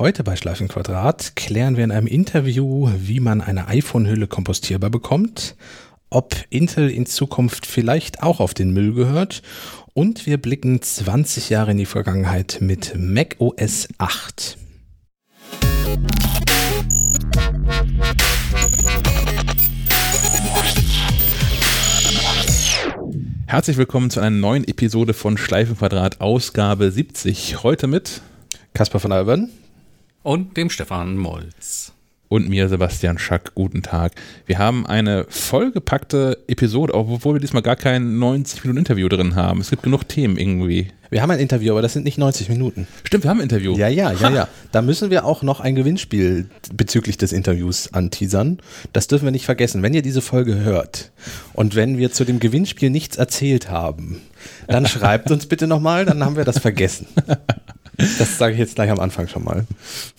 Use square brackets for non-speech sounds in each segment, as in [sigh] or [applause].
Heute bei Schleifenquadrat klären wir in einem Interview, wie man eine iPhone-Hülle kompostierbar bekommt, ob Intel in Zukunft vielleicht auch auf den Müll gehört und wir blicken 20 Jahre in die Vergangenheit mit Mac OS 8. Herzlich willkommen zu einer neuen Episode von Schleifenquadrat, Ausgabe 70. Heute mit Caspar von Alban und dem Stefan Molz. Und mir, Sebastian Schack, guten Tag. Wir haben eine vollgepackte Episode, obwohl wir diesmal gar kein 90-Minuten-Interview drin haben. Es gibt genug Themen irgendwie. Wir haben ein Interview, aber das sind nicht 90 Minuten. Stimmt, wir haben ein Interview. Ja, ja, ja, ja. Da müssen wir auch noch ein Gewinnspiel bezüglich des Interviews anteasern. Das dürfen wir nicht vergessen. Wenn ihr diese Folge hört und wenn wir zu dem Gewinnspiel nichts erzählt haben, dann [laughs] schreibt uns bitte nochmal, dann haben wir das vergessen. [laughs] Das sage ich jetzt gleich am Anfang schon mal.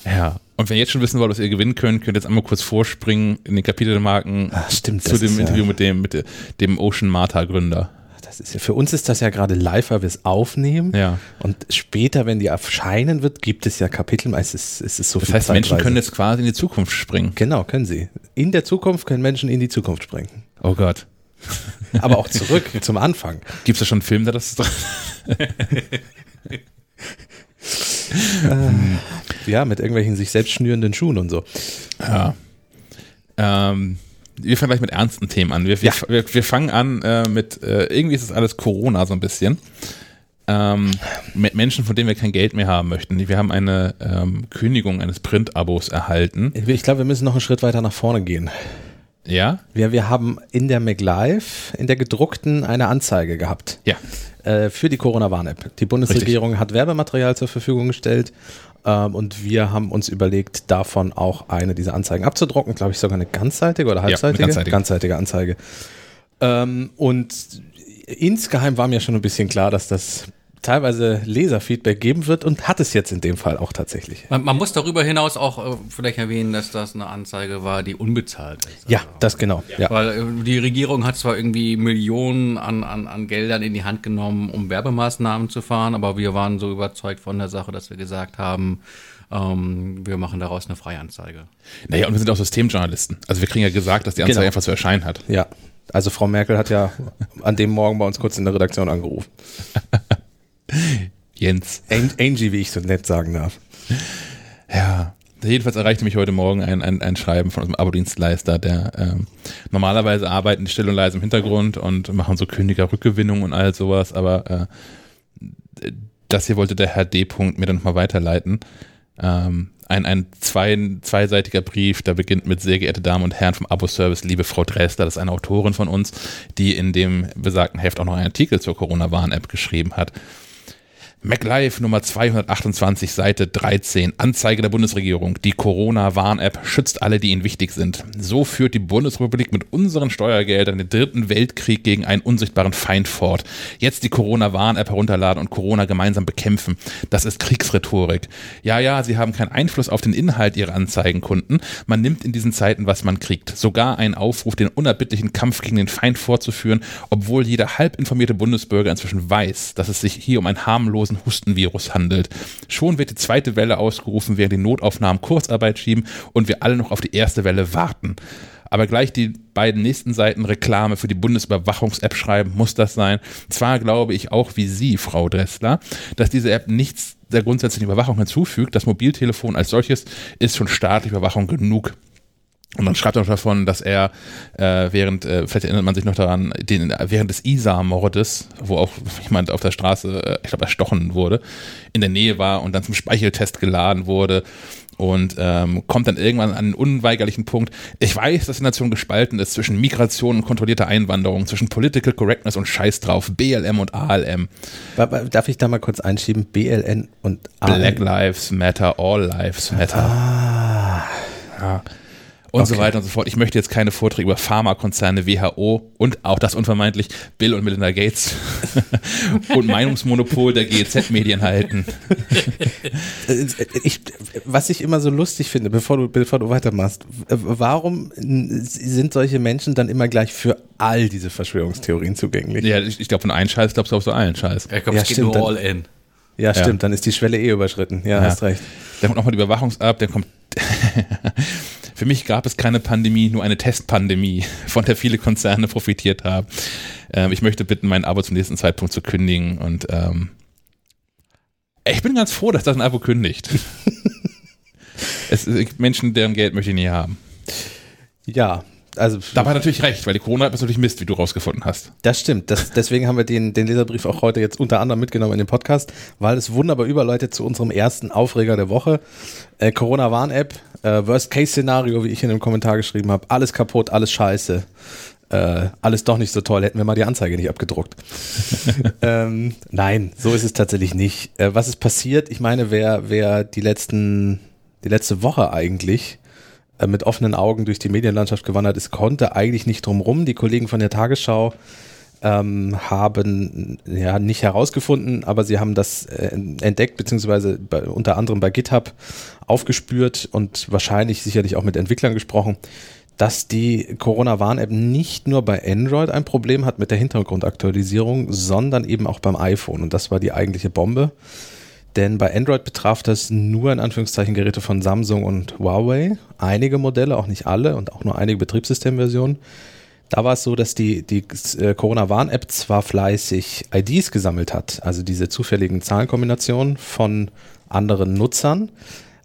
Ja. Und wenn ihr jetzt schon wissen wollt, was ihr gewinnen könnt, könnt ihr jetzt einmal kurz vorspringen in den Kapitelmarken Ach, stimmt, zu dem Interview ja mit dem, mit dem Ocean Martha Gründer. Das ist ja, für uns ist das ja gerade live, weil wir es aufnehmen. Ja. Und später, wenn die erscheinen wird, gibt es ja Kapitel. Es ist, es ist so Das viel heißt, Menschen können jetzt quasi in die Zukunft springen. Genau, können sie. In der Zukunft können Menschen in die Zukunft springen. Oh Gott. Aber auch zurück [laughs] zum Anfang. Gibt es da schon einen Film, der das [laughs] [laughs] Ja, mit irgendwelchen sich selbst schnürenden Schuhen und so. Ja. Ähm, wir fangen gleich mit ernsten Themen an. Wir, wir, Ja. wir, wir fangen an äh, mit, äh, irgendwie ist es alles Corona so ein bisschen. Ähm, mit Menschen, von denen wir kein Geld mehr haben möchten. Wir haben eine ähm, Kündigung eines Print-Abos erhalten. Ich glaube, wir müssen noch einen Schritt weiter nach vorne gehen. Ja? Wir, wir haben in der MacLive, in der gedruckten, eine Anzeige gehabt. Ja. äh, für die Corona-Warn-App. Die Bundesregierung hat Werbematerial zur Verfügung gestellt ähm, und wir haben uns überlegt, davon auch eine dieser Anzeigen abzudrucken, glaube ich sogar eine ganzseitige oder halbseitige? ganzseitige. ganzseitige Anzeige. Ähm, und insgeheim war mir schon ein bisschen klar, dass das teilweise Leserfeedback geben wird und hat es jetzt in dem Fall auch tatsächlich. Man, man muss darüber hinaus auch äh, vielleicht erwähnen, dass das eine Anzeige war, die unbezahlt ist. Ja, das genau. Ja. Weil äh, die Regierung hat zwar irgendwie Millionen an, an, an Geldern in die Hand genommen, um Werbemaßnahmen zu fahren, aber wir waren so überzeugt von der Sache, dass wir gesagt haben, ähm, wir machen daraus eine Freianzeige. Naja, und wir sind auch Systemjournalisten. Also wir kriegen ja gesagt, dass die Anzeige Genau. einfach zu erscheinen hat. ja. Also Frau Merkel hat ja an dem Morgen bei uns kurz in der Redaktion angerufen. [laughs] Jens. Ang- Angie, wie ich so nett sagen darf. Ja. Jedenfalls erreichte mich heute Morgen ein, ein, ein Schreiben von unserem Abo-Dienstleister, der ähm, normalerweise arbeiten die still und leise im Hintergrund und machen so Kündiger-Rückgewinnung und all sowas, aber äh, das hier wollte der Herr D. -Punkt mir dann nochmal weiterleiten. Ähm, ein, ein zwei, zweiseitiger Brief, der beginnt mit sehr geehrte Damen und Herren vom Abo-Service, liebe Frau Dresler, das ist eine Autorin von uns, die in dem besagten Heft auch noch einen Artikel zur Corona-Warn-App geschrieben hat. MacLive Nummer 228, Seite 13. Anzeige der Bundesregierung. Die Corona-Warn-App schützt alle, die ihnen wichtig sind. So führt die Bundesrepublik mit unseren Steuergeldern den dritten Weltkrieg gegen einen unsichtbaren Feind fort. Jetzt die Corona-Warn-App herunterladen und Corona gemeinsam bekämpfen. Das ist Kriegsrhetorik. Ja, ja, sie haben keinen Einfluss auf den Inhalt ihrer Anzeigenkunden. Man nimmt in diesen Zeiten, was man kriegt. Sogar einen Aufruf, den unerbittlichen Kampf gegen den Feind fortzuführen, obwohl jeder halb informierte Bundesbürger inzwischen weiß, dass es sich hier um einen harmlosen Hustenvirus handelt. Schon wird die zweite Welle ausgerufen, während die Notaufnahmen Kurzarbeit schieben und wir alle noch auf die erste Welle warten. Aber gleich die beiden nächsten Seiten Reklame für die Bundesüberwachungs-App schreiben, muss das sein. Zwar glaube ich auch wie Sie, Frau Dressler, dass diese App nichts der grundsätzlichen Überwachung hinzufügt. Das Mobiltelefon als solches ist schon staatliche Überwachung genug. Und dann schreibt noch davon, dass er äh, während, äh, vielleicht erinnert man sich noch daran, den, während des Isar-Mordes, wo auch jemand auf der Straße, äh, ich glaube, erstochen wurde, in der Nähe war und dann zum Speicheltest geladen wurde und ähm, kommt dann irgendwann an einen unweigerlichen Punkt. Ich weiß, dass die Nation gespalten ist zwischen Migration und kontrollierter Einwanderung, zwischen Political Correctness und Scheiß drauf, BLM und ALM, Darf ich da mal kurz einschieben? BLN und Black Lives Matter, All Lives Matter. Ja. Und so Okay. weiter und so fort. Ich möchte jetzt keine Vorträge über Pharmakonzerne, WHO und auch das unvermeidlich Bill und Melinda Gates [laughs] und Meinungsmonopol der GEZ-Medien halten. Ich, was ich immer so lustig finde, bevor du, bevor du weitermachst, warum sind solche Menschen dann immer gleich für all diese Verschwörungstheorien zugänglich? Ja, ich, ich glaube, von einem Scheiß glaubst du auch so allen Scheiß. Ich glaube, Ja, es geht stimmt, nur dann- all in. Ja, stimmt, dann ist die Schwelle eh überschritten. Ja, Ja. hast recht. Dann kommt nochmal die Überwachungs-App, dann kommt. [laughs] Für mich gab es keine Pandemie, nur eine Testpandemie, von der viele Konzerne profitiert haben. Ähm, ich möchte bitten, mein Abo zum nächsten Zeitpunkt zu kündigen und ähm, ich bin ganz froh, dass das ein Abo kündigt. [laughs] es Menschen, deren Geld möchte ich nie haben. Ja, also Da war natürlich recht, weil die Corona-App ist natürlich Mist, wie du rausgefunden hast. Das stimmt. Das, deswegen haben wir den, den Leserbrief auch heute jetzt unter anderem mitgenommen in den Podcast, weil es wunderbar überleitet zu unserem ersten Aufreger der Woche. Äh, Corona-Warn-App, äh, Worst-Case-Szenario, wie ich in dem Kommentar geschrieben habe. Alles kaputt, alles scheiße. Äh, alles doch nicht so toll, hätten wir mal die Anzeige nicht abgedruckt. [laughs] ähm, nein, so ist es tatsächlich nicht. Äh, was ist passiert? Ich meine, wer, wer die letzten, die letzte Woche eigentlich mit offenen Augen durch die Medienlandschaft gewandert ist, konnte eigentlich nicht drumrum. Die Kollegen von der Tagesschau ähm, haben ja nicht herausgefunden, aber sie haben das äh, entdeckt, beziehungsweise bei, unter anderem bei GitHub aufgespürt und wahrscheinlich sicherlich auch mit Entwicklern gesprochen, dass die Corona-Warn-App nicht nur bei Android ein Problem hat mit der Hintergrundaktualisierung, sondern eben auch beim iPhone. Und das war die eigentliche Bombe. Denn bei Android betraf das nur in Anführungszeichen Geräte von Samsung und Huawei. Einige Modelle, auch nicht alle und auch nur einige Betriebssystemversionen. Da war es so, dass die, die äh, Corona-Warn-App zwar fleißig IDs gesammelt hat, also diese zufälligen Zahlenkombinationen von anderen Nutzern,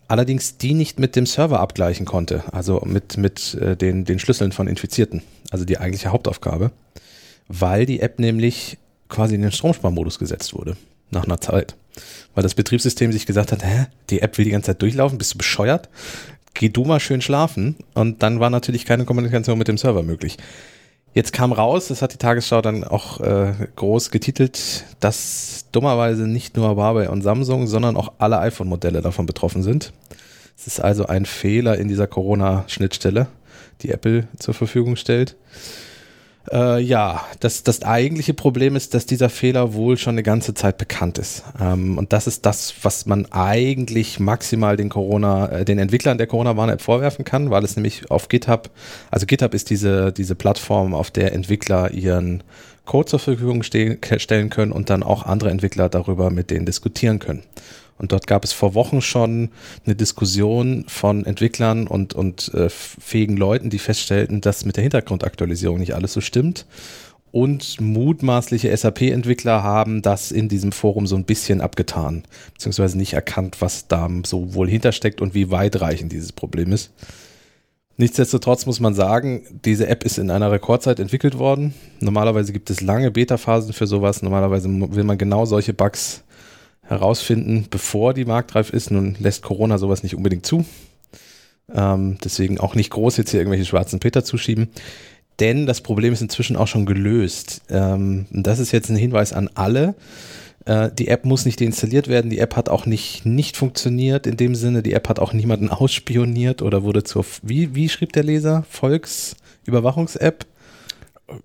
allerdings die nicht mit dem Server abgleichen konnte, also mit, mit äh, den, den Schlüsseln von Infizierten, also die eigentliche Hauptaufgabe, weil die App nämlich quasi in den Stromsparmodus gesetzt wurde, nach einer Zeit. Weil das Betriebssystem sich gesagt hat, hä, die App will die ganze Zeit durchlaufen, bist du bescheuert? Geh du mal schön schlafen. Und dann war natürlich keine Kommunikation mit dem Server möglich. Jetzt kam raus, das hat die Tagesschau dann auch äh, groß getitelt, dass dummerweise nicht nur Huawei und Samsung, sondern auch alle iPhone-Modelle davon betroffen sind. Es ist also ein Fehler in dieser Corona-Schnittstelle, die Apple zur Verfügung stellt. Äh, ja, das, das eigentliche Problem ist, dass dieser Fehler wohl schon eine ganze Zeit bekannt ist. Ähm, und das ist das, was man eigentlich maximal den Corona, äh, den Entwicklern der Corona-Warn-App vorwerfen kann, weil es nämlich auf GitHub, also GitHub ist diese, diese Plattform, auf der Entwickler ihren Code zur Verfügung stehen, stellen können und dann auch andere Entwickler darüber mit denen diskutieren können. Und dort gab es vor Wochen schon eine Diskussion von Entwicklern und, und äh, fähigen Leuten, die feststellten, dass mit der Hintergrundaktualisierung nicht alles so stimmt. Und mutmaßliche SAP-Entwickler haben das in diesem Forum so ein bisschen abgetan, beziehungsweise nicht erkannt, was da so wohl hintersteckt und wie weitreichend dieses Problem ist. Nichtsdestotrotz muss man sagen, diese App ist in einer Rekordzeit entwickelt worden. Normalerweise gibt es lange Beta-Phasen für sowas. Normalerweise will man genau solche Bugs herausfinden, bevor die marktreif ist. Nun lässt Corona sowas nicht unbedingt zu. Ähm, deswegen auch nicht groß jetzt hier irgendwelche schwarzen Peter zuschieben. Denn das Problem ist inzwischen auch schon gelöst. Ähm, das ist jetzt ein Hinweis an alle. Äh, die App muss nicht deinstalliert werden. Die App hat auch nicht, nicht funktioniert in dem Sinne. Die App hat auch niemanden [laughs] ausspioniert oder wurde zur, wie, wie schrieb der Leser? Volksüberwachungs-App?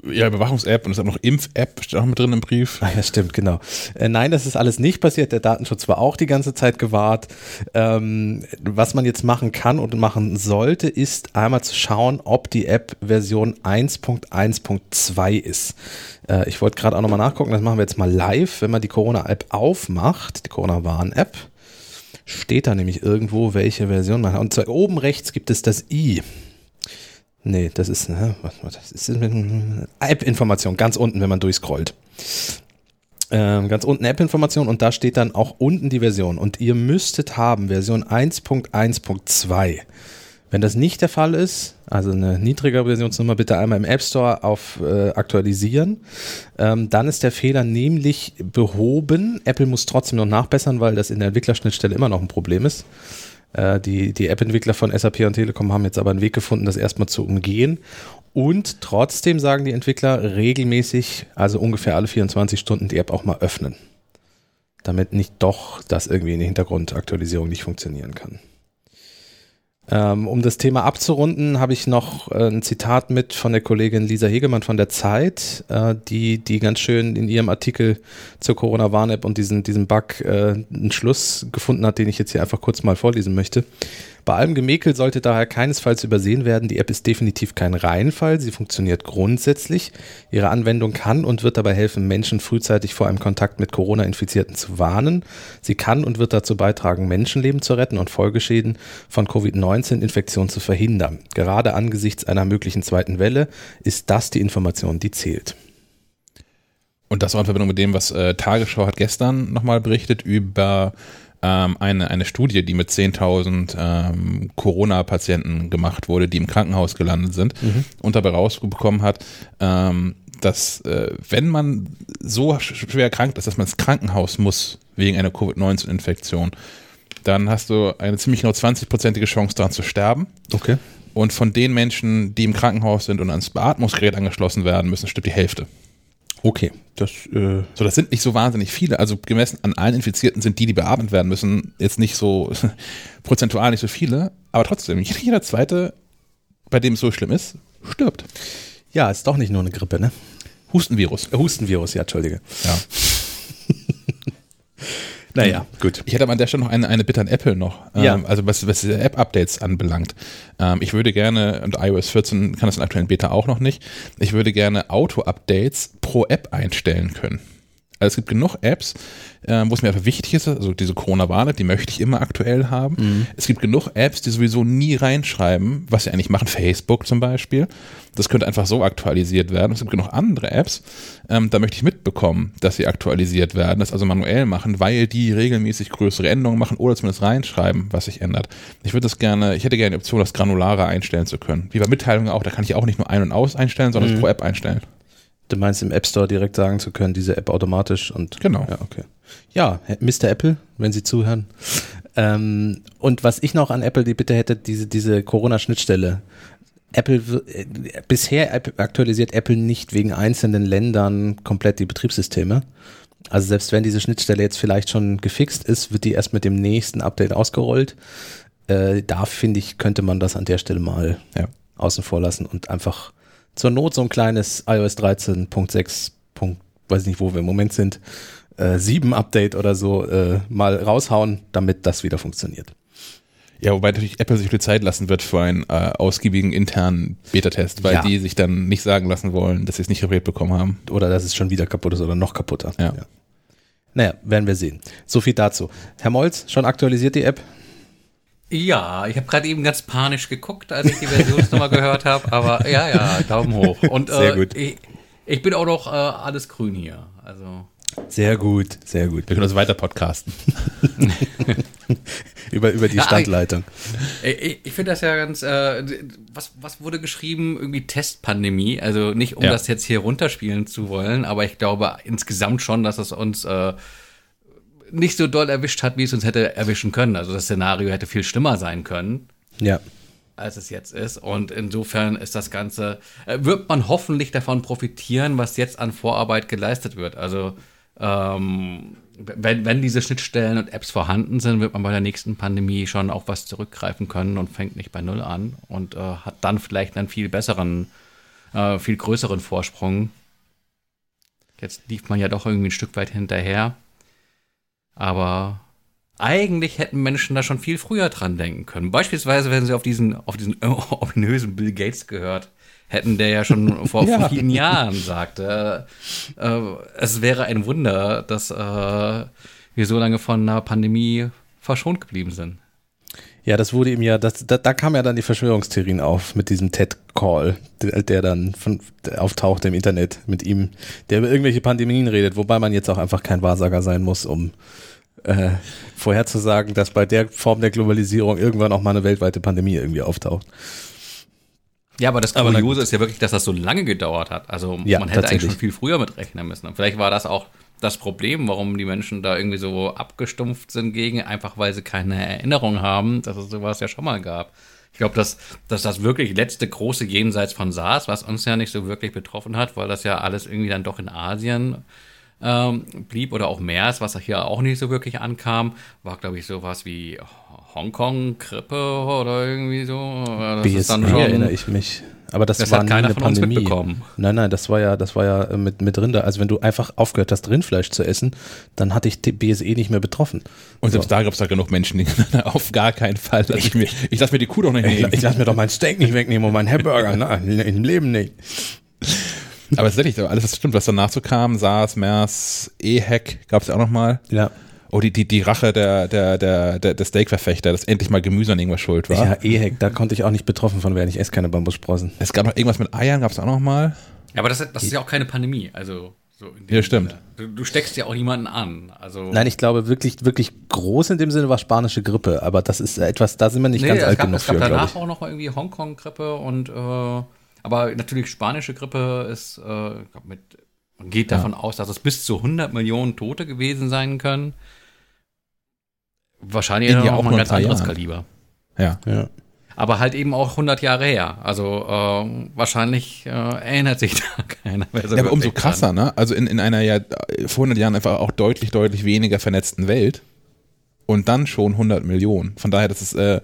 Ja, Überwachungs-App und es auch noch Impf-App, steht auch mit drin im Brief. Ah ja, stimmt, genau. Äh, nein, das ist alles nicht passiert. Der Datenschutz war auch die ganze Zeit gewahrt. Ähm, was man jetzt machen kann und machen sollte, ist einmal zu schauen, ob die App Version 1.1.2 ist. Äh, ich wollte gerade auch nochmal nachgucken, das machen wir jetzt mal live. Wenn man die Corona-App aufmacht, die Corona-Warn-App, steht da nämlich irgendwo, welche Version man hat. Und zwar oben rechts gibt es das i. Nee, das ist, ne, was, das ist App-Information, ganz unten, wenn man durchscrollt. Ähm, ganz unten App-Information und da steht dann auch unten die Version. Und ihr müsstet haben Version 1.1.2. Wenn das nicht der Fall ist, also eine niedrigere Versionsnummer, bitte einmal im App Store auf äh, aktualisieren. Ähm, dann ist der Fehler nämlich behoben. Apple muss trotzdem noch nachbessern, weil das in der Entwicklerschnittstelle immer noch ein Problem ist. Äh, die die App-Entwickler von SAP und Telekom haben jetzt aber einen Weg gefunden, das erstmal zu umgehen. Und trotzdem sagen die Entwickler regelmäßig, also ungefähr alle 24 Stunden, die App auch mal öffnen. Damit nicht doch das irgendwie in der Hintergrundaktualisierung nicht funktionieren kann. Ähm, um das Thema abzurunden, habe ich noch äh, ein Zitat mit von der Kollegin Lisa Hegemann von der Zeit, äh, die, die ganz schön in ihrem Artikel zur Corona-Warn-App und diesen, diesem Bug äh, einen Schluss gefunden hat, den ich jetzt hier einfach kurz mal vorlesen möchte. Bei allem Gemäkel sollte daher keinesfalls übersehen werden, die App ist definitiv kein Reinfall, sie funktioniert grundsätzlich. Ihre Anwendung kann und wird dabei helfen, Menschen frühzeitig vor einem Kontakt mit Corona-Infizierten zu warnen. Sie kann und wird dazu beitragen, Menschenleben zu retten und Folgeschäden von Covid-19-Infektionen zu verhindern. Gerade angesichts einer möglichen zweiten Welle ist das die Information, die zählt. Und das auch in Verbindung mit dem, was äh, Tagesschau hat gestern nochmal berichtet über ähm, eine, eine Studie, die mit 10.000 ähm, Corona-Patienten gemacht wurde, die im Krankenhaus gelandet sind mhm. und dabei rausbekommen hat, ähm, dass äh, wenn man so schwer erkrankt ist, dass man ins Krankenhaus muss wegen einer Covid-19-Infektion, dann hast du eine ziemlich genau 20-prozentige Chance daran zu sterben. Okay. Und von den Menschen, die im Krankenhaus sind und ans Beatmungsgerät angeschlossen werden müssen, stirbt die Hälfte. Okay, das, äh so, das sind nicht so wahnsinnig viele. Also gemessen an allen Infizierten sind die, die beatmet werden müssen, jetzt nicht so [laughs] prozentual nicht so viele, aber trotzdem, [laughs] jeder zweite, bei dem es so schlimm ist, stirbt. Ja, ist doch nicht nur eine Grippe, ne? Hustenvirus. Hustenvirus, ja, Entschuldige. Ja. [laughs] Naja, gut. Ich hätte aber an der Stelle noch eine, eine Bitte an Apple noch. Ja. Ähm, also was, was App-Updates anbelangt. Ähm, ich würde gerne, und iOS 14 kann das in aktuellen Beta auch noch nicht, ich würde gerne Auto-Updates pro App einstellen können. Also es gibt genug Apps, äh, wo es mir einfach wichtig ist, also diese Corona-Warne, die möchte ich immer aktuell haben. Mhm. Es gibt genug Apps, die sowieso nie reinschreiben, was sie eigentlich machen, Facebook zum Beispiel. Das könnte einfach so aktualisiert werden. Es gibt genug andere Apps, ähm, da möchte ich mitbekommen, dass sie aktualisiert werden, das also manuell machen, weil die regelmäßig größere Änderungen machen oder zumindest reinschreiben, was sich ändert. Ich würde das gerne, ich hätte gerne die Option, das granularer einstellen zu können. Wie bei Mitteilungen auch, da kann ich auch nicht nur ein- und aus einstellen, sondern mhm. pro App einstellen. Du meinst im App Store direkt sagen zu können, diese App automatisch und. Genau. Ja, okay. Ja, Mr. Apple, wenn Sie zuhören. Ähm, und was ich noch an Apple die Bitte hätte, diese, diese Corona-Schnittstelle. Apple, äh, bisher aktualisiert Apple nicht wegen einzelnen Ländern komplett die Betriebssysteme. Also selbst wenn diese Schnittstelle jetzt vielleicht schon gefixt ist, wird die erst mit dem nächsten Update ausgerollt. Äh, da finde ich, könnte man das an der Stelle mal ja. außen vor lassen und einfach zur Not so ein kleines iOS 13.6. weiß nicht, wo wir im Moment sind, äh, 7 Update oder so äh, mal raushauen, damit das wieder funktioniert. Ja, wobei natürlich Apple sich viel Zeit lassen wird für einen äh, ausgiebigen internen Beta-Test, weil ja. die sich dann nicht sagen lassen wollen, dass sie es nicht repariert bekommen haben. Oder dass es schon wieder kaputt ist oder noch kaputter. Ja. ja. Naja, werden wir sehen. So viel dazu. Herr Molz, schon aktualisiert die App? Ja, ich habe gerade eben ganz panisch geguckt, als ich die Versionsnummer gehört habe, aber ja, ja, Daumen hoch. Und äh, sehr gut. Ich, ich bin auch noch äh, alles grün hier. Also sehr gut, sehr gut. Wir können uns weiter podcasten. [laughs] über, über die ja, Standleitung. Ich, ich, ich finde das ja ganz, äh, was, was wurde geschrieben? Irgendwie Testpandemie. Also nicht, um ja. das jetzt hier runterspielen zu wollen, aber ich glaube insgesamt schon, dass es uns äh, nicht so doll erwischt hat, wie es uns hätte erwischen können. Also das Szenario hätte viel schlimmer sein können. Ja. Als es jetzt ist. Und insofern ist das Ganze, äh, wird man hoffentlich davon profitieren, was jetzt an Vorarbeit geleistet wird. Also, ähm, wenn, wenn diese Schnittstellen und Apps vorhanden sind, wird man bei der nächsten Pandemie schon auf was zurückgreifen können und fängt nicht bei Null an und äh, hat dann vielleicht einen viel besseren, äh, viel größeren Vorsprung. Jetzt lief man ja doch irgendwie ein Stück weit hinterher. Aber eigentlich hätten Menschen da schon viel früher dran denken können. Beispielsweise, wenn sie auf diesen, auf diesen [laughs] ominösen Bill Gates gehört hätten, der ja schon vor [laughs] ja. vielen Jahren sagte, äh, es wäre ein Wunder, dass äh, wir so lange von einer Pandemie verschont geblieben sind. Ja, das wurde ihm ja, das, da, da kam ja dann die Verschwörungstheorien auf mit diesem TED-Call, der, der, dann von, der auftauchte im Internet mit ihm, der über irgendwelche Pandemien redet, wobei man jetzt auch einfach kein Wahrsager sein muss, um äh, vorherzusagen, dass bei der Form der Globalisierung irgendwann auch mal eine weltweite Pandemie irgendwie auftaucht. Ja, aber das Kuriose ist ja wirklich, dass das so lange gedauert hat. Also ja, man hätte eigentlich schon viel früher mit rechnen müssen. Und vielleicht war das auch das Problem, warum die Menschen da irgendwie so abgestumpft sind gegen, einfach weil sie keine Erinnerung haben, dass es sowas ja schon mal gab. Ich glaube, dass, dass das wirklich letzte große Jenseits von SARS, was uns ja nicht so wirklich betroffen hat, weil das ja alles irgendwie dann doch in Asien ähm, blieb oder auch MERS, was hier auch nicht so wirklich ankam, war, glaube ich, sowas wie Hongkong-Grippe oder irgendwie so. Das BSE ist dann schon, erinnere ich mich. Aber das, Das war hat keiner eine von uns Pandemie. mitbekommen. Nein, nein, das war ja, das war ja äh, mit, mit Rinder. Also wenn du einfach aufgehört hast, Rindfleisch zu essen, dann hatte ich die BSE nicht mehr betroffen. Und selbst da gab es da genug Menschen, die [laughs] auf gar keinen Fall. Lass ich, mir, ich lass mir die Kuh doch nicht Ich, nehmen. ich lasse mir doch mein Steak nicht wegnehmen und meinen Hamburger. Nein, im Leben nicht. Aber tatsächlich, alles das stimmt, was danach so kam, SARS, MERS, EHEC gab es ja auch nochmal. Ja. Oh, die, die, die Rache der, der, der, der, der Steakverfechter, dass endlich mal Gemüse an irgendwas schuld war. Ja, Ehek, da konnte ich auch nicht betroffen von werden. Ich esse keine Bambussprossen. Es gab noch irgendwas mit Eiern, gab es auch nochmal. Ja, aber das, das ist ja auch keine Pandemie. Also, so in dem Ja, stimmt. Du, du steckst ja auch niemanden an. Also, Nein, ich glaube wirklich, wirklich groß in dem Sinne war spanische Grippe, aber das ist etwas, da sind wir nicht nee, ganz alt gab, genug es gab für, glaube danach ich. auch noch mal irgendwie Hongkong-Grippe und, äh, aber natürlich spanische Grippe ist, äh, mit, man geht davon aus, dass es bis zu 100 Millionen Tote gewesen sein können. Wahrscheinlich In ja auch mal ein ein ganz anderes Jahren. Kaliber. Ja. Ja. Aber halt eben auch 100 Jahre her. Also äh, wahrscheinlich äh, erinnert sich da [laughs] keiner mehr so Ja, aber umso krasser, ne? Also in, in einer ja vor 100 Jahren einfach auch deutlich, deutlich weniger vernetzten Welt und dann schon 100 Millionen. Von daher, das ist äh,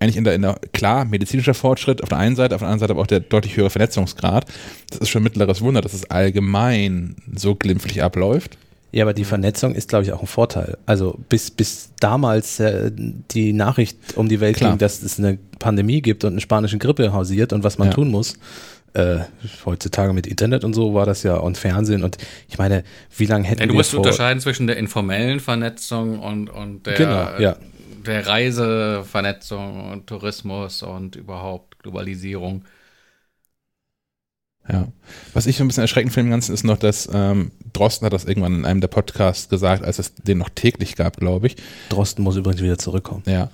eigentlich in der, in der, klar, medizinischer Fortschritt auf der einen Seite, auf der anderen Seite aber auch der deutlich höhere Vernetzungsgrad. Das ist schon mittleres Wunder, dass es allgemein so glimpflich abläuft. Ja, aber die Vernetzung ist, glaube ich, auch ein Vorteil. Also bis, bis damals äh, die Nachricht um die Welt Klar. ging, dass es eine Pandemie gibt und eine spanische Grippe hausiert und was man Ja. tun muss. Äh, heutzutage mit Internet und so war das ja und Fernsehen und ich meine, wie lange hätten Ja, du wir musst vor, unterscheiden zwischen der informellen Vernetzung und, und der, Genau, ja. der Reisevernetzung und Tourismus und überhaupt Globalisierung. Ja. Was ich so ein bisschen erschreckend finde im Ganzen ist noch, dass ähm, Drosten hat das irgendwann in einem der Podcasts gesagt, als es den noch täglich gab, glaube ich. Drosten muss übrigens wieder zurückkommen. Ja.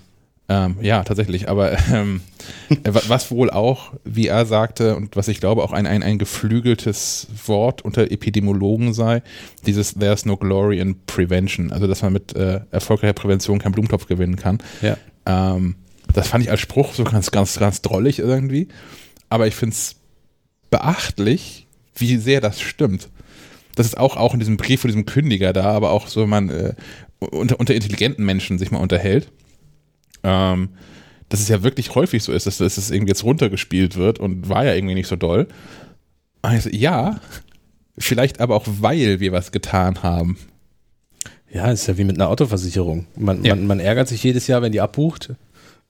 Ähm, ja, tatsächlich. Aber ähm, [laughs] wa- was wohl auch, wie er sagte, und was ich glaube auch ein, ein, ein geflügeltes Wort unter Epidemiologen sei, dieses There's no glory in prevention. Also, dass man mit äh, erfolgreicher Prävention keinen Blumentopf gewinnen kann. Ja. Ähm, das fand ich als Spruch so ganz, ganz, ganz drollig irgendwie. Aber ich finde es beachtlich, wie sehr das stimmt. Das ist auch, auch in diesem Brief von diesem Kündiger da, aber auch so, wenn man äh, unter, unter intelligenten Menschen sich mal unterhält, ähm, dass es ja wirklich häufig so ist, dass, dass es irgendwie jetzt runtergespielt wird und war ja irgendwie nicht so doll. Also, ja, vielleicht aber auch, weil wir was getan haben. Ja, ist ja wie mit einer Autoversicherung. Man, Ja. man, man ärgert sich jedes Jahr, wenn die abbucht.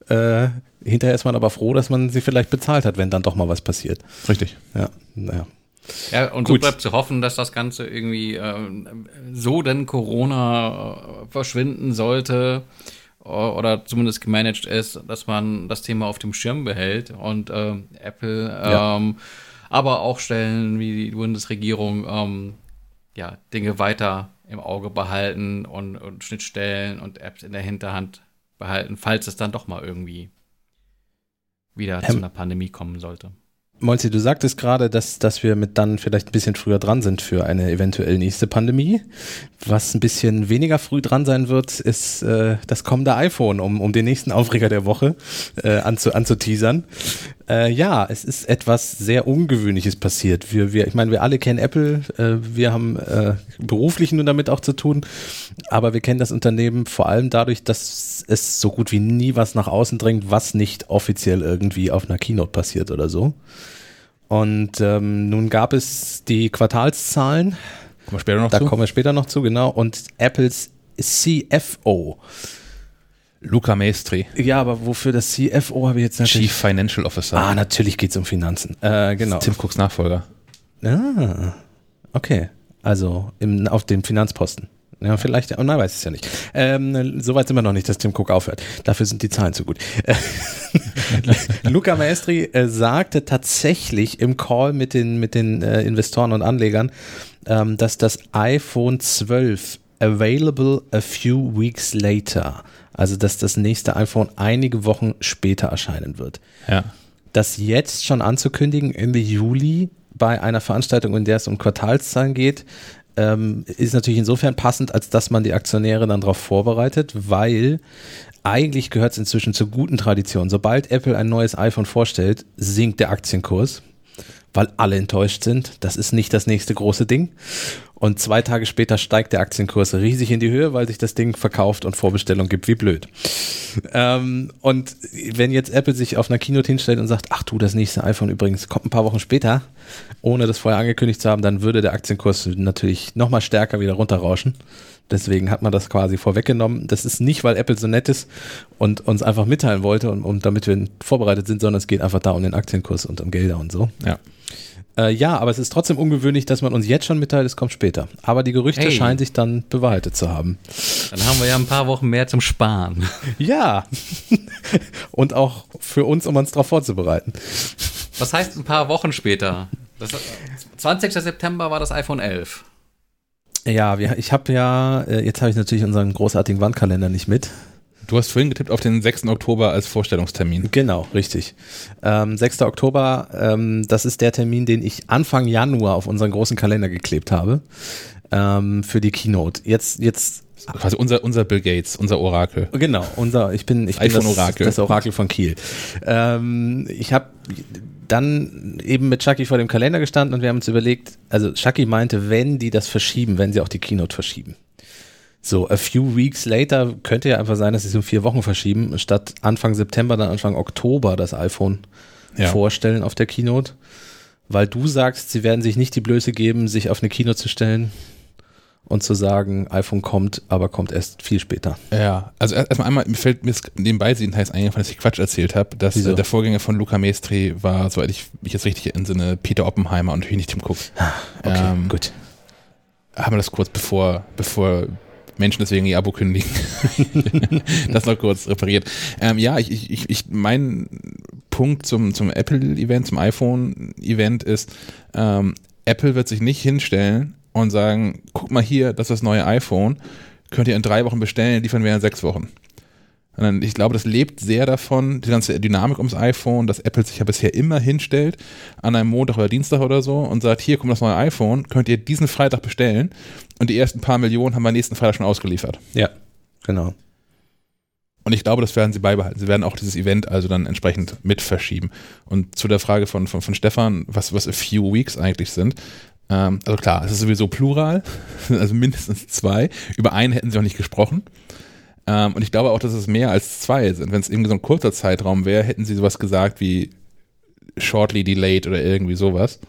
Äh, hinterher ist man aber froh, dass man sie vielleicht bezahlt hat, wenn dann doch mal was passiert. Richtig. Ja, naja. Ja, und Gut. so bleibt zu hoffen, dass das Ganze irgendwie ähm, so denn Corona äh, verschwinden sollte oder zumindest gemanagt ist, dass man das Thema auf dem Schirm behält und ähm, Apple, Ja. ähm, aber auch Stellen wie die Bundesregierung ähm, ja, Dinge weiter im Auge behalten und, und Schnittstellen und Apps in der Hinterhand behalten, falls es dann doch mal irgendwie wieder zu Ähm, einer Pandemie kommen sollte. Molzi, du sagtest gerade, dass, dass wir mit dann vielleicht ein bisschen früher dran sind für eine eventuell nächste Pandemie. Was ein bisschen weniger früh dran sein wird, ist äh, das kommende iPhone, um, um den nächsten Aufreger der Woche äh, anzu, anzuteasern. Äh, ja, es ist etwas sehr Ungewöhnliches passiert. Wir, wir, ich meine, wir alle kennen Apple, äh, wir haben äh, beruflich nun damit auch zu tun, aber wir kennen das Unternehmen vor allem dadurch, dass es so gut wie nie was nach außen drängt, was nicht offiziell irgendwie auf einer Keynote passiert oder so. Und ähm, nun gab es die Quartalszahlen, Kommen wir später noch da zu. kommen wir später noch zu, genau, und Apples CFO. Luca Maestri, Ja, aber wofür das CFO habe ich jetzt natürlich. Chief Financial Officer. Ah, natürlich geht es um Finanzen. Äh, genau. Tim Cooks Nachfolger. Ah, okay. Also im, auf dem Finanzposten. Ja, vielleicht, oh, nein, weiß es ja nicht. Ähm, Soweit sind wir noch nicht, dass Tim Cook aufhört. Dafür sind die Zahlen zu gut. [laughs] Luca Maestri äh, sagte tatsächlich im Call mit den, mit den äh, Investoren und Anlegern, ähm, dass das iPhone 12 available a few weeks later, also dass das nächste iPhone einige Wochen später erscheinen wird Ja. das jetzt schon anzukündigen, Ende Juli bei einer Veranstaltung, in der es um Quartalszahlen geht, ähm, ist natürlich insofern passend, als dass man die Aktionäre dann darauf vorbereitet, weil eigentlich gehört es inzwischen zur guten Tradition. Sobald Apple ein neues iPhone vorstellt, sinkt der Aktienkurs, weil alle enttäuscht sind. Das ist nicht das nächste große Ding. Und zwei Tage später steigt der Aktienkurs riesig in die Höhe, weil sich das Ding verkauft und Vorbestellung gibt, wie blöd. Ähm, und wenn jetzt Apple sich auf einer Keynote hinstellt und sagt, ach du, das nächste iPhone übrigens kommt ein paar Wochen später, ohne das vorher angekündigt zu haben, dann würde der Aktienkurs natürlich nochmal stärker wieder runterrauschen. Deswegen hat man das quasi vorweggenommen. Das ist nicht, weil Apple so nett ist und uns einfach mitteilen wollte und, und damit wir vorbereitet sind, sondern es geht einfach da um den Aktienkurs und um Gelder und so. Ja. Äh, ja, aber es ist trotzdem ungewöhnlich, dass man uns jetzt schon mitteilt, es kommt später. Aber die Gerüchte Hey. scheinen sich dann bewahrheitet zu haben. Dann haben wir ja ein paar Wochen mehr zum Sparen. Ja. [laughs] und auch für uns, um uns darauf vorzubereiten. Was heißt ein paar Wochen später? Das, 20. September war das iPhone 11. Ja, ich habe ja, äh, jetzt habe ich natürlich unseren großartigen Wandkalender nicht mit. Du hast vorhin getippt auf den 6. Oktober als Vorstellungstermin. Genau, richtig. Ähm, 6. Oktober, ähm, das ist der Termin, den ich Anfang Januar auf unseren großen Kalender geklebt habe ähm, für die Keynote. Jetzt, jetzt Quasi unser, unser Bill Gates, unser Orakel. Genau, unser, ich bin, ich bin das, iPhone-Orakel. das Orakel von Kiel. Ähm, ich habe dann eben mit Chucky vor dem Kalender gestanden und wir haben uns überlegt, also Chucky meinte, wenn die das verschieben, wenn sie auch die Keynote verschieben. So, a few weeks later könnte ja einfach sein, dass sie es um vier Wochen verschieben, statt Anfang September, dann Anfang Oktober das iPhone Ja. vorstellen auf der Keynote. Weil du sagst, sie werden sich nicht die Blöße geben, sich auf eine Keynote zu stellen und zu sagen, iPhone kommt, aber kommt erst viel später. Ja, also erst- erstmal einmal, mir fällt mir nebenbei heißt eingefallen, dass ich Quatsch erzählt habe, dass Wieso? äh, der Vorgänger von Luca Mestri war, soweit ich mich jetzt richtig entsinne, Peter Oppenheimer und nicht Tim Cook. Okay, Ähm, gut. haben wir das kurz bevor, bevor Menschen deswegen ihr Abo kündigen. [laughs] das noch kurz repariert. Ähm, ja, ich, ich, ich, mein Punkt zum, zum Apple-Event, zum iPhone-Event ist, ähm, Apple wird sich nicht hinstellen und sagen, guck mal hier, das ist das neue iPhone, könnt ihr in drei Wochen bestellen, liefern wir in sechs Wochen. Sondern ich glaube, das lebt sehr davon, die ganze Dynamik ums iPhone, dass Apple sich ja bisher immer hinstellt an einem Montag oder Dienstag oder so und sagt, hier kommt das neue iPhone, könnt ihr diesen Freitag bestellen und die ersten paar Millionen haben wir nächsten Freitag schon ausgeliefert. Ja, genau. Und ich glaube, das werden sie beibehalten. Sie werden auch dieses Event also dann entsprechend mit verschieben. Und zu der Frage von, von, von Stefan, was, was a few weeks eigentlich sind. Ähm, also klar, es ist sowieso plural, [laughs] also mindestens zwei. Über einen hätten sie auch nicht gesprochen. Ähm, und ich glaube auch, dass es mehr als zwei sind. Wenn es irgendwie so ein kurzer Zeitraum wäre, hätten sie sowas gesagt wie shortly delayed oder irgendwie sowas.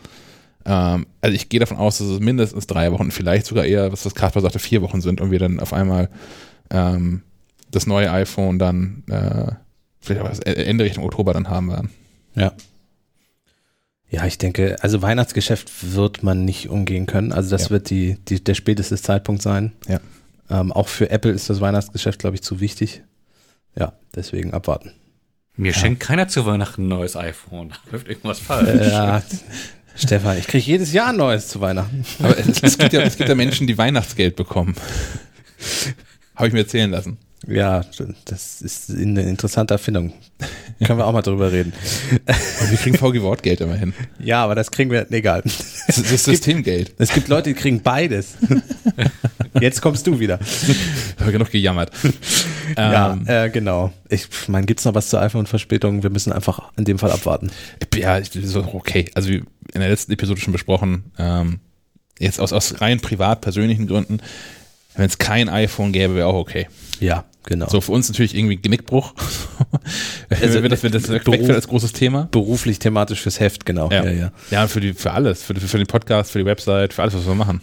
Ähm, also ich gehe davon aus, dass es mindestens drei Wochen, vielleicht sogar eher, was das Kasper sagte, vier Wochen sind und wir dann auf einmal ähm, das neue iPhone dann äh, vielleicht auch das Ende Richtung Oktober dann haben werden. Ja. Ja, ich denke, also Weihnachtsgeschäft wird man nicht umgehen können. Also das Ja. wird die, die, der späteste Zeitpunkt sein. Ja. Ähm, auch für Apple ist das Weihnachtsgeschäft, glaube ich, zu wichtig. Ja, deswegen abwarten. Mir schenkt keiner zu Weihnachten ein neues iPhone. Da läuft irgendwas falsch. Äh, ja, Stefan, ich kriege jedes Jahr ein neues zu Weihnachten. Aber es, es, gibt ja, es gibt ja Menschen, die Weihnachtsgeld bekommen. Habe ich mir erzählen lassen. Ja, das ist eine interessante Erfindung. Können wir auch mal drüber reden. Und wir kriegen VG Wortgeld immerhin. Ja, aber das kriegen wir, egal. Das ist Systemgeld. Es gibt Leute, die kriegen beides. Jetzt kommst du wieder. Habe genug gejammert. Ja, Ähm, äh, genau. Ich meine, gibt's noch was zur iPhone-Verspätung? Wir müssen einfach in dem Fall abwarten. Ja, ich, so, okay. Also wie in der letzten Episode schon besprochen, ähm, jetzt aus, aus rein privat persönlichen Gründen, wenn es kein iPhone gäbe, wäre auch okay. Ja, genau. So für uns natürlich irgendwie Genickbruch. [laughs] Also, wenn das, wenn das Beruf- wegfällt als großes Thema. Beruflich, thematisch fürs Heft, genau. Ja, ja. ja für, die, für alles. Für, für den Podcast, für die Website, für alles, was wir machen.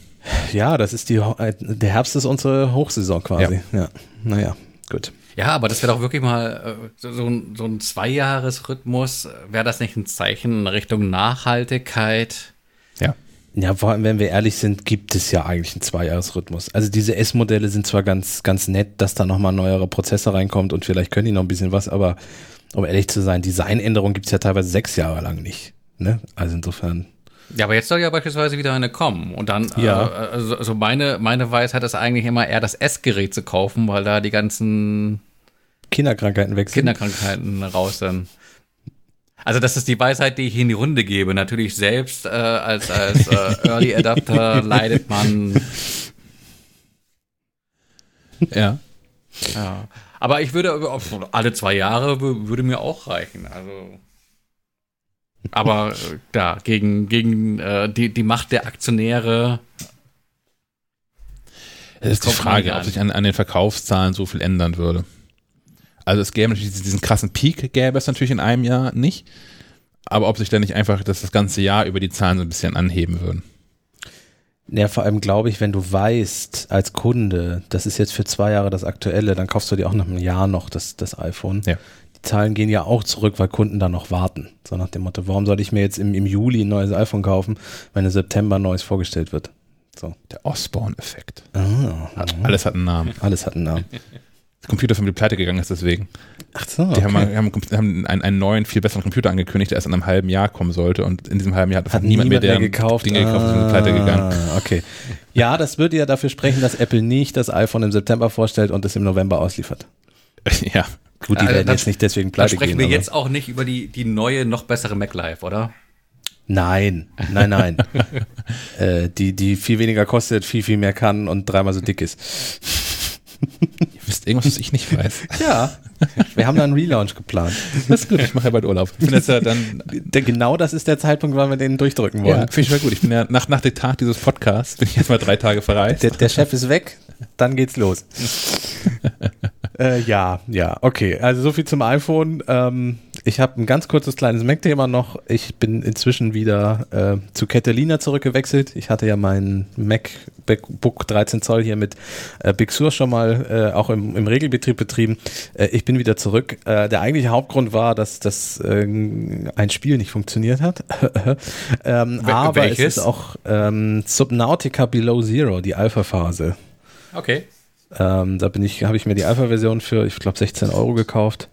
ja das ist die, äh, der Herbst ist unsere Hochsaison quasi. Ja. Naja, gut. Ja, aber das wäre doch wirklich mal äh, so, so ein, so ein Zweijahresrhythmus. Wäre das nicht ein Zeichen in Richtung Nachhaltigkeit? Ja. Ja, vor allem, wenn wir ehrlich sind, gibt es ja eigentlich einen Zweijahresrhythmus. Also diese S-Modelle sind zwar ganz, ganz nett, dass da nochmal ein neuerer Prozessor reinkommt und vielleicht können die noch ein bisschen was, aber um ehrlich zu sein, Designänderungen gibt es ja teilweise sechs Jahre lang nicht. Ne? Also insofern. Ja, aber jetzt soll ja beispielsweise wieder eine kommen. Und dann, Ja. äh, also, also meine, meine Weisheit ist eigentlich immer eher das S-Gerät zu kaufen, weil da die ganzen Kinderkrankheiten weg sind. Kinderkrankheiten raus sind. Also das ist die Weisheit, die ich in die Runde gebe. Natürlich selbst äh, als, als äh, Early Adapter [laughs] leidet man. Ja. Ja. Aber ich würde alle zwei Jahre wü- würde mir auch reichen. Also Aber äh, da, gegen, gegen äh, die, die Macht der Aktionäre. Das ist die Frage, ob sich an, an den Verkaufszahlen so viel ändern würde. Also es gäbe natürlich diesen krassen Peak, gäbe es natürlich in einem Jahr nicht. Aber ob sich dann nicht einfach das, das ganze Jahr über die Zahlen so ein bisschen anheben würden. Ja, vor allem glaube ich, wenn du weißt als Kunde, das ist jetzt für zwei Jahre das aktuelle, dann kaufst du dir auch nach einem Jahr noch das, das iPhone. Ja. Die Zahlen gehen ja auch zurück, weil Kunden da noch warten. So nach dem Motto, warum soll ich mir jetzt im, im Juli ein neues iPhone kaufen, wenn im September ein neues vorgestellt wird? So. Der Osborne-Effekt. Ah, Alles hat einen Namen. alles hat einen Namen. [laughs] Die Computerfirma, die pleite gegangen ist deswegen. Ach so, Die haben, haben, haben einen, einen neuen, viel besseren Computer angekündigt, der erst in einem halben Jahr kommen sollte. Und in diesem halben Jahr hat, Hat niemand mehr mehr deren gekauft. Dinge gekauft und sind pleite gegangen. Ah, okay. Ja, das würde ja dafür sprechen, dass Apple nicht das iPhone im September vorstellt und es im November ausliefert. [laughs] ja. Gut, die Äh, werden jetzt nicht deswegen pleite sprechen gehen. wir aber- jetzt auch nicht über die, die neue, noch bessere MacLife, oder? Nein, nein, nein. [laughs] äh, die, die viel weniger kostet, viel, viel mehr kann und dreimal so dick ist. Ihr wisst irgendwas, was ich nicht weiß. Ja. Wir haben da einen Relaunch geplant. Das ist gut, ich mache ja bald Urlaub. Ich bin jetzt ja dann. Genau das ist der Zeitpunkt, wann wir den durchdrücken wollen. Ja, finde ich mal gut. Ich bin ja nach, nach dem Tag dieses Podcasts, bin ich jetzt mal drei Tage verreist. Der, der Chef ist weg, dann geht's los. [laughs] äh, ja, ja, okay. Also so viel zum iPhone. Ähm, ich habe ein ganz kurzes kleines Mac-Thema noch. Ich bin inzwischen wieder äh, zu Catalina zurückgewechselt. Ich hatte ja meinen MacBook 13 Zoll hier mit äh, Big Sur schon mal äh, auch im, im Regelbetrieb betrieben. Äh, ich bin wieder zurück. Äh, der eigentliche Hauptgrund war, dass das äh, ein Spiel nicht funktioniert hat. [laughs] ähm, Wel- aber welches? es ist auch ähm, Subnautica Below Zero, die Alpha-Phase. Okay. Ähm, da bin ich, habe ich mir die Alpha-Version für, ich glaube, 16 Euro gekauft.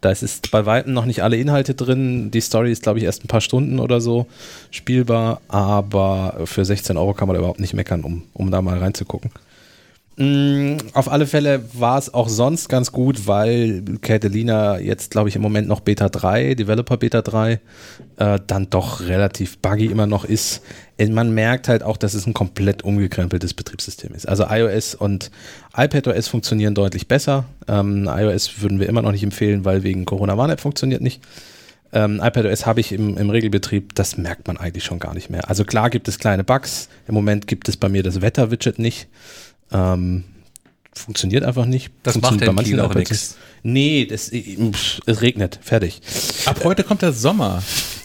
Da ist bei weitem noch nicht alle Inhalte drin. Die Story ist, glaube ich, erst ein paar Stunden oder so spielbar, aber für 16 Euro kann man überhaupt nicht meckern, um, um da mal reinzugucken. Mm, Auf alle Fälle war es auch sonst ganz gut, weil Catalina jetzt, glaube ich, im Moment noch Beta 3, Developer Beta 3, äh, dann doch relativ buggy immer noch ist. Äh, Man merkt halt auch, dass es ein komplett umgekrempeltes Betriebssystem ist. Also iOS und iPadOS funktionieren deutlich besser. Ähm, iOS würden wir immer noch nicht empfehlen, weil wegen Corona Warn-App funktioniert nicht. Ähm, iPadOS habe ich im, im Regelbetrieb, das merkt man eigentlich schon gar nicht mehr. Also klar gibt es kleine Bugs. Im Moment gibt es bei mir das Wetter-Widget nicht. Ähm, funktioniert einfach nicht. Das funktioniert macht in Kiel auch nix. Nee, das, pff, es regnet. Fertig. Ab heute kommt der Sommer.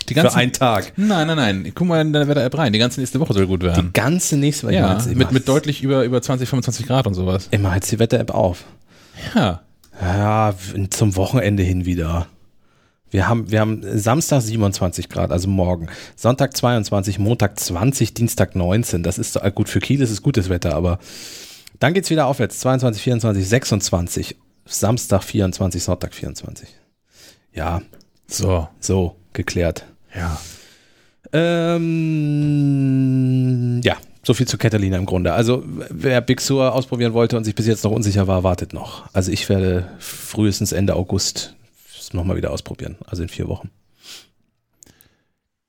Die ganzen, Für einen Tag. Nein, nein, nein. Guck mal in der Wetter-App rein. Die ganze nächste Woche soll gut Die werden. ganze nächste Woche. Ja, mit, mit deutlich über, über 20, 25 Grad und sowas. Immer heizt die Wetter-App auf. Ja. Ja, zum Wochenende hin wieder. Wir haben, wir haben Samstag 27 Grad, also morgen. Sonntag 22, Montag 20, Dienstag 19. Das ist doch- gut für Kiel, ist es gutes Wetter, aber dann geht's wieder aufwärts. 22, 24, 26. Samstag 24, Sonntag 24. Ja, So. so geklärt. Ja. Ähm, ja, so viel zu Catalina im Grunde. Also, wer Big Sur ausprobieren wollte und sich bis jetzt noch unsicher war, wartet noch. Also, ich werde frühestens Ende August es nochmal wieder ausprobieren. Also in vier Wochen.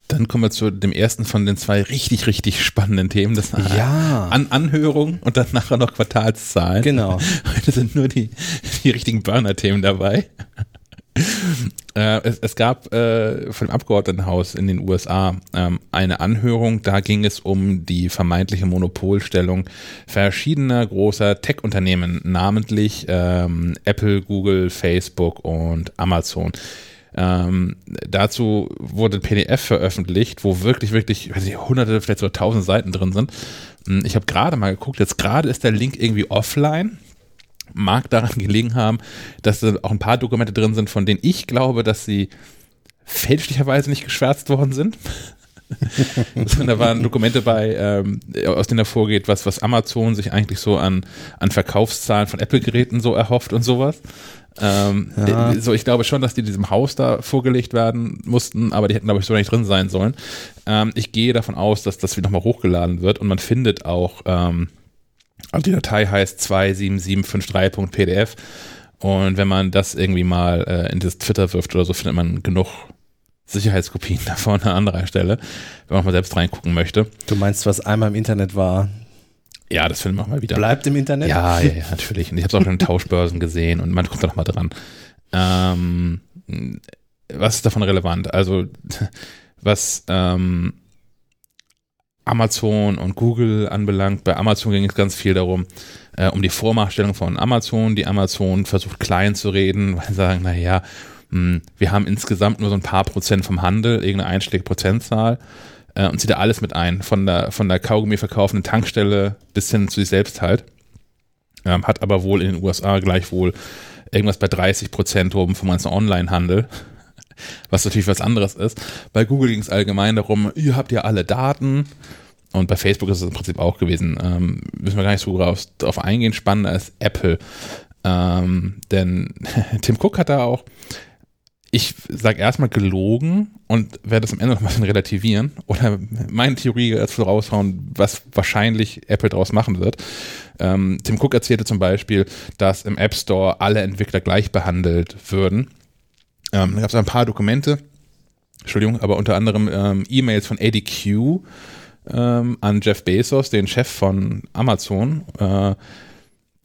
Dann kommen wir zu dem ersten von den zwei richtig, richtig spannenden Themen. Das Ja. An Anhörung und dann nachher noch Quartalszahlen. Genau. [laughs] Heute sind nur die, die richtigen Burner-Themen dabei. [laughs] Äh, es, es gab äh, von dem Abgeordnetenhaus in den USA ähm, eine Anhörung, da ging es um die vermeintliche Monopolstellung verschiedener großer Tech-Unternehmen, namentlich ähm, Apple, Google, Facebook und Amazon. Ähm, dazu wurde ein PDF veröffentlicht, wo wirklich, wirklich, weiß ich, hunderte, vielleicht sogar tausend Seiten drin sind. Hm, Ich habe gerade mal geguckt, jetzt gerade ist der Link irgendwie offline mag daran [laughs] gelegen haben, dass da auch ein paar Dokumente drin sind, von denen ich glaube, dass sie fälschlicherweise nicht geschwärzt worden sind. [laughs] da waren Dokumente bei, ähm, aus denen hervorgeht, was, was Amazon sich eigentlich so an, an Verkaufszahlen von Apple-Geräten so erhofft und sowas. Ähm, Ja. äh, So, ich glaube schon, dass die diesem Haus da vorgelegt werden mussten, aber die hätten, glaube ich, so nicht drin sein sollen. Ähm, ich gehe davon aus, dass das wieder nochmal hochgeladen wird und man findet auch, ähm, also die Datei heißt 27753.pdf und wenn man das irgendwie mal äh, in das Twitter wirft oder so, findet man genug Sicherheitskopien [laughs] davon an anderer Stelle, wenn man mal selbst reingucken möchte. Du meinst, was einmal im Internet war, Ja, das man auch mal wieder. bleibt im Internet? Ja, ja, ja, natürlich. Und ich habe es auch schon in [laughs] Tauschbörsen gesehen und man kommt da noch mal dran. Ähm, was ist davon relevant? Also, was ähm, Amazon und Google anbelangt. Bei Amazon ging es ganz viel darum, äh, um die Vormachtstellung von Amazon, die Amazon versucht klein zu reden, weil sie sagen, naja, hm, wir haben insgesamt nur so ein paar Prozent vom Handel, irgendeine einschlägige Prozentzahl äh, und zieht da alles mit ein, von der, von der Kaugummi verkaufenden Tankstelle bis hin zu sich selbst halt. Ähm, hat aber wohl in den USA gleichwohl irgendwas bei 30 Prozent oben vom ganzen Onlinehandel [laughs] was natürlich was anderes ist. Bei Google ging es allgemein darum, ihr habt ja alle Daten. Und bei Facebook ist es im Prinzip auch gewesen. Ähm, müssen wir gar nicht so drauf, drauf eingehen. Spannender ist Apple. Ähm, denn [laughs] Tim Cook hat da auch, ich sage erstmal gelogen und werde das am Ende noch mal relativieren oder meine Theorie dazu raushauen, was wahrscheinlich Apple daraus machen wird. Ähm, Tim Cook erzählte zum Beispiel, dass im App Store alle Entwickler gleich behandelt würden ähm, da gab es ein paar Dokumente, Entschuldigung, aber unter anderem ähm, E-Mails von ADQ ähm, an Jeff Bezos, den Chef von Amazon, äh,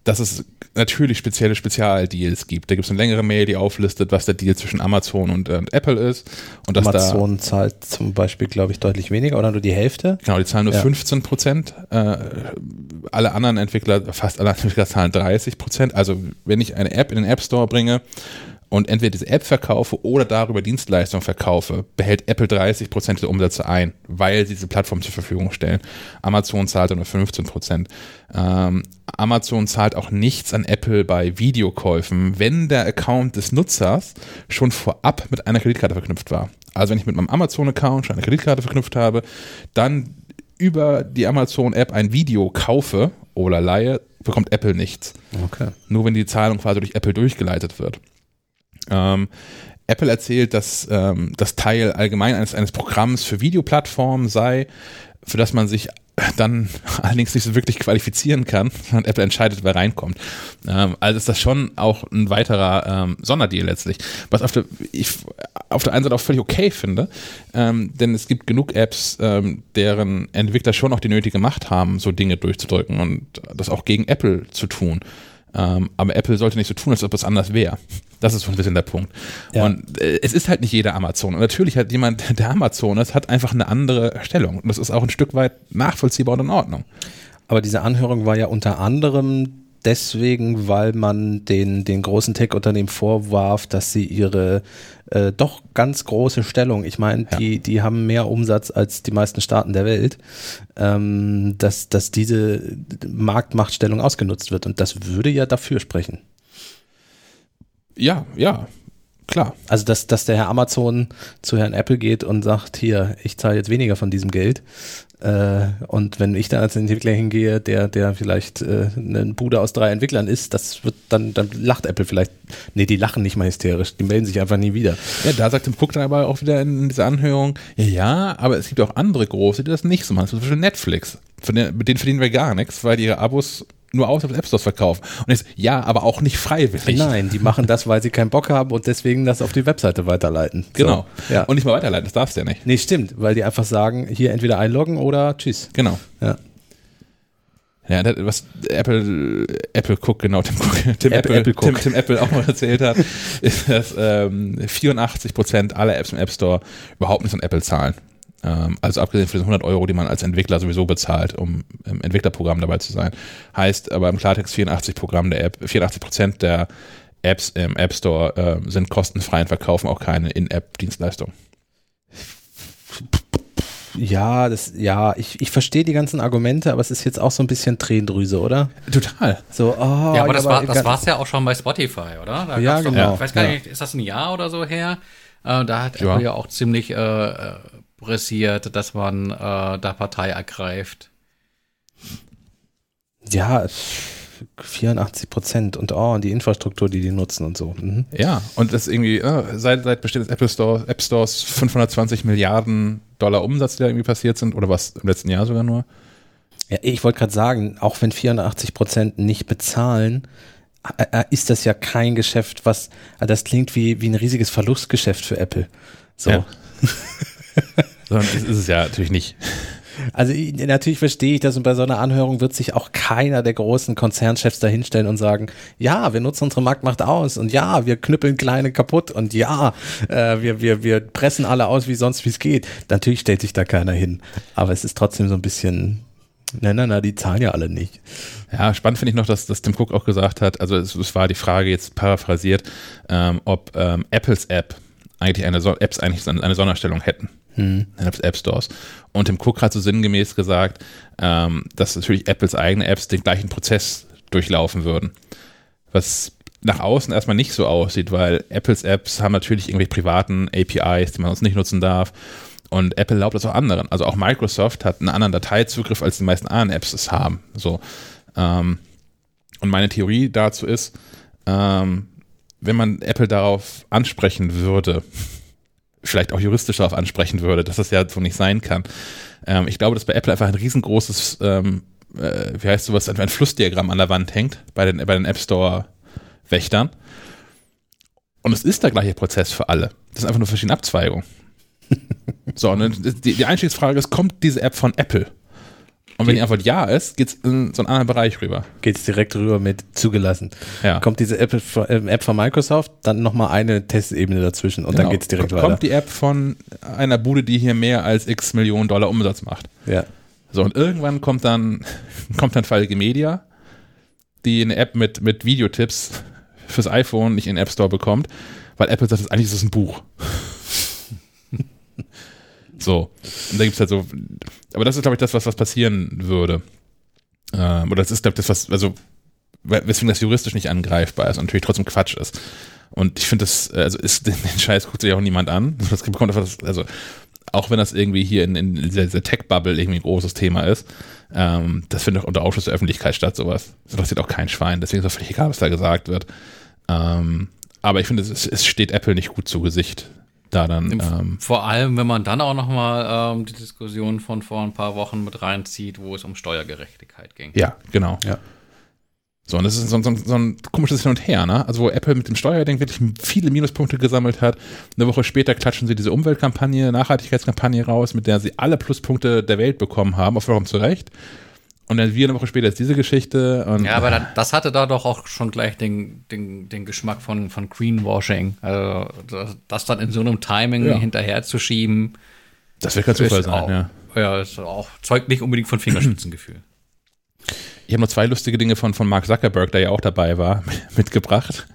dass es natürlich spezielle Spezialdeals gibt. Da gibt es eine längere Mail, die auflistet, was der Deal zwischen Amazon und, und Apple ist. Und dass Amazon da, zahlt zum Beispiel, glaube ich, deutlich weniger oder nur die Hälfte. Genau, die zahlen nur ja. 15 Prozent. Äh, alle anderen Entwickler, fast alle [laughs] Entwickler zahlen 30 Prozent. Also wenn ich eine App in den App Store bringe und entweder diese App verkaufe oder darüber Dienstleistungen verkaufe, behält Apple 30 Prozent der Umsätze ein, weil sie diese Plattform zur Verfügung stellen. Amazon zahlt nur 15 Prozent. Ähm, Amazon zahlt auch nichts an Apple bei Videokäufen, wenn der Account des Nutzers schon vorab mit einer Kreditkarte verknüpft war. Also wenn ich mit meinem Amazon-Account schon eine Kreditkarte verknüpft habe, dann über die Amazon-App ein Video kaufe oder leihe, bekommt Apple nichts. Okay. Nur wenn die Zahlung quasi durch Apple durchgeleitet wird. Ähm, Apple erzählt, dass ähm, das Teil allgemein eines, eines Programms für Videoplattformen sei, für das man sich dann [laughs] allerdings nicht so wirklich qualifizieren kann, sondern Apple entscheidet, wer reinkommt. Ähm, also ist das schon auch ein weiterer ähm, Sonderdeal letztlich. Was auf der, ich auf der einen Seite auch völlig okay finde, ähm, denn es gibt genug Apps, ähm, deren Entwickler schon auch die nötige Macht haben, so Dinge durchzudrücken und das auch gegen Apple zu tun. Ähm, aber Apple sollte nicht so tun, als ob es anders wäre. Das ist so ein bisschen der Punkt. Ja. Und äh, es ist halt nicht jeder Amazon. Und natürlich hat jemand, [laughs] der Amazon ist, hat einfach eine andere Stellung. Und das ist auch ein Stück weit nachvollziehbar und in Ordnung. Aber diese Anhörung war ja unter anderem deswegen, weil man den, den großen Tech-Unternehmen vorwarf, dass sie ihre äh, doch ganz große Stellung, ich meine, ja. die, die haben mehr Umsatz als die meisten Staaten der Welt, ähm, dass, dass diese Marktmachtstellung ausgenutzt wird. Und das würde ja dafür sprechen. Ja, ja, klar. Also, dass, dass der Herr Amazon zu Herrn Apple geht und sagt, hier, ich zahle jetzt weniger von diesem Geld, und wenn ich dann als Entwickler hingehe, der, der vielleicht äh, eine Bude aus drei Entwicklern ist, das wird dann, dann lacht Apple vielleicht. Nee, die lachen nicht mal hysterisch, die melden sich einfach nie wieder. Ja, da sagt Tim Cook dann aber auch wieder in dieser Anhörung, ja, aber es gibt auch andere große, die das nicht so machen. Zum Beispiel Netflix. Der, mit denen verdienen wir gar nichts, weil ihre Abos nur außerhalb des App Stores verkaufen. Und jetzt, ja, aber auch nicht freiwillig. Nein, die machen das, weil sie keinen Bock haben und deswegen das auf die Webseite weiterleiten. Genau. So, ja. Und nicht mal weiterleiten, das darfst du ja nicht. Nee, stimmt, weil die einfach sagen, hier entweder einloggen oder tschüss. Genau. Ja. Ja, was Apple, Apple Cook, genau, Tim, Cook, Tim, Apple, Apple Tim, Tim, Apple auch mal erzählt hat, [laughs] ist, dass ähm, 84 Prozent aller Apps im App Store überhaupt nicht an Apple zahlen. Ähm, also abgesehen von den 100 Euro, die man als Entwickler sowieso bezahlt, um im Entwicklerprogramm dabei zu sein. Heißt aber im Klartext 84 Programm der App, 84 Prozent der Apps im App Store äh, sind kostenfrei und verkaufen auch keine In-App-Dienstleistung. Ja, das, ja, ich, ich verstehe die ganzen Argumente, aber es ist jetzt auch so ein bisschen Tränendrüse, oder? Total. So, oh, ja, aber das war das war's ja auch schon bei Spotify, oder? Da ja, genau. Doch, ich weiß gar nicht, ist das ein Jahr oder so her? Äh, da hat ja. Apple ja auch ziemlich äh, äh pressiert, dass man äh, da Partei ergreift. Ja, 84 Prozent und oh, und die Infrastruktur, die die nutzen und so. Mhm. Ja, und das irgendwie, äh, seit, seit Bestehen des Apple Store, App Stores 520 Milliarden Dollar Umsatz, die da irgendwie passiert sind, oder was im letzten Jahr sogar nur? Ja, ich wollte gerade sagen, auch wenn 84 Prozent nicht bezahlen, äh, äh, ist das ja kein Geschäft, was, das klingt wie, wie ein riesiges Verlustgeschäft für Apple. So. Ja. [laughs] Sondern das ist es ja natürlich nicht. Also ich, natürlich verstehe ich das und bei so einer Anhörung wird sich auch keiner der großen Konzernchefs dahinstellen und sagen, ja, wir nutzen unsere Marktmacht aus und ja, wir knüppeln kleine kaputt und ja, äh, wir, wir, wir pressen alle aus, wie sonst wie es geht. Natürlich stellt sich da keiner hin. Aber es ist trotzdem so ein bisschen, na, na, na, die zahlen ja alle nicht. Ja, spannend finde ich noch, dass, dass Tim Cook auch gesagt hat, also es, es war die Frage jetzt paraphrasiert, ähm, ob ähm, Apples App eigentlich eine so Apps eigentlich eine Sonderstellung hätten. Hm. App Stores. Und Tim Cook hat so sinngemäß gesagt, ähm, dass natürlich Apples eigene Apps den gleichen Prozess durchlaufen würden. Was nach außen erstmal nicht so aussieht, weil Apples Apps haben natürlich irgendwelche privaten APIs, die man sonst nicht nutzen darf. Und Apple erlaubt das auch anderen. Also auch Microsoft hat einen anderen Dateizugriff, als die meisten anderen Apps es haben. So. Ähm, und meine Theorie dazu ist, ähm, wenn man Apple darauf ansprechen würde, vielleicht auch juristisch darauf ansprechen würde, dass das ja so nicht sein kann. Ähm, ich glaube, dass bei Apple einfach ein riesengroßes, ähm, äh, wie heißt sowas, ein Flussdiagramm an der Wand hängt bei den, bei den App Store Wächtern. Und es ist der gleiche Prozess für alle. Das sind einfach nur verschiedene Abzweigungen. [laughs] so, und die, die Einstiegsfrage ist, kommt diese App von Apple? Und wenn die Antwort ja ist, geht es in so einen anderen Bereich rüber. Geht es direkt rüber mit zugelassen. Ja. Kommt diese App, äh, App von Microsoft, dann nochmal eine Testebene dazwischen und genau. dann geht es direkt kommt weiter. Kommt die App von einer Bude, die hier mehr als x Millionen Dollar Umsatz macht. Ja. So, und irgendwann kommt dann, [laughs] kommt dann Fallige Media, die eine App mit, mit Videotipps fürs iPhone nicht in den App Store bekommt, weil Apple sagt, eigentlich ist es ein Buch. So. Und da gibt es halt so, aber das ist, glaube ich, das, was, was passieren würde. Ähm, oder das ist, glaube ich, das, was, also, weswegen das juristisch nicht angreifbar ist und natürlich trotzdem Quatsch ist. Und ich finde das, also ist, [laughs] den Scheiß guckt sich auch niemand an. Das bekommt einfach, das, also, auch wenn das irgendwie hier in, in dieser, dieser Tech-Bubble irgendwie ein großes Thema ist, ähm, das findet auch unter Ausschuss der Öffentlichkeit statt, sowas. Das interessiert auch kein Schwein, deswegen ist es völlig egal, was da gesagt wird. Ähm, aber ich finde, es, es steht Apple nicht gut zu Gesicht, da dann. Ähm, Vor allem, wenn man dann auch nochmal ähm, die Diskussion von vor ein paar Wochen mit reinzieht, wo es um Steuergerechtigkeit ging. Ja, genau. Ja. So, und das ist so, so, so ein komisches Hin und Her, ne? Also, wo Apple mit dem Steuerding wirklich viele Minuspunkte gesammelt hat. Eine Woche später klatschen sie diese Umweltkampagne, Nachhaltigkeitskampagne raus, mit der sie alle Pluspunkte der Welt bekommen haben, auf warum zu Recht. Und dann wir eine Woche später ist diese Geschichte. Ja, aber dann, das hatte da doch auch schon gleich den, den, den Geschmack von, von Greenwashing. Also das, das dann in so einem Timing Ja. hinterherzuschieben. das wird kein Zufall sein, auch, ja. Ja, ist auch, zeugt nicht unbedingt von Fingerspitzengefühl. Ich habe noch zwei lustige Dinge von, von Mark Zuckerberg, der ja auch dabei war, [laughs] mitgebracht.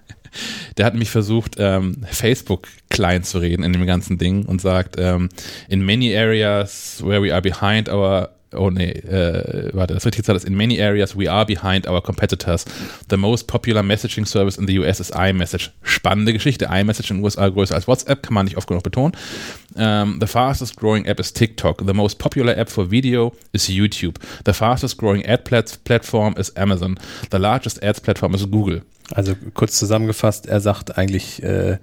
Der hat nämlich versucht, ähm, Facebook klein zu reden in dem ganzen Ding und sagt, ähm, in many areas where we are behind our Oh nee, äh, warte, das richtige Zahl ist, in many areas we are behind our competitors. The most popular messaging service in the US is iMessage. Spannende Geschichte. iMessage in den USA größer als WhatsApp, kann man nicht oft genug betonen. Um, the fastest growing app is TikTok. The most popular app for video is YouTube. The fastest growing ad plat platform is Amazon. The largest ads platform is Google. Also kurz zusammengefasst, er sagt eigentlich, äh,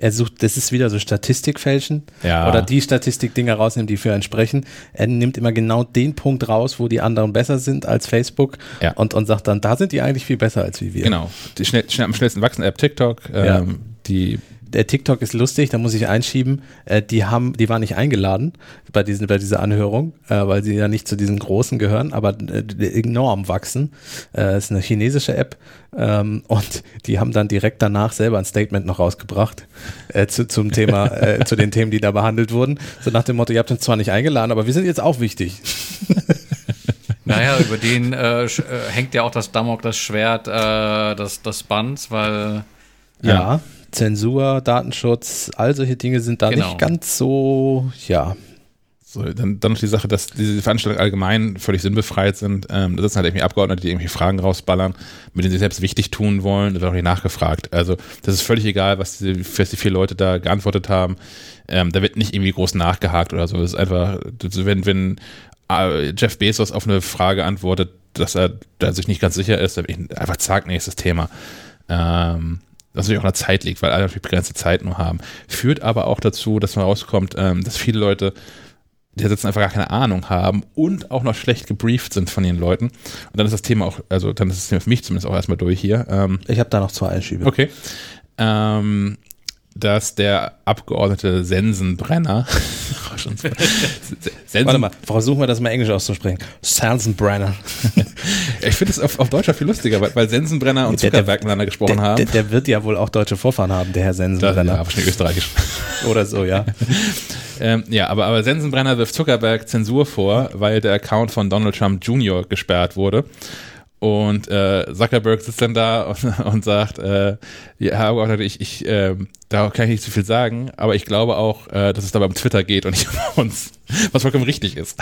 er sucht, das ist wieder so Statistikfälschen Ja. oder die Statistikdinger rausnimmt, die für ihn sprechen. Er nimmt immer genau den Punkt raus, wo die anderen besser sind als Facebook Ja. und, und sagt dann, da sind die eigentlich viel besser als wie wir. Genau. Die schnell, schnell, am schnellsten wachsende App TikTok. Ähm, Ja. Die Der TikTok ist lustig, da muss ich einschieben. Äh, die haben, die waren nicht eingeladen bei diesen, bei dieser Anhörung, äh, weil sie ja nicht zu diesen großen gehören, aber äh, enorm wachsen. Äh, ist eine chinesische App ähm, [laughs] und die haben dann direkt danach selber ein Statement noch rausgebracht äh, zu, zum Thema, äh, [laughs] zu den Themen, die da behandelt wurden. So nach dem Motto, ihr habt uns zwar nicht eingeladen, aber wir sind jetzt auch wichtig. [laughs] Naja, über den äh, äh, hängt ja auch das Damok, das Schwert äh, des, des Bands, weil Ja. Zensur, Datenschutz, all solche Dinge sind da Genau. nicht ganz so, ja. So, dann, dann noch die Sache, dass diese Veranstaltungen allgemein völlig sinnbefreit sind. Ähm, da sitzen halt irgendwie Abgeordnete, die irgendwie Fragen rausballern, mit denen sie selbst wichtig tun wollen. Da wird auch nicht nachgefragt. Also das ist völlig egal, was die, was die vier Leute da geantwortet haben. Ähm, da wird nicht irgendwie groß nachgehakt oder so. Es ist einfach, wenn, wenn äh, Jeff Bezos auf eine Frage antwortet, dass er da sich nicht ganz sicher ist, dann einfach zack, nächstes Thema. Ähm, was natürlich auch an der Zeit liegt, weil alle natürlich begrenzte Zeit nur haben. Führt aber auch dazu, dass man rauskommt, ähm, dass viele Leute die sitzen einfach gar keine Ahnung haben und auch noch schlecht gebrieft sind von den Leuten. Und dann ist das Thema auch, also dann ist das Thema für mich zumindest auch erstmal durch hier. Ähm, Ich habe da noch zwei Einschiebe. okay. Ähm, dass der Abgeordnete Sensenbrenner schon. [laughs] Warte mal, versuchen wir das mal Englisch auszusprechen. Sensenbrenner. [laughs] ich finde es auf, auf Deutsch viel lustiger, weil, weil Sensenbrenner und Der- der- Zuckerberg miteinander gesprochen Der, haben. der, der wird ja wohl auch deutsche Vorfahren haben, der Herr Das, Sensenbrenner. ja, wahrscheinlich österreichisch. [laughs] Oder so, ja. Ähm, ja, aber, aber Sensenbrenner wirft Zuckerberg Zensur vor, weil der Account von Donald Trump Jr. gesperrt wurde. Und äh, Zuckerberg sitzt dann da und, [laughs] und sagt, äh, ja, ich, ich äh, da kann ich nicht zu viel sagen, aber ich glaube auch, äh, dass es dabei um Twitter geht und nicht [laughs] um uns, was vollkommen richtig ist.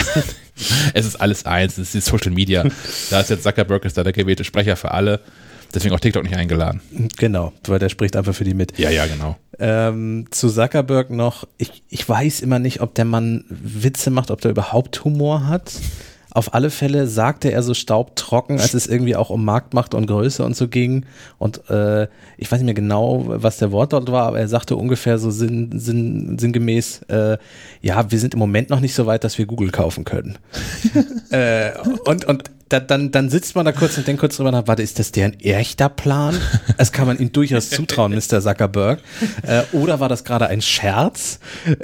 [laughs] es ist alles eins, es ist die Social Media. Da ist jetzt Zuckerberg ist da der gewählte Sprecher für alle, deswegen auch TikTok nicht eingeladen. Genau, weil der spricht einfach für die mit. Ja, ja, genau. Ähm, zu Zuckerberg noch, ich, ich weiß immer nicht, ob der Mann Witze macht, ob der überhaupt Humor hat. Auf alle Fälle sagte er so staubtrocken, als es irgendwie auch um Marktmacht und Größe und so ging. Und äh, ich weiß nicht mehr genau, was der Wort dort war, aber er sagte ungefähr so sinn, sinn, sinngemäß, äh, ja, wir sind im Moment noch nicht so weit, dass wir Google kaufen können. [laughs] äh, und und da, dann, dann sitzt man da kurz und denkt kurz drüber nach, warte, ist das deren echter Plan? [laughs] Das kann man ihm durchaus zutrauen, Mr. Zuckerberg. Äh, oder war das gerade ein Scherz?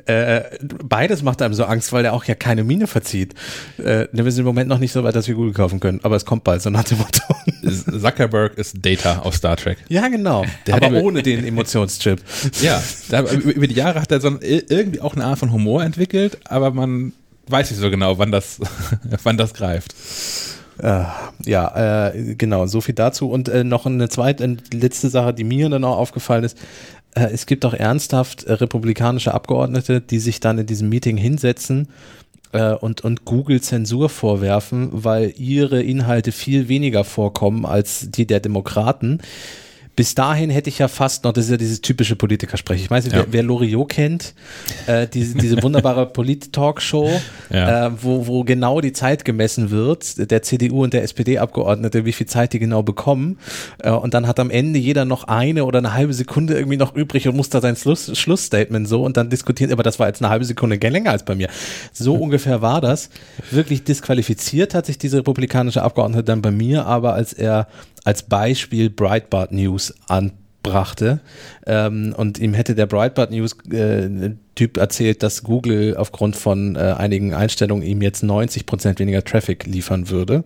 Äh, beides macht einem so Angst, weil er auch ja keine Miene verzieht. Äh, wir sind im Moment noch nicht so weit, dass wir Google kaufen können, aber es kommt bald, so nach dem Motto. Zuckerberg ist Data aus Star Trek. ja, genau. Der aber ohne den Emotionschip. Ja, da, über über die Jahre hat er so ein, irgendwie auch eine Art von Humor entwickelt, aber man weiß nicht so genau, wann das, [laughs] wann das greift. Äh, ja, äh, genau, so viel dazu. Und äh, noch eine zweite, eine letzte Sache, die mir dann auch aufgefallen ist. Äh, es gibt auch ernsthaft äh, republikanische Abgeordnete, die sich dann in diesem Meeting hinsetzen äh, und, und Google Zensur vorwerfen, weil ihre Inhalte viel weniger vorkommen als die der Demokraten. Bis dahin hätte ich ja fast noch, das ist ja dieses typische Politikersprech. Ich weiß nicht, Ja. wer, wer Loriot kennt, äh, diese, diese wunderbare [laughs] Polit-Talkshow, Ja. äh, wo, wo genau die Zeit gemessen wird, der CDU und der SPD-Abgeordnete, wie viel Zeit die genau bekommen. Äh, und dann hat am Ende jeder noch eine oder eine halbe Sekunde irgendwie noch übrig und muss da sein Schluss, Schlussstatement so und dann diskutieren, aber das war jetzt eine halbe Sekunde länger als bei mir. So ungefähr war das. Wirklich disqualifiziert hat sich diese republikanische Abgeordnete dann bei mir, aber als er als Beispiel Breitbart News anbrachte ähm, und ihm hätte der Breitbart News äh, Typ erzählt, dass Google aufgrund von äh, einigen Einstellungen ihm jetzt 90 Prozent weniger Traffic liefern würde.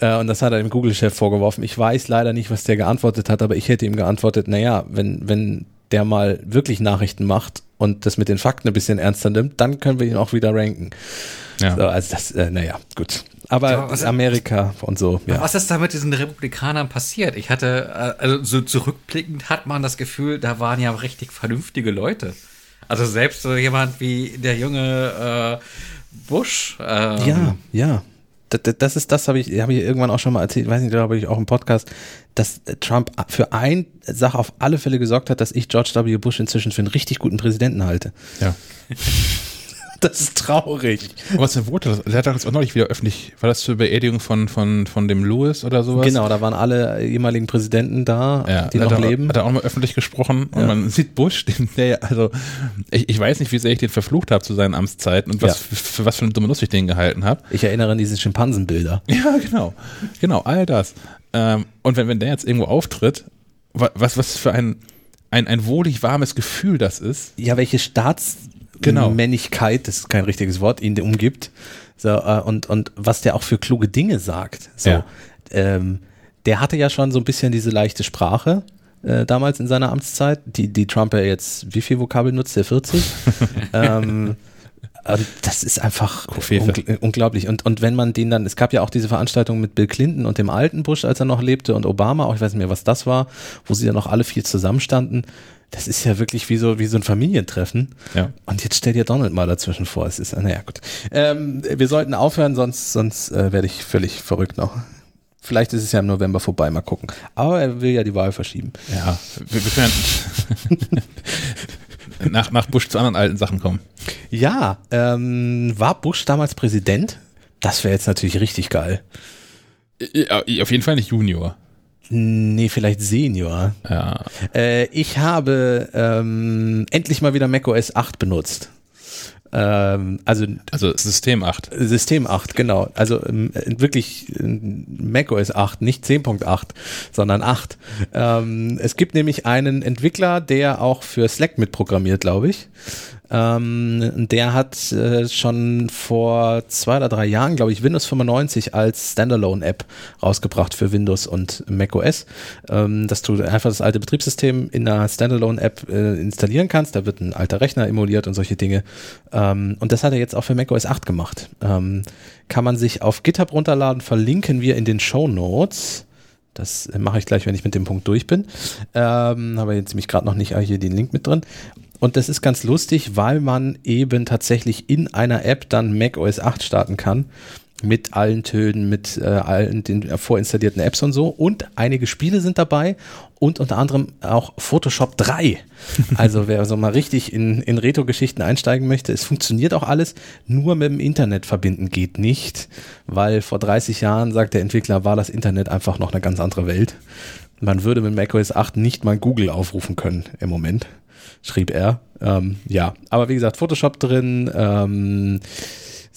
Äh, und das hat er dem Google-Chef vorgeworfen. Ich weiß leider nicht, was der geantwortet hat, aber ich hätte ihm geantwortet, naja, wenn, wenn der mal wirklich Nachrichten macht und das mit den Fakten ein bisschen ernster nimmt, dann können wir ihn auch wieder ranken. Ja. So, also das, äh, naja, gut. Aber Ja, was- Amerika und so, ja. Was ist da mit diesen Republikanern passiert? Ich hatte, äh, also so zurückblickend hat man das Gefühl, da waren ja richtig vernünftige Leute. Also selbst so jemand wie der junge äh, Bush. ähm, Ja, ja. Das, ist das, habe ich, habe ich irgendwann auch schon mal erzählt, weiß nicht, glaube ich auch im Podcast, dass Trump für eine Sache auf alle Fälle gesorgt hat, dass ich George W. Bush inzwischen für einen richtig guten Präsidenten halte. Ja. [laughs] [laughs] Das ist traurig. Was wurde das? Der hat jetzt auch neulich wieder öffentlich, war das zur Beerdigung von, von, von dem Lewis oder sowas? Genau, da waren alle ehemaligen Präsidenten da, Ja, die hat noch er, leben. Hat er auch mal öffentlich gesprochen und Ja. man sieht Bush, den, der, also ich, ich weiß nicht, wie sehr ich den verflucht habe zu seinen Amtszeiten und was, Ja. für, für was für eine dumme Nuss ich den gehalten habe. Ich erinnere an diese Schimpansenbilder. [laughs] Ja, genau. Genau, all das. Ähm, und wenn, wenn der jetzt irgendwo auftritt, wa- was, was für ein, ein, ein wohlig warmes Gefühl das ist. Ja, welche Genau. Staatsmännlichkeit, das ist kein richtiges Wort, ihn umgibt. So, äh, und, und was der auch für kluge Dinge sagt. So, Ja. ähm, der hatte ja schon so ein bisschen diese leichte Sprache äh, damals in seiner Amtszeit, die, die Trump ja jetzt, wie viel Vokabel nutzt der? 40? [laughs] ähm, und das ist einfach ungl unglaublich. Und, und wenn man den dann, es gab ja auch diese Veranstaltung mit Bill Clinton und dem alten Bush, als er noch lebte, und Obama, auch ich weiß nicht mehr, was das war, wo sie ja noch alle vier zusammenstanden. Das ist ja wirklich wie so, wie so ein Familientreffen. Ja. Und jetzt stell dir Donald mal dazwischen vor. Es ist, naja, gut. Ähm, wir sollten aufhören, sonst, sonst äh, werde ich völlig verrückt noch. Vielleicht ist es ja im November vorbei, mal gucken. Aber er will ja die Wahl verschieben. Ja, wir, wir können [laughs] nach, nach Bush zu anderen alten Sachen kommen. Ja, ähm, war Bush damals Präsident? Das wäre jetzt natürlich richtig geil. Ja, auf jeden Fall nicht Junior. Nee, vielleicht Senior. Ja. Äh, ich habe ähm, endlich mal wieder macOS 8 benutzt. Ähm, also, also System 8. System 8, genau. Also ähm, wirklich macOS 8, nicht 10.8, sondern 8. Ähm, es gibt nämlich einen Entwickler, der auch für Slack mitprogrammiert, glaube ich. Ähm, der hat äh, schon vor zwei oder drei Jahren, glaube ich, Windows 95 als Standalone-App rausgebracht für Windows und macOS, ähm, dass du einfach das alte Betriebssystem in einer Standalone-App äh, installieren kannst. Da wird ein alter Rechner emuliert und solche Dinge. Ähm, und das hat er jetzt auch für macOS 8 gemacht. Ähm, kann man sich auf GitHub runterladen, verlinken wir in den Show Notes. Das mache ich gleich, wenn ich mit dem Punkt durch bin. Ähm, habe jetzt nämlich gerade noch nicht hier den Link mit drin. Und das ist ganz lustig, weil man eben tatsächlich in einer App dann Mac OS 8 starten kann. Mit allen Tönen, mit äh, allen den vorinstallierten Apps und so. Und einige Spiele sind dabei und unter anderem auch Photoshop 3. [laughs] Also wer so mal richtig in, in Retro-Geschichten einsteigen möchte, es funktioniert auch alles, nur mit dem Internet verbinden geht nicht, weil vor 30 Jahren, sagt der Entwickler, war das Internet einfach noch eine ganz andere Welt. Man würde mit macOS 8 nicht mal Google aufrufen können im Moment schrieb er. Ähm, ja, aber wie gesagt, Photoshop drin, ähm,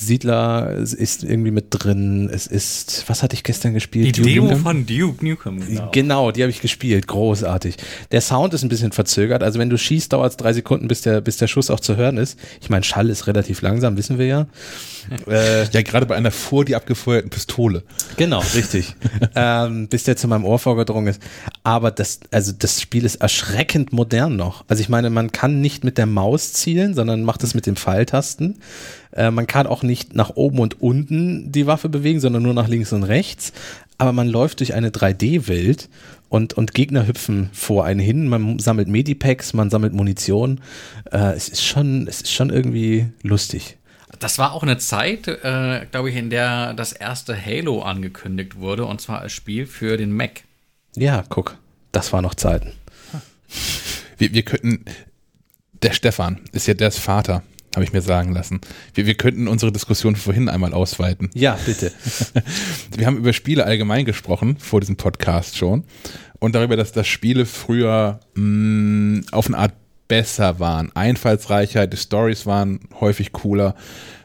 Siedler ist irgendwie mit drin. Es ist, was hatte ich gestern gespielt? Die Duke Demo Nukem? von Duke Nukem. Genau, genau die habe ich gespielt. Großartig. Der Sound ist ein bisschen verzögert. Also wenn du schießt, dauert es drei Sekunden, bis der, bis der Schuss auch zu hören ist. Ich meine, Schall ist relativ langsam, wissen wir ja. [laughs] äh, ja, gerade bei einer vor die abgefeuerten Pistole. Genau, richtig. [laughs] ähm, bis der zu meinem Ohr vorgedrungen ist. Aber das, also das Spiel ist erschreckend modern noch. Also ich meine, man kann nicht mit der Maus zielen, sondern macht es mit den Pfeiltasten. Äh, man kann auch nicht nach oben und unten die Waffe bewegen, sondern nur nach links und rechts. Aber man läuft durch eine 3D-Welt und, und Gegner hüpfen vor einen hin. Man sammelt Medipacks, man sammelt Munition. Äh, es ist schon, es ist schon irgendwie lustig. Das war auch eine Zeit, äh, glaube ich, in der das erste Halo angekündigt wurde, und zwar als Spiel für den Mac. Ja, guck, das war noch Zeiten. Wir, wir könnten, der Stefan ist ja der Vater habe ich mir sagen lassen. Wir, wir könnten unsere Diskussion vorhin einmal ausweiten. Ja, bitte. [laughs] wir haben über Spiele allgemein gesprochen, vor diesem Podcast schon. Und darüber, dass, dass Spiele früher mh, mm, auf eine Art besser waren, einfallsreicher, die Stories waren häufig cooler.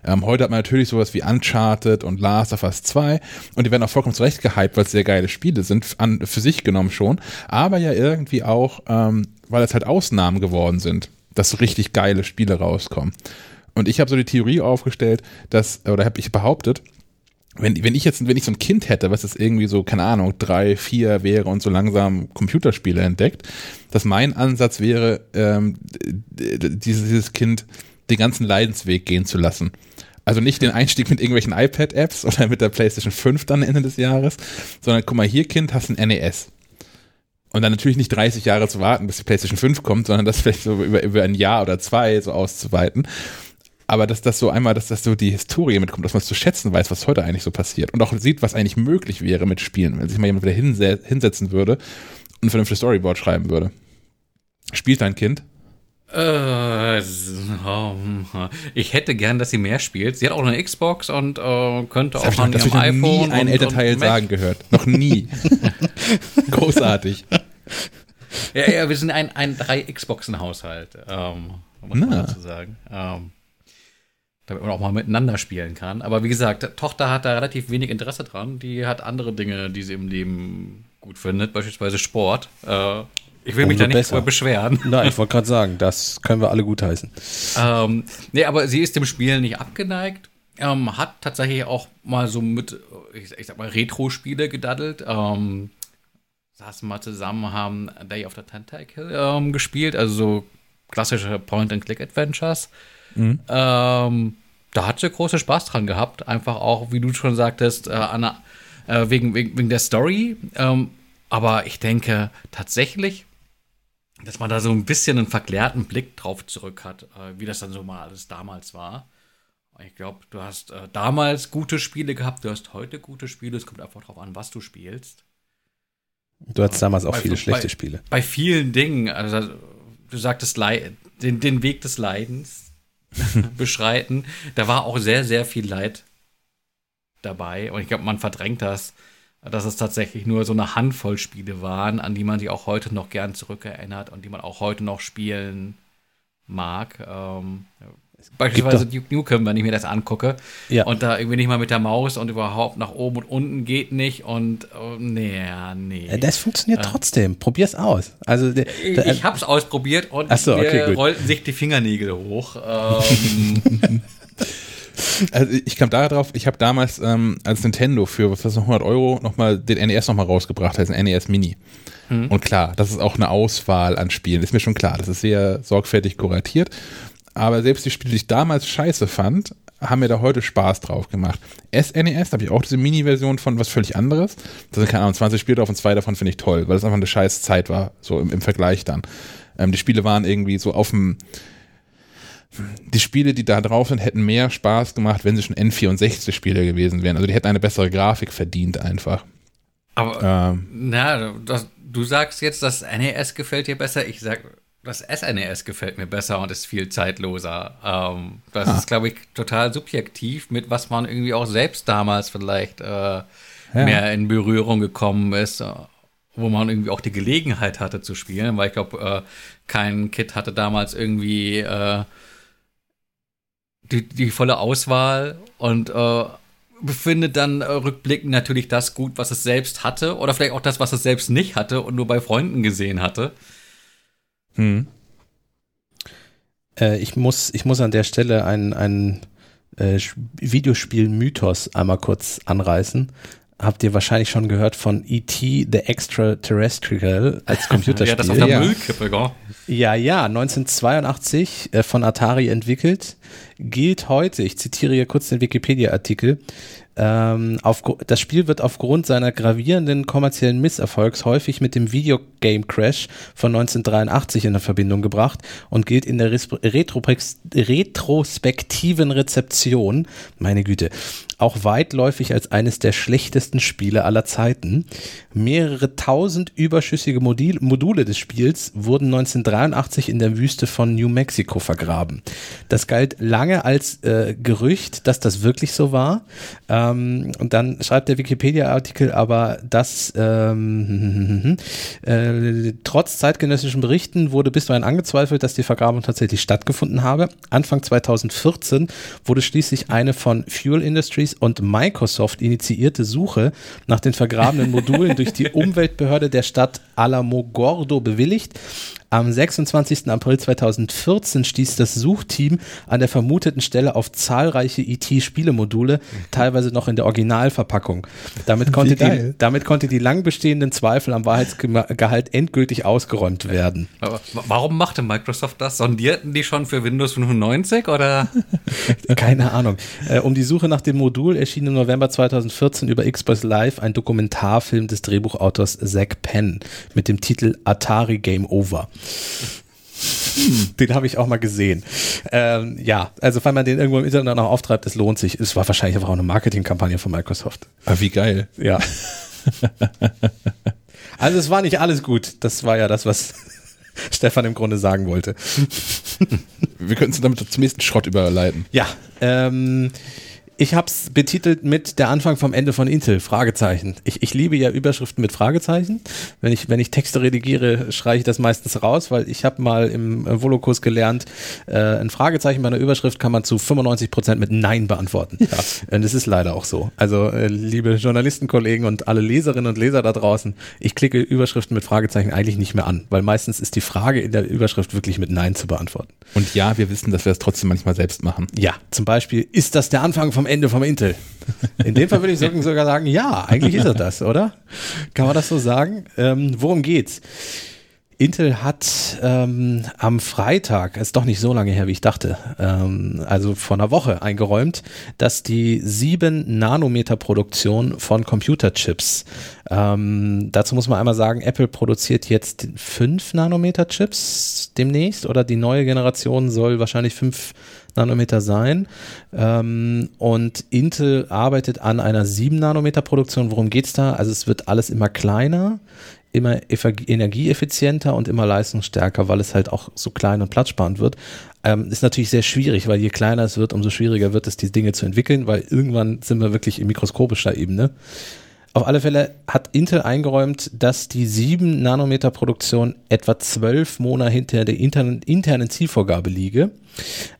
Ähm, heute hat man natürlich sowas wie Uncharted und Last of Us 2 und die werden auch vollkommen zurecht gehypt, weil es sehr geile Spiele sind, an, für sich genommen schon, aber ja irgendwie auch, ähm, weil es halt Ausnahmen geworden sind dass so richtig geile Spiele rauskommen. Und ich habe so die Theorie aufgestellt, dass, oder habe ich behauptet, wenn, wenn ich jetzt, wenn ich so ein Kind hätte, was jetzt irgendwie so, keine Ahnung, drei, vier wäre und so langsam Computerspiele entdeckt, dass mein Ansatz wäre, ähm, dieses, dieses Kind den ganzen Leidensweg gehen zu lassen. Also nicht den Einstieg mit irgendwelchen iPad-Apps oder mit der PlayStation 5 dann Ende des Jahres, sondern guck mal, hier Kind, hast ein NES. Und dann natürlich nicht 30 Jahre zu warten, bis die PlayStation 5 kommt, sondern das vielleicht so über, über ein Jahr oder zwei so auszuweiten. Aber dass das so einmal, dass das so die Historie mitkommt, dass man es zu schätzen weiß, was heute eigentlich so passiert und auch sieht, was eigentlich möglich wäre mit Spielen, wenn sich mal jemand wieder hinse hinsetzen würde und ein vernünftiges Storyboard schreiben würde. Spielt dein Kind? Äh, ich hätte gern, dass sie mehr spielt. Sie hat auch eine Xbox und äh, könnte das auch an ihrem iPhone. Nie ein Elternteil sagen gehört. Noch nie. [laughs] Großartig. Ja, ja, wir sind ein, ein drei Xboxen-Haushalt, ähm, muss man dazu sagen. Ähm, damit man auch mal miteinander spielen kann. Aber wie gesagt, Tochter hat da relativ wenig Interesse dran. Die hat andere Dinge, die sie im Leben gut findet, beispielsweise Sport. Äh, ich will mich da nicht besser. beschweren. Nein, ich wollte gerade sagen, das können wir alle gutheißen. Ähm, nee, aber sie ist dem Spiel nicht abgeneigt. Ähm, hat tatsächlich auch mal so mit, ich, ich sag mal, Retro-Spiele gedaddelt. Ähm, saßen mal zusammen, haben Day of the Tentacle ähm, gespielt, also so klassische Point-and-Click-Adventures. Mhm. Ähm, da hat sie große Spaß dran gehabt. Einfach auch, wie du schon sagtest, äh, Anna, äh, wegen, wegen, wegen der Story. Ähm, aber ich denke tatsächlich, dass man da so ein bisschen einen verklärten Blick drauf zurück hat, äh, wie das dann so mal alles damals war. Ich glaube, du hast äh, damals gute Spiele gehabt, du hast heute gute Spiele. Es kommt einfach darauf an, was du spielst. Du hattest damals auch bei, viele schlechte bei, Spiele. Bei vielen Dingen, also du sagtest den, den Weg des Leidens [laughs] beschreiten, da war auch sehr, sehr viel Leid dabei. Und ich glaube, man verdrängt das dass es tatsächlich nur so eine Handvoll Spiele waren, an die man sich auch heute noch gern zurückerinnert und die man auch heute noch spielen mag. Ähm, Beispielsweise Duke Nukem, wenn ich mir das angucke. Ja. Und da irgendwie nicht mal mit der Maus und überhaupt nach oben und unten geht nicht und oh, nee, nee. Äh, Das funktioniert trotzdem. Probier's aus. Also der, der, ich hab's ausprobiert und so, okay, rollten sich die Fingernägel hoch. Ähm, [laughs] Also ich kam da drauf, ich habe damals ähm, als Nintendo für was ist das, 100 Euro nochmal den NES nochmal rausgebracht, also ein NES Mini. Und klar, das ist auch eine Auswahl an Spielen, ist mir schon klar, das ist sehr sorgfältig kuratiert. Aber selbst die Spiele, die ich damals scheiße fand, haben mir da heute Spaß drauf gemacht. SNES, da habe ich auch diese Mini-Version von was völlig anderes. Da sind keine Ahnung, 20 Spiele drauf und zwei davon finde ich toll, weil es einfach eine scheiß Zeit war, so im, im Vergleich dann. Ähm, die Spiele waren irgendwie so auf dem die Spiele, die da drauf sind, hätten mehr Spaß gemacht, wenn sie schon N64-Spiele gewesen wären. Also die hätten eine bessere Grafik verdient einfach. aber Ähm, na, das, du sagst jetzt, das NES gefällt dir besser. Ich sag, das SNES gefällt mir besser und ist viel zeitloser. Ähm, das Ah. ist, glaube ich, total subjektiv, mit was man irgendwie auch selbst damals vielleicht äh, mehr in Berührung gekommen ist. äh, Wo man irgendwie auch die Gelegenheit hatte zu spielen, weil ich glaube, äh, kein Kid hatte damals irgendwie äh, die, die volle Auswahl und äh, befindet dann äh, rückblickend natürlich das gut, was es selbst hatte oder vielleicht auch das, was es selbst nicht hatte und nur bei Freunden gesehen hatte. Hm. äh, ich, muss, ich muss an der Stelle einen, einen äh, Videospiel-Mythos einmal kurz anreißen. Habt ihr wahrscheinlich schon gehört von E.T. The Extraterrestrial als Computerspiel? [laughs] Ja, das auf der Ja. Müllkippe, gell? Ja, ja, 1982 äh, von Atari entwickelt, gilt heute, ich zitiere hier kurz den Wikipedia-Artikel, ähm, auf, das Spiel wird aufgrund seiner gravierenden kommerziellen Misserfolgs häufig mit dem Videogame Crash von 1983 in Verbindung gebracht und gilt in der Retropex- retrospektiven Rezeption, meine Güte, auch weitläufig als eines der schlechtesten Spiele aller Zeiten. Mehrere tausend überschüssige Modul Module des Spiels wurden 1983 in der Wüste von New Mexico vergraben. Das galt lange als äh, Gerücht, dass das wirklich so war. Ähm, und dann schreibt der Wikipedia-Artikel aber, dass ähm, [laughs] äh, trotz zeitgenössischen Berichten wurde bisweilen angezweifelt, dass die Vergrabung tatsächlich stattgefunden habe. Anfang 2014 wurde schließlich eine von Fuel Industries und Microsoft initiierte Suche nach den vergrabenen Modulen durch die [laughs] Umweltbehörde der Stadt Alamogordo bewilligt. Am 26. April 2014 stieß das Suchteam an der vermuteten Stelle auf zahlreiche IT-Spielemodule, teilweise noch in der Originalverpackung. Damit konnte, die, damit konnte die lang bestehenden Zweifel am Wahrheitsgehalt endgültig ausgeräumt werden. Aber wa- warum machte Microsoft das? Sondierten die schon für Windows 95 oder? [laughs] Keine Ahnung. Äh, um die Suche nach dem Modul erschien im November 2014 über Xbox Live ein Dokumentarfilm des Drehbuchautors Zack Penn mit dem Titel Atari Game Over. Den habe ich auch mal gesehen. Ähm, ja, also wenn man den irgendwo im Internet noch auftreibt, es lohnt sich. Es war wahrscheinlich einfach auch eine Marketingkampagne von Microsoft. Ah, wie geil. Ja. also es war nicht alles gut. Das war ja das, was [laughs] Stefan im Grunde sagen wollte. Wir könnten es damit zum nächsten Schrott überleiten. Ja, ähm, ich habe es betitelt mit der Anfang vom Ende von Intel, Fragezeichen. Ich, ich liebe ja Überschriften mit Fragezeichen. Wenn ich, wenn ich Texte redigiere, schreibe ich das meistens raus, weil ich habe mal im äh, Volokurs gelernt, äh, ein Fragezeichen bei einer Überschrift kann man zu 95 Prozent mit Nein beantworten. Ja. [laughs] Und es ist leider auch so. Also, äh, liebe Journalistenkollegen und alle Leserinnen und Leser da draußen, ich klicke Überschriften mit Fragezeichen eigentlich nicht mehr an, weil meistens ist die Frage in der Überschrift wirklich mit Nein zu beantworten. Und ja, wir wissen, dass wir es trotzdem manchmal selbst machen. Ja, zum Beispiel, ist das der Anfang vom Ende vom Intel? In dem Fall würde ich sogar sagen, ja, eigentlich ist er das, oder? Kann man das so sagen? Ähm, worum geht's? Intel hat ähm, am Freitag, ist doch nicht so lange her, wie ich dachte, ähm, also vor einer Woche eingeräumt, dass die 7 Nanometer Produktion von Computerchips, ähm, dazu muss man einmal sagen, Apple produziert jetzt 5 Nanometer Chips demnächst oder die neue Generation soll wahrscheinlich 5 Nanometer sein. Ähm, und Intel arbeitet an einer 7 Nanometer Produktion. Worum geht's da? Also es wird alles immer kleiner immer energieeffizienter und immer leistungsstärker, weil es halt auch so klein und platzsparend wird. Ähm, ist natürlich sehr schwierig, weil je kleiner es wird, umso schwieriger wird es, die Dinge zu entwickeln, weil irgendwann sind wir wirklich in mikroskopischer Ebene. Auf alle Fälle hat Intel eingeräumt, dass die 7 Nanometer Produktion etwa zwölf Monate hinter der internen Zielvorgabe liege.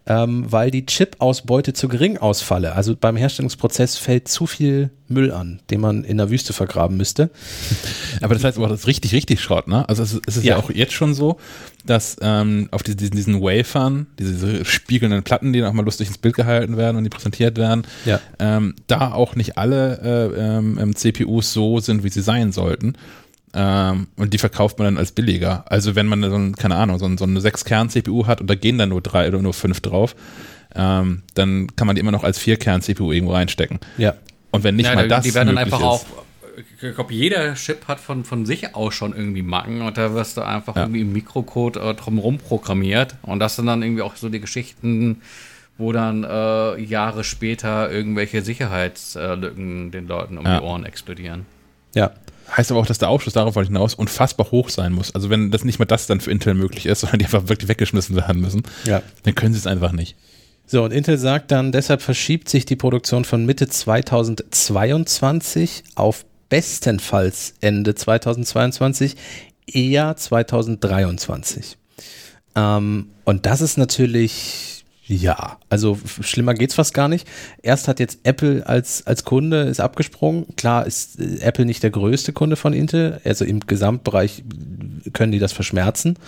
Ähm, weil die Chip-Ausbeute zu gering ausfalle. Also beim Herstellungsprozess fällt zu viel Müll an, den man in der Wüste vergraben müsste. [laughs] Aber das heißt aber, das ist richtig, richtig Schrott, ne? Also es ist, es ist ja. ja. auch jetzt schon so, dass ähm, auf diesen, diesen Wafern, diese, diese, spiegelnden Platten, die dann auch mal lustig ins Bild gehalten werden und die präsentiert werden, ja. ähm, da auch nicht alle äh, ähm, CPUs so sind, wie sie sein sollten. Ähm, und die verkauft man dann als billiger. Also wenn man so ein, keine Ahnung, so, ein, so eine 6-Kern-CPU hat und da gehen dann nur drei oder nur fünf drauf, ähm, dann kann man die immer noch als 4-Kern-CPU irgendwo reinstecken. Ja. Und wenn nicht ja, mal das Die werden dann einfach ist, auch ich glaube, jeder Chip hat von, von sich aus schon irgendwie Macken und da wirst du einfach ja. irgendwie im Mikrocode äh, drumherum programmiert. Und das sind dann irgendwie auch so die Geschichten, wo dann äh, Jahre später irgendwelche Sicherheitslücken den Leuten um ja. die Ohren explodieren. Ja, Heißt aber auch, dass der Aufschluss darauf hinaus unfassbar hoch sein muss. Also wenn das nicht mal das dann für Intel möglich ist, [laughs] sondern die einfach wirklich weggeschmissen werden müssen, ja. dann können sie es einfach nicht. So, und Intel sagt dann, deshalb verschiebt sich die Produktion von Mitte 2022 auf bestenfalls Ende 2022, eher 2023. Ähm, und das ist natürlich ja, also schlimmer geht's fast gar nicht. Erst hat jetzt Apple als, als Kunde ist abgesprungen. Klar ist äh, Apple nicht der größte Kunde von Intel. Also im Gesamtbereich können die das verschmerzen.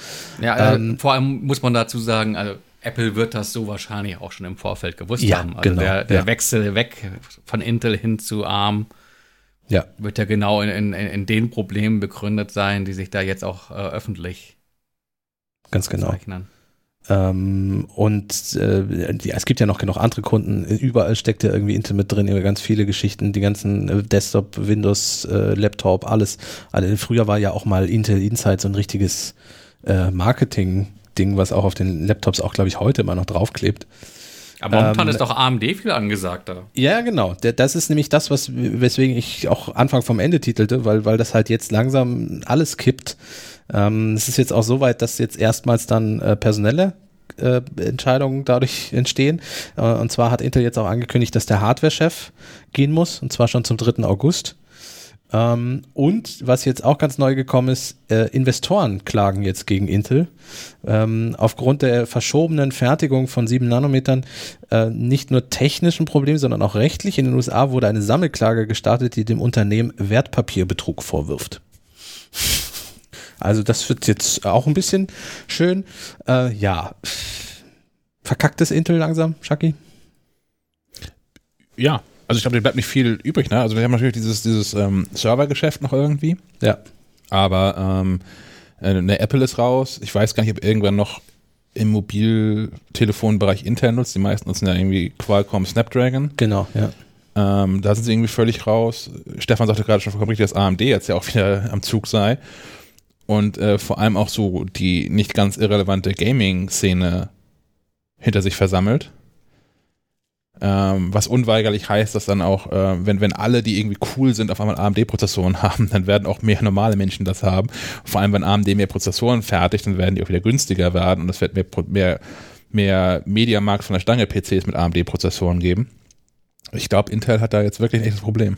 Ja, also ähm, vor allem muss man dazu sagen, also Apple wird das so wahrscheinlich auch schon im Vorfeld gewusst ja, haben. Also genau, der, der ja. Wechsel weg von Intel hin zu ARM ja. wird ja genau in, in, in den Problemen begründet sein, die sich da jetzt auch äh, öffentlich Ganz genau. Zeichnen. Ähm, und äh, ja, es gibt ja noch genug andere Kunden. Überall steckt ja irgendwie Intel mit drin, ganz viele Geschichten, die ganzen äh, Desktop, Windows, äh, Laptop, alles. Also früher war ja auch mal Intel Insight so ein richtiges äh, Marketing-Ding, was auch auf den Laptops auch, glaube ich, heute immer noch draufklebt. Aber momentan ähm, ist doch AMD viel angesagter. Ja, genau. Das ist nämlich das, was, weswegen ich auch Anfang vom Ende titelte, weil, weil das halt jetzt langsam alles kippt. Ähm, es ist jetzt auch so weit, dass jetzt erstmals dann äh, personelle äh, Entscheidungen dadurch [laughs] entstehen. Äh, und zwar hat Intel jetzt auch angekündigt, dass der Hardware-Chef gehen muss, und zwar schon zum 3. August. Ähm, und was jetzt auch ganz neu gekommen ist, äh, Investoren klagen jetzt gegen Intel. Ähm, aufgrund der verschobenen Fertigung von 7 Nanometern äh, nicht nur technischen Problemen, sondern auch rechtlich. In den USA wurde eine Sammelklage gestartet, die dem Unternehmen Wertpapierbetrug vorwirft. Also das wird jetzt auch ein bisschen schön. Äh, ja, verkacktes Intel langsam, Shaki? Ja, also ich glaube, dir bleibt nicht viel übrig. Ne? Also wir haben natürlich dieses, dieses ähm, Servergeschäft noch irgendwie. Ja. Aber ähm, eine Apple ist raus. Ich weiß gar nicht, ob irgendwann noch im Mobiltelefonbereich intern nutzt. Die meisten nutzen ja irgendwie Qualcomm Snapdragon. Genau, ja. Ähm, da sind sie irgendwie völlig raus. Stefan sagte gerade schon vollkommen richtig, dass AMD jetzt ja auch wieder am Zug sei und äh, vor allem auch so die nicht ganz irrelevante Gaming-Szene hinter sich versammelt. Ähm, was unweigerlich heißt, dass dann auch, äh, wenn, wenn alle, die irgendwie cool sind, auf einmal AMD-Prozessoren [laughs] haben, dann werden auch mehr normale Menschen das haben. Vor allem, wenn AMD mehr Prozessoren fertigt, dann werden die auch wieder günstiger werden und es wird mehr, mehr, mehr Mediamarkt von der Stange PCs mit AMD-Prozessoren geben. Ich glaube, Intel hat da jetzt wirklich ein echtes Problem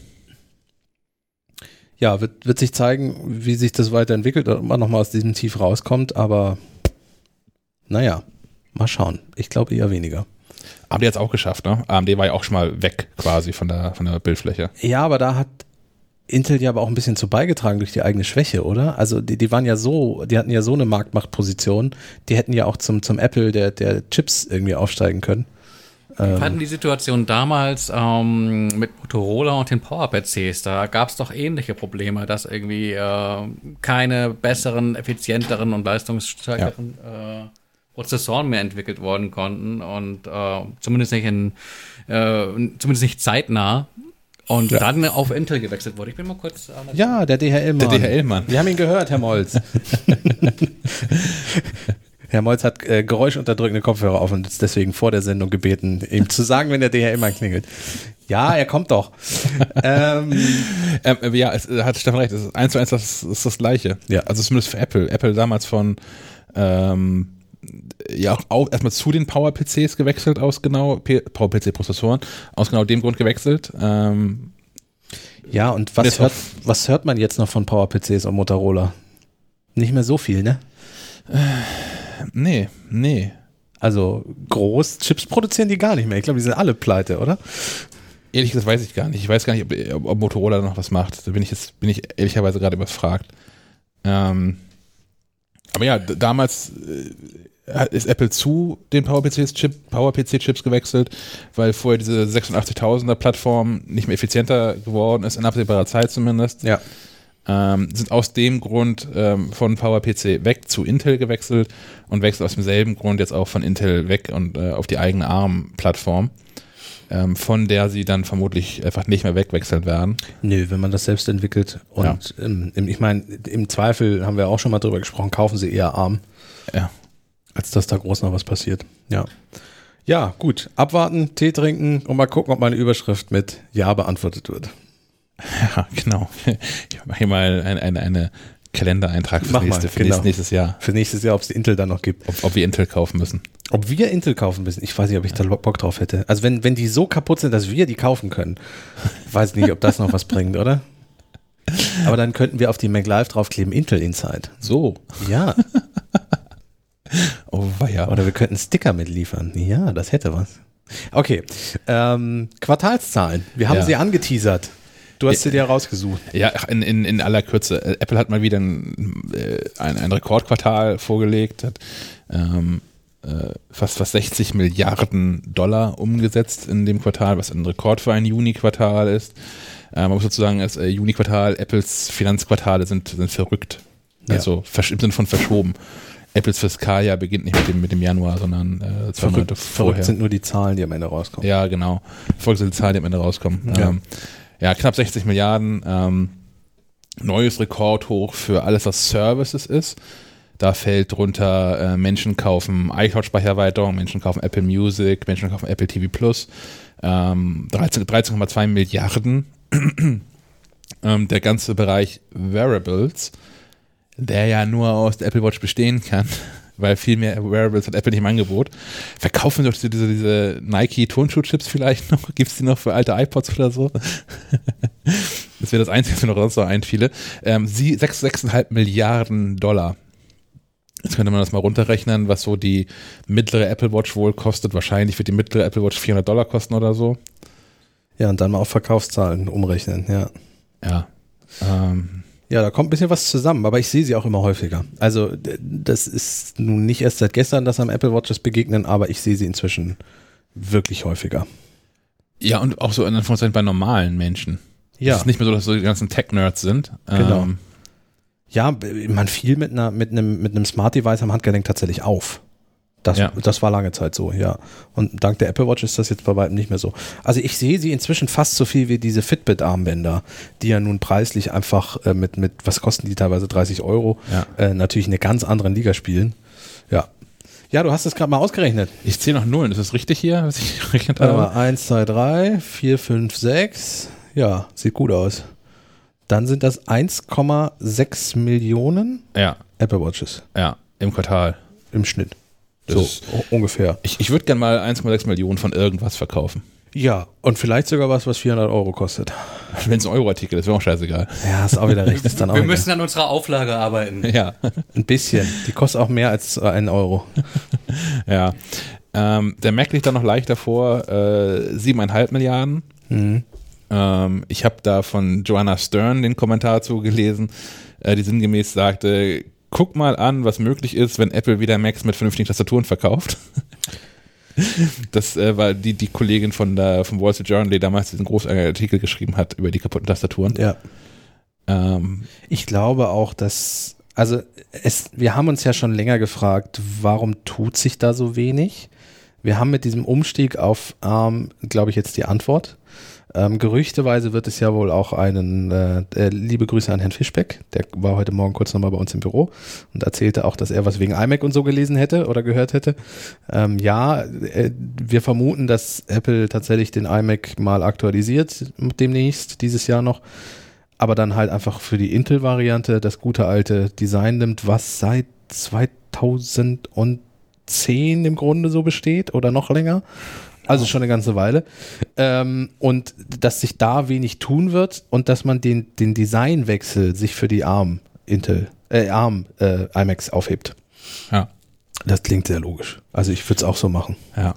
ja, wird, wird sich zeigen, wie sich das weiterentwickelt und man nochmal aus diesem Tief rauskommt, aber naja, mal schauen. Ich glaube eher weniger. AMD hat es auch geschafft, ne? AMD war ja auch schon mal weg quasi von der, von der Bildfläche. Ja, aber da hat Intel ja aber auch ein bisschen zu beigetragen durch die eigene Schwäche, oder? Also die, die waren ja so, die hatten ja so eine Marktmachtposition, die hätten ja auch zum, zum Apple der, der Chips irgendwie aufsteigen können. Wir hatten die Situation damals ähm, mit Motorola und den Power-PCs. Da gab es doch ähnliche Probleme, dass irgendwie äh, keine besseren, effizienteren und leistungsstärkeren ja. äh, Prozessoren mehr entwickelt worden konnten und äh, zumindest nicht in äh, zumindest nicht zeitnah. Und ja. dann auf Intel gewechselt wurde. Ich bin mal kurz. ja, der DHL-Mann. Der DHL-Mann. Wir haben ihn gehört, Herr Molz. [laughs] [laughs] Herr Molz hat äh, geräuschunterdrückende Kopfhörer auf und ist deswegen vor der Sendung gebeten, ihm zu sagen, wenn der DHL mal klingelt. Ja, er kommt doch. [laughs] ähm, ähm, ja, es hat Stefan recht, es ist eins zu eins das ist das Gleiche. Ja. Also zumindest für Apple. Apple damals von ähm, ja auch erstmal zu den Power-PCs gewechselt aus genau, Power-PC-Prozessoren, aus genau dem Grund gewechselt. Ähm, ja, und was hört, was hört man jetzt noch von Power-PCs und Motorola? Nicht mehr so viel, ne? Nee, nee. Also groß Chips produzieren die gar nicht mehr. Ich glaube, die sind alle pleite, oder? Ehrlich gesagt weiß ich gar nicht. Ich weiß gar nicht, ob, ob Motorola noch was macht. Da bin ich jetzt, bin ich ehrlicherweise gerade überfragt. Ähm, aber ja, damals äh, ist Apple zu den PowerPC-Chip, PowerPC-Chips gewechselt, weil vorher diese 86.000er Plattform nicht mehr effizienter geworden ist, in absehbarer Zeit zumindest. Ja. Ähm, sind aus dem Grund ähm, von PowerPC weg zu Intel gewechselt und wechseln aus demselben Grund jetzt auch von Intel weg und äh, auf die eigene ARM-Plattform, ähm, von der sie dann vermutlich einfach nicht mehr wegwechseln werden. Nö, wenn man das selbst entwickelt. Und ähm, im- ich meine, im Zweifel haben wir auch schon mal drüber gesprochen, kaufen sie eher arm, Ja. als dass da groß noch was passiert. Ja. Ja, gut. Abwarten, Tee trinken und mal gucken, ob meine Überschrift mit Ja beantwortet wird. [laughs] Ja, genau. Ich mache hier mal eine, eine, eine Kalendereintrag fürs Mach mal, nächste, für genau. nächstes, Jahr, Für nächstes Jahr, ob es Intel dann noch gibt. ob, ob wir Intel kaufen müssen. Ob wir Intel kaufen müssen, ich weiß nicht, ob ich da Bock drauf hätte. Also wenn, wenn die so kaputt sind, dass wir die kaufen können, [laughs] weiß nicht, ob das noch was bringt, oder? Aber dann könnten wir auf die Mac Live draufkleben, Intel Inside. So. Ja. [laughs] Oh, weia. Oder wir könnten Sticker mitliefern. Ja, das hätte was. Okay. Ähm, Quartalszahlen. Wir haben Ja. sie angeteasert. Du hast sie dir rausgesucht. Ja, in, in, in aller Kürze. Äh, Apple hat mal wieder ein, äh, ein, ein Rekordquartal vorgelegt, hat ähm, äh, fast, fast 60 Milliarden Dollar umgesetzt in dem Quartal, was ein Rekord für ein Juni-Quartal ist. Äh, man muss sozusagen, das äh, Juni-Quartal, Apples Finanzquartale sind, sind verrückt. Ja. Also im Sinne von verschoben. Apples Fiskaljahr beginnt nicht mit dem, mit dem Januar, sondern äh, zwei Monate Verrückt, vorher. verrückt sind nur die Zahlen, die am Ende rauskommen. Ja, genau. Folgende Zahlen, die am Ende rauskommen. Ja, ähm, ja knapp 60 Milliarden. Ähm, neues Rekordhoch für alles, was Services ist. Da fällt drunter, äh, Menschen kaufen iCloud-Speichererweiterung, Menschen kaufen Apple Music, Menschen kaufen Apple TV Plus. Ähm, 13 13,2 Milliarden. [clears throat] ähm, der ganze Bereich Wearables, der ja nur aus der Apple Watch bestehen kann, weil viel mehr Wearables hat Apple nicht im Angebot. Verkaufen doch diese, diese, diese Nike-Turnschuh-Chips vielleicht noch? [laughs] Gibt es die noch für alte iPods oder so? [laughs] das wäre das Einzige, was mir noch sonst so einfiele. Ähm, sie, 6, 6,5 Milliarden Dollar. Jetzt könnte man das mal runterrechnen, was so die mittlere Apple Watch wohl kostet. Wahrscheinlich wird die mittlere Apple Watch 400 Dollar kosten oder so. Ja, und dann mal auf Verkaufszahlen umrechnen, ja. Ja. Ähm, Ja, da kommt ein bisschen was zusammen, aber ich sehe sie auch immer häufiger. Also das ist nun nicht erst seit gestern, dass am Apple Watches begegnen, aber ich sehe sie inzwischen wirklich häufiger. ja, und auch so in Anführungszeichen bei normalen Menschen. Ja, Es ist nicht mehr so, dass so die ganzen Tech-Nerds sind. Genau. Ähm, ja, man fiel mit einer mit einem mit einem Smart Device am Handgelenk tatsächlich auf. Das, Ja. das war lange Zeit so, ja. Und dank der Apple Watch ist das jetzt bei weitem nicht mehr so. Also ich sehe sie inzwischen fast so viel wie diese Fitbit-Armbänder, die ja nun preislich einfach äh, mit, mit, was kosten die teilweise 30 Euro, Ja. äh, natürlich in einer ganz anderen Liga spielen. Ja. Ja, du hast es gerade mal ausgerechnet. ich zähle noch Nullen. Ist das richtig hier, was ich [laughs] gerechnet Warte habe? mal, 1, 2, 3, 4, 5, 6. Ja, sieht gut aus. Dann sind das 1,6 Millionen Ja, Apple Watches ja, im Quartal. im Schnitt. Das so, ist- ungefähr. Ich, ich würde gerne mal 1,6 Millionen von irgendwas verkaufen. Ja, und vielleicht sogar was, was 400 Euro kostet. [laughs] Wenn es ein Euro-Artikel ist, wäre auch scheißegal. Ja, ist auch wieder recht. Ist dann [laughs] auch Wir egal. müssen an unserer Auflage arbeiten. [laughs] Ja, ein bisschen. Die kostet auch mehr als äh, einen Euro. ja. Ähm, der Mac liegt da noch leicht davor, äh, 7,5 Milliarden. Mhm. Ähm, ich habe da von Joanna Stern den Kommentar zugelesen, äh, die sinngemäß sagte, guck mal an, was möglich ist, wenn Apple wieder Macs mit vernünftigen Tastaturen verkauft. [laughs] Das äh, war die, die Kollegin von der, vom Wall Street Journal, die damals diesen großen Artikel geschrieben hat über die kaputten Tastaturen. Ja. Ähm, Ich glaube auch, dass, also es, wir haben uns ja schon länger gefragt, warum tut sich da so wenig? Wir haben mit diesem Umstieg auf ARM, glaube ich, jetzt die Antwort. Ähm, gerüchteweise wird es ja wohl auch einen, äh, äh, liebe Grüße an Herrn Fischbeck, der war heute Morgen kurz nochmal bei uns im Büro und erzählte auch, dass er was wegen iMac und so gelesen hätte oder gehört hätte. Ähm, ja, äh, wir vermuten, dass Apple tatsächlich den iMac mal aktualisiert demnächst, dieses Jahr noch aber dann halt einfach für die Intel-Variante das gute alte Design nimmt, was seit 2010 im Grunde so besteht oder noch länger. Also schon eine ganze Weile. Ähm, und dass sich da wenig tun wird und dass man den, den Designwechsel sich für die ARM Intel, äh, ARM äh, iMacs aufhebt. ja. Das klingt sehr logisch. Also ich würde es auch so machen. Ja.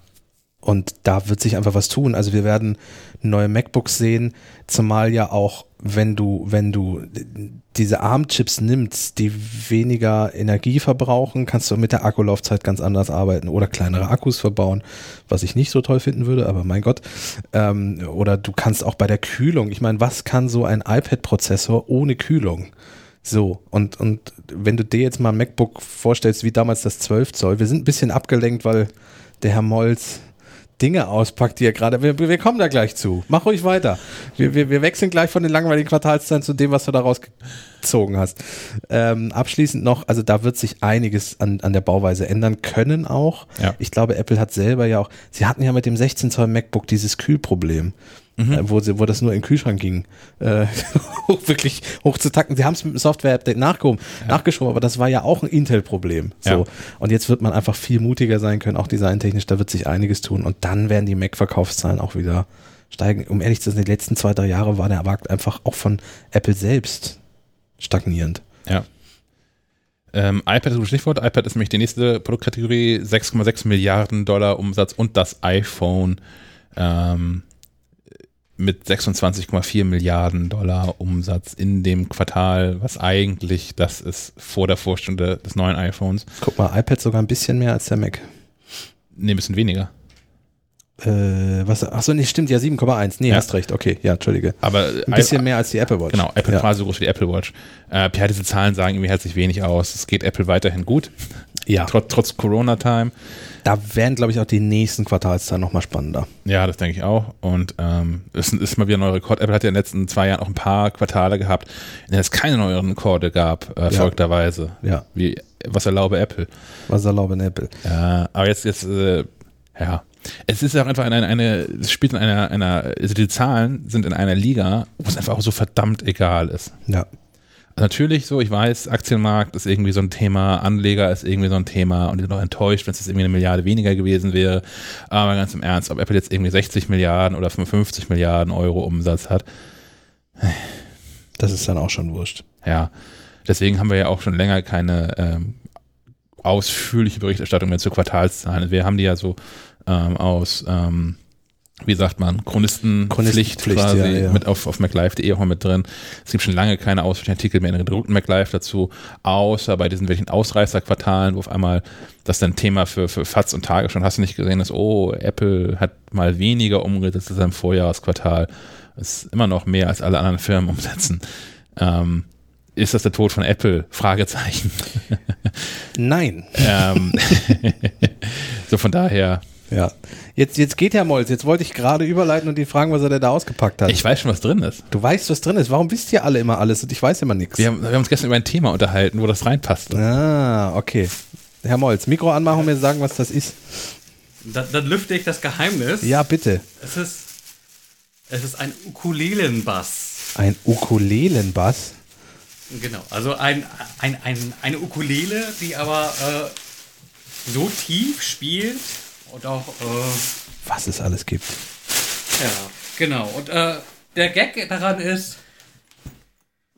Und da wird sich einfach was tun. Also wir werden neue MacBooks sehen, zumal ja auch, wenn du, wenn du diese ARM-Chips nimmst, die weniger Energie verbrauchen, kannst du mit der Akkulaufzeit ganz anders arbeiten oder kleinere Akkus verbauen, was ich nicht so toll finden würde, aber mein Gott. Ähm, oder du kannst auch bei der Kühlung, ich meine, was kann so ein iPad-Prozessor ohne Kühlung? So, und, und wenn du dir jetzt mal ein MacBook vorstellst, wie damals das 12 Zoll, wir sind ein bisschen abgelenkt, weil der Herr Molz Dinge auspackt, die er gerade. Wir, wir kommen da gleich zu. Mach ruhig weiter. Wir, wir, wir wechseln gleich von den langweiligen Quartalszahlen zu dem, was du da rausgezogen hast. Ähm, abschließend noch, also da wird sich einiges an, an der Bauweise ändern können auch. Ja. Ich glaube, Apple hat selber ja auch, sie hatten ja mit dem 16 Zoll MacBook dieses Kühlproblem. Äh, wo, sie, wo das nur in den Kühlschrank ging, äh, [laughs] wirklich hochzutacken. Sie haben es mit dem Software-Update nachgehoben, nachgeschoben, aber das war ja auch ein Intel-Problem. So. Ja. Und jetzt wird man einfach viel mutiger sein können, auch designtechnisch, da wird sich einiges tun. Und dann werden die Mac-Verkaufszahlen auch wieder steigen. Um ehrlich zu sein, die letzten zwei, drei Jahre war der Markt einfach auch von Apple selbst stagnierend. Ja. Ähm, iPad ist ein Stichwort. iPad ist nämlich die nächste Produktkategorie. 6,6 Milliarden Dollar Umsatz und das iPhone ähm, mit 26,4 Milliarden Dollar Umsatz in dem Quartal, was eigentlich das ist vor der Vorstunde des neuen iPhones. Guck mal, iPad sogar ein bisschen mehr als der Mac. Nee, ein bisschen weniger. Äh, was, achso, nee, stimmt, ja, 7,1. Nee, Ja. hast recht, okay, ja, Entschuldige. Aber Ein bisschen mehr als die Apple Watch. Genau, Apple ja. quasi so groß wie die Apple Watch. Äh, ja, diese Zahlen sagen irgendwie herzlich wenig aus. Es geht Apple weiterhin gut, Ja, trotz, trotz Corona-Time. da werden, glaube ich, auch die nächsten Quartalszahlen nochmal spannender. Ja, das denke ich auch. Und ähm, es ist mal wieder ein neuer Rekord. Apple hat ja in den letzten zwei Jahren auch ein paar Quartale gehabt, in denen es keine neuen Rekorde gab, äh, folgterweise. Ja, Wie, was erlaube Apple? was erlauben Apple. Ja, aber jetzt, jetzt äh, ja. Es ist auch einfach eine, eine es spielt in einer, einer, also die Zahlen sind in einer Liga, wo es einfach auch so verdammt egal ist. Ja, Natürlich so, ich weiß, Aktienmarkt ist irgendwie so ein Thema, Anleger ist irgendwie so ein Thema und die sind auch enttäuscht, wenn es jetzt irgendwie eine Milliarde weniger gewesen wäre. Aber ganz im Ernst, ob Apple jetzt irgendwie 60 Milliarden oder 55 Milliarden Euro Umsatz hat, das ist dann auch schon wurscht. ja, deswegen haben wir ja auch schon länger keine ähm, ausführliche Berichterstattung mehr zu Quartalszahlen. Wir haben die ja so ähm, aus, ähm, wie sagt man, Chronistenpflicht Chronistenpflicht, quasi ja, ja. mit auf, auf MacLive.de auch mal mit drin. Es gibt schon lange keine ausführlichen Artikel mehr in den gedruckten MacLive dazu, außer bei diesen welchen Ausreißerquartalen, wo auf einmal das dann Thema für, für FATS und Tage schon hast du nicht gesehen ist, oh, Apple hat mal weniger umgesetzt als im Vorjahresquartal. Das ist immer noch mehr als alle anderen Firmen umsetzen. Ähm, ist das der Tod von Apple? Fragezeichen. Nein. [laughs] ähm, [laughs] so von daher, Ja. Jetzt, jetzt geht Herr Molz, jetzt wollte ich gerade überleiten und ihn fragen, was er denn da ausgepackt hat. ich weiß schon, was drin ist. du weißt, was drin ist. Warum wisst ihr alle immer alles und ich weiß immer nichts? Wir haben, wir haben uns gestern über ein Thema unterhalten, wo das reinpasst. Ah, okay. Herr Molz, Mikro anmachen und mir sagen, was das ist. Dann, dann lüfte ich das Geheimnis. Ja, bitte. Es ist, es ist ein Ukulelenbass. Ein Ukulelenbass. Genau, also ein, ein, ein, eine Ukulele, die aber äh, so tief spielt und auch, äh, Was es alles gibt. ja, genau. Und äh, der Gag daran ist,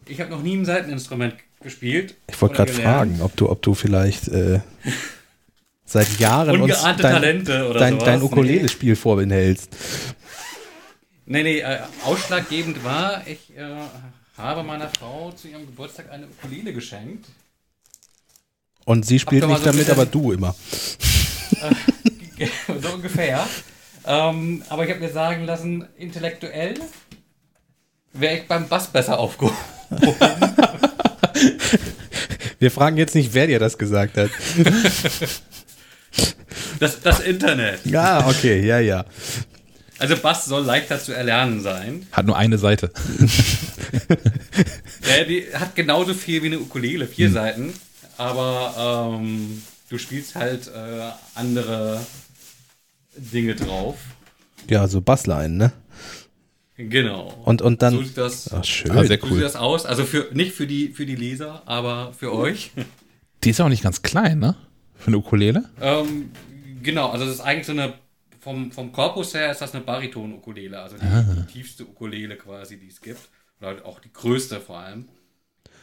ich habe noch nie ein Seiteninstrument gespielt. Ich wollte gerade fragen, ob du, ob du vielleicht äh, seit Jahren uns Ungeahnte dein, Talente oder dein, dein Ukulele-Spiel vorbehältst. Nee, nee, äh, ausschlaggebend war, ich äh, habe meiner Frau zu ihrem Geburtstag eine Ukulele geschenkt. Und sie spielt nicht so damit, aber du immer. [laughs] so ungefähr. Ähm, aber ich habe mir sagen lassen, intellektuell wäre ich beim Bass besser aufgehoben. [laughs] Wir fragen jetzt nicht, wer dir das gesagt hat. [laughs] Das, das Internet. Ja, okay, ja, ja. Also Bass soll leichter zu erlernen sein. Hat nur eine Seite. Ja, die hat genauso viel wie eine Ukulele, vier Seiten. Aber ähm, du spielst halt äh, andere Dinge drauf. Ja, so Bassline, ne? Genau. Und, und dann. so sieht das, Ach, schön. Ah, sehr so cool. sieht das aus. Also für nicht für die für die Leser, aber für euch. [laughs] Die ist auch nicht ganz klein, ne? Für eine Ukulele. Ähm, genau, also das ist eigentlich so eine, vom, vom Korpus her ist das eine Bariton-Ukulele, also die, Ah. die tiefste Ukulele quasi, die es gibt. Oder auch die größte vor allem.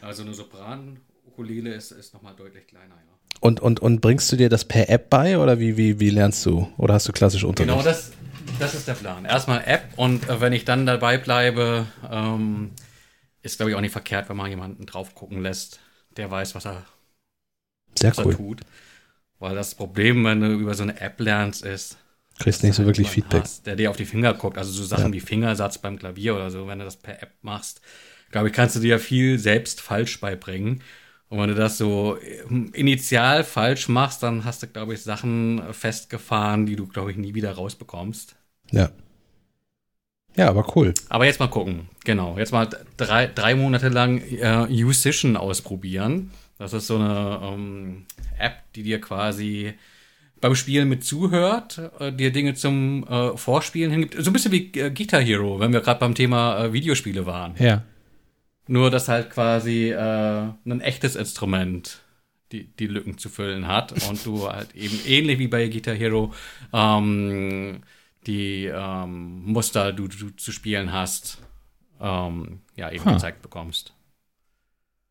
Also eine Sopran-Ukulele ist, ist nochmal deutlich kleiner, ja. Und, und, und bringst du dir das per App bei oder wie, wie, wie lernst du? Oder hast du klassisch Unterricht? Genau das, das ist der Plan. Erstmal App und äh, wenn ich dann dabei bleibe, ähm, ist glaube ich auch nicht verkehrt, wenn man jemanden drauf gucken lässt, der weiß, was er, Sehr was er cool. tut. Weil das Problem, wenn du über so eine App lernst, ist, Kriegst nicht so wirklich Feedback. Hast, der dir auf die Finger guckt. Also so Sachen Ja. wie Fingersatz beim Klavier oder so, wenn du das per App machst, glaube ich, kannst du dir ja viel selbst falsch beibringen. Und wenn du das so ähm, initial falsch machst, dann hast du, glaube ich, Sachen festgefahren, die du, glaube ich, nie wieder rausbekommst. Ja. Ja, aber cool. Aber jetzt mal gucken. Genau. Jetzt mal drei, drei Monate lang äh, Musician ausprobieren. Das ist so eine ähm, App, die dir quasi beim Spielen mit zuhört, äh, dir Dinge zum äh, Vorspielen hingibt. So ein bisschen wie äh, Guitar Hero, wenn wir gerade beim Thema äh, Videospiele waren. Ja. Nur, dass halt quasi äh, ein echtes Instrument die, die Lücken zu füllen hat und du [laughs] halt eben ähnlich wie bei Guitar Hero ähm, die ähm, Muster, du, du zu spielen hast, ähm, ja, eben Ha. gezeigt bekommst.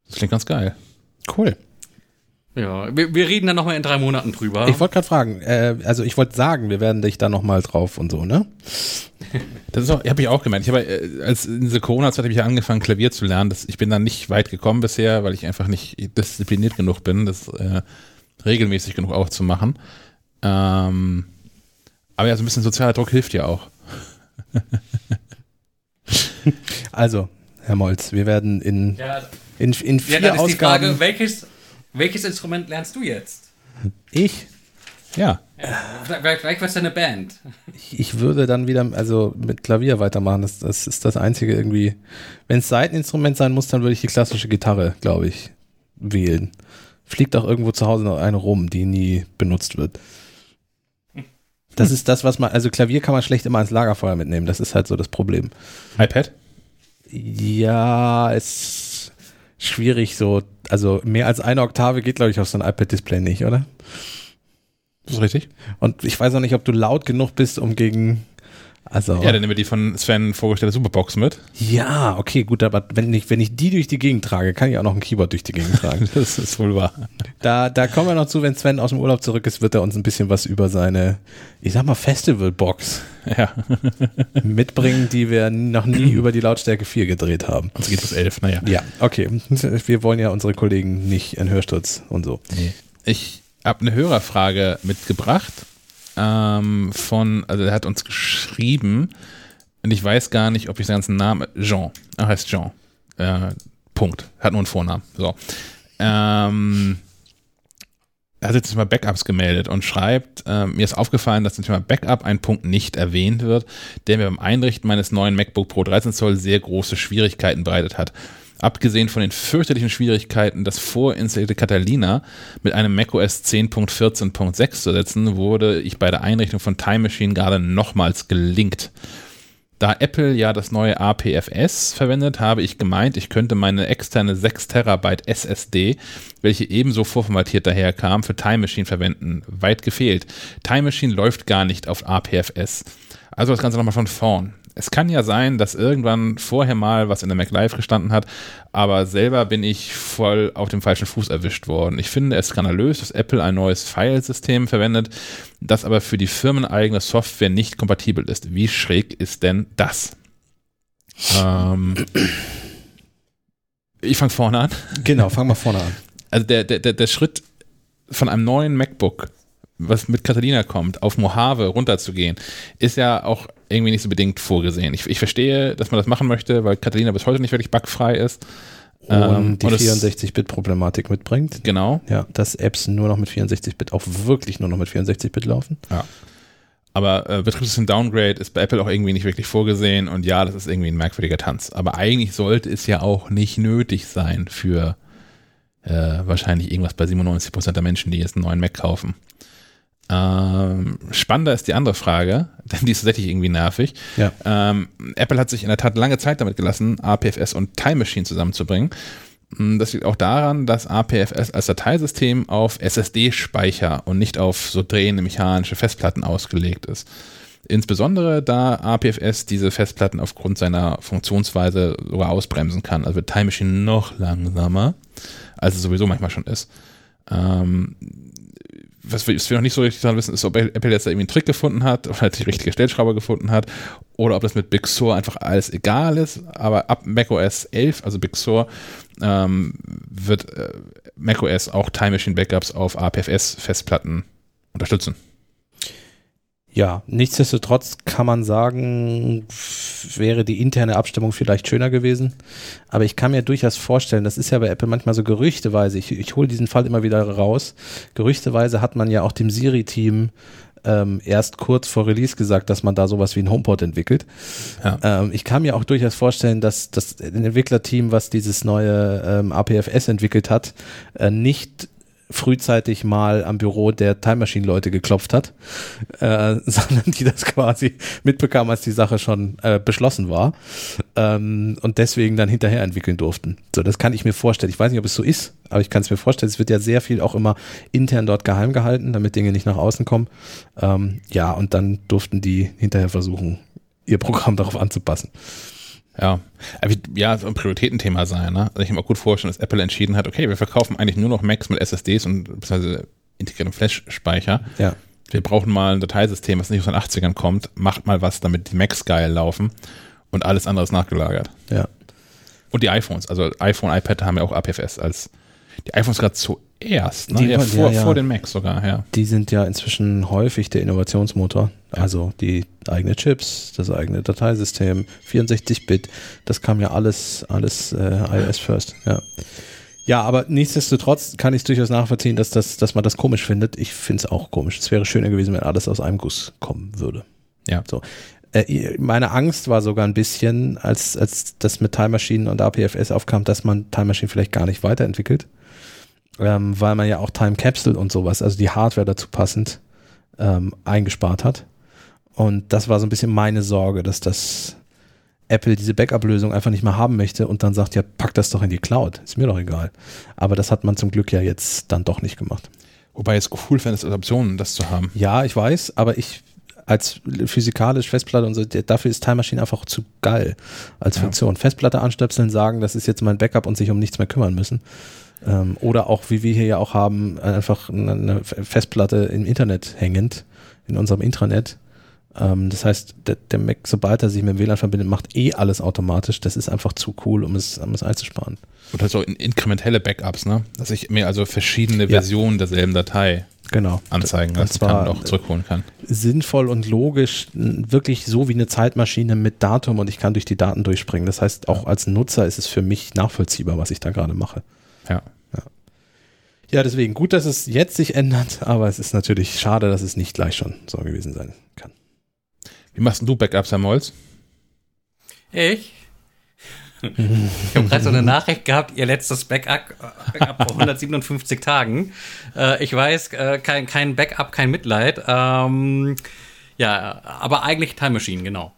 Das klingt ganz geil. Cool. Ja, wir, wir reden dann nochmal in drei Monaten drüber. Ich wollte gerade fragen, äh, also ich wollte sagen, wir werden dich da nochmal drauf und so, ne? [laughs] Das ist auch, habe ich auch gemerkt. Ich habe, äh, als in dieser Corona-Zeit habe ich ja angefangen, Klavier zu lernen. Das, ich bin da nicht weit gekommen bisher, weil ich einfach nicht diszipliniert genug bin, das äh, regelmäßig genug auch zu machen. Ähm, aber ja, so ein bisschen sozialer Druck hilft ja auch. [laughs] Also, Herr Molz, wir werden in, ja, in, in ja, vier dann ist die Ausgaben. Frage, welches, welches Instrument lernst du jetzt? ich, Ja. Vielleicht, vielleicht was deine Band. ich, ich würde dann wieder, also mit Klavier weitermachen. Das, das ist das einzige irgendwie. Wenn es Seiteninstrument sein muss, dann würde ich die klassische Gitarre, glaube ich, wählen. Fliegt auch irgendwo zu Hause noch eine rum, die nie benutzt wird. Das ist das, was man, also Klavier kann man schlecht immer ans Lagerfeuer mitnehmen. Das ist halt so das Problem. iPad? Ja, ist schwierig so. Also mehr als eine Oktave geht, glaube ich, auf so ein iPad-Display nicht, oder? Das ist richtig. Und ich weiß auch nicht, ob du laut genug bist, um gegen. Also. Ja, dann nehmen wir die von Sven vorgestellte Superbox mit. Ja, okay, gut, aber wenn ich, wenn ich die durch die Gegend trage, kann ich auch noch ein Keyboard durch die Gegend tragen. [laughs] Das ist wohl wahr. Da, da kommen wir noch zu, wenn Sven aus dem Urlaub zurück ist, wird er uns ein bisschen was über seine, ich sag mal, Festivalbox [laughs] Ja. mitbringen, die wir noch nie [clears throat] über die Lautstärke 4 gedreht haben. Es geht bis elf, naja. Ja, okay. Wir wollen ja unsere Kollegen nicht in Hörsturz und so. Ich habe eine Hörerfrage mitgebracht ähm, von, also er hat uns geschrieben und ich weiß gar nicht, ob ich seinen ganzen Namen, Jean, er heißt Jean, äh, Punkt, hat nur einen Vornamen, so. Ähm, er hat jetzt zum Thema Backups gemeldet und schreibt, äh, mir ist aufgefallen, dass zum Thema Backup ein Punkt nicht erwähnt wird, der mir beim Einrichten meines neuen MacBook Pro 13 Zoll sehr große Schwierigkeiten bereitet hat. Abgesehen von den fürchterlichen Schwierigkeiten, das vorinstallierte Catalina mit einem macOS 10.14.6 zu setzen, wurde ich bei der Einrichtung von Time Machine gerade nochmals gelingt. Da Apple ja das neue APFS verwendet, habe ich gemeint, ich könnte meine externe 6 Terabyte SSD, welche ebenso vorformatiert daherkam, für Time Machine verwenden. Weit gefehlt. Time Machine läuft gar nicht auf APFS. Also das Ganze nochmal von vorn. Es kann ja sein, dass irgendwann vorher mal was in der Mac Live gestanden hat, aber selber bin ich voll auf dem falschen Fuß erwischt worden. Ich finde es skandalös, dass Apple ein neues Filesystem verwendet, das aber für die firmeneigene Software nicht kompatibel ist. Wie schräg ist denn das? Ähm, ich fange vorne an. Genau, fang mal vorne an. Also der, der, der Schritt von einem neuen MacBook, was mit Catalina kommt, auf Mojave runterzugehen, ist ja auch irgendwie nicht so bedingt vorgesehen. Ich, ich verstehe, dass man das machen möchte, weil Catalina bis heute nicht wirklich bugfrei ist. Und Ähm, die und es- 64-Bit-Problematik mitbringt. Genau. Ja, dass Apps nur noch mit 64-Bit, auch wirklich nur noch mit 64-Bit laufen. Aber äh, Betriebssystem Downgrade ist bei Apple auch irgendwie nicht wirklich vorgesehen und ja, das ist irgendwie ein merkwürdiger Tanz. Aber eigentlich sollte es ja auch nicht nötig sein für äh, wahrscheinlich irgendwas bei 97% der Menschen, die jetzt einen neuen Mac kaufen. Ähm, spannender ist die andere Frage, [laughs] denn die ist tatsächlich irgendwie nervig. Ja. Ähm, Apple hat sich in der Tat lange Zeit damit gelassen, APFS und Time Machine zusammenzubringen. Mm, Das liegt auch daran, dass APFS als Dateisystem auf SSD-Speicher und nicht auf so drehende mechanische Festplatten ausgelegt ist. Insbesondere da APFS diese Festplatten aufgrund seiner Funktionsweise sogar ausbremsen kann. Also wird Time Machine noch langsamer, als es sowieso manchmal schon ist. Ähm, was wir, noch nicht so richtig dran wissen, ist, ob Apple jetzt da irgendwie einen Trick gefunden hat oder die richtige Stellschraube gefunden hat oder ob das mit Big Sur einfach alles egal ist. Aber ab macOS 11, also Big Sur, ähm, wird äh, macOS auch Time Machine Backups auf APFS-Festplatten unterstützen. Ja, nichtsdestotrotz kann man sagen, wäre die interne Abstimmung vielleicht schöner gewesen. Aber ich kann mir durchaus vorstellen, das ist ja bei Apple manchmal so gerüchteweise, ich, ich hole diesen Fall immer wieder raus, gerüchteweise hat man ja auch dem Siri-Team ähm, erst kurz vor Release gesagt, dass man da sowas wie ein HomePod entwickelt. Ja. Ähm, ich kann mir auch durchaus vorstellen, dass das Entwicklerteam, was dieses neue ähm, APFS entwickelt hat, äh, nicht frühzeitig mal am Büro der Time Machine Leute geklopft hat, äh, [laughs] sondern die das quasi mitbekamen, als die Sache schon äh, beschlossen war ähm, und deswegen dann hinterher entwickeln durften. So, das kann ich mir vorstellen. Ich weiß nicht, ob es so ist, aber ich kann es mir vorstellen. Es wird ja sehr viel auch immer intern dort geheim gehalten, damit Dinge nicht nach außen kommen. Ähm, ja, und dann durften die hinterher versuchen, ihr Programm [laughs] darauf anzupassen. Ja, ja, so ein Prioritätenthema sein. Ne? Also ich kann mir gut vorstellen, dass Apple entschieden hat, okay, wir verkaufen eigentlich nur noch Macs mit SSDs und beziehungsweise integriertem Flash-Speicher. Ja. Wir brauchen mal ein Dateisystem, was nicht aus den 80ern kommt. Macht mal was, damit die Macs geil laufen und alles andere ist nachgelagert. Ja. Und die iPhones, also iPhone, iPad haben ja auch APFS als die iPhones gerade zuerst, ne? Die, ja, vor, ja, ja. vor den Macs sogar, ja. Die sind ja inzwischen häufig der Innovationsmotor. Also die eigene Chips, das eigene Dateisystem, 64-Bit, das kam ja alles, alles äh, iOS first, ja. Ja, aber nichtsdestotrotz kann ich es durchaus nachvollziehen, dass, das, dass man das komisch findet. Ich finde es auch komisch. Es wäre schöner gewesen, wenn alles aus einem Guss kommen würde. Ja. So. Äh, meine Angst war sogar ein bisschen, als, als das mit Time Machine und APFS aufkam, dass man Time Machine vielleicht gar nicht weiterentwickelt ähm, weil man ja auch Time Capsule und sowas, also die Hardware dazu passend, ähm, eingespart hat. Und das war so ein bisschen meine Sorge, dass das Apple diese Backup-Lösung einfach nicht mehr haben möchte und dann sagt, ja, pack das doch in die Cloud. Ist mir doch egal. Aber das hat man zum Glück ja jetzt dann doch nicht gemacht. Wobei es cool fände, als Option, das zu haben. Ja, ich weiß, aber ich als physikalisch Festplatte und so, dafür ist Time Machine einfach zu geil als Funktion. Ja. Festplatte anstöpseln, sagen, das ist jetzt mein Backup und sich um nichts mehr kümmern müssen. Ähm, oder auch, wie wir hier ja auch haben, einfach eine Festplatte im Internet hängend, in unserem Intranet. Ähm, das heißt, der, der, Mac, sobald er sich mit dem WLAN verbindet, macht eh alles automatisch. Das ist einfach zu cool, um es, um es einzusparen. Und halt so inkrementelle Backups, ne? Dass ich mir also verschiedene Versionen ja. derselben Datei genau. anzeigen lassen kann und auch zurückholen kann. Sinnvoll und logisch, wirklich so wie eine Zeitmaschine mit Datum und ich kann durch die Daten durchspringen. Das heißt, auch als Nutzer ist es für mich nachvollziehbar, was ich da gerade mache. Ja. ja. Ja, deswegen gut, dass es jetzt sich ändert, aber es ist natürlich schade, dass es nicht gleich schon so gewesen sein kann. Wie machst du Backups, Herr Molz? Ich? Ich habe gerade so eine Nachricht gehabt, ihr letztes Backup, Backup vor 157 Tagen. Äh, ich weiß, äh, kein, kein Backup, kein Mitleid. Ähm, ja, aber eigentlich Time Machine, genau.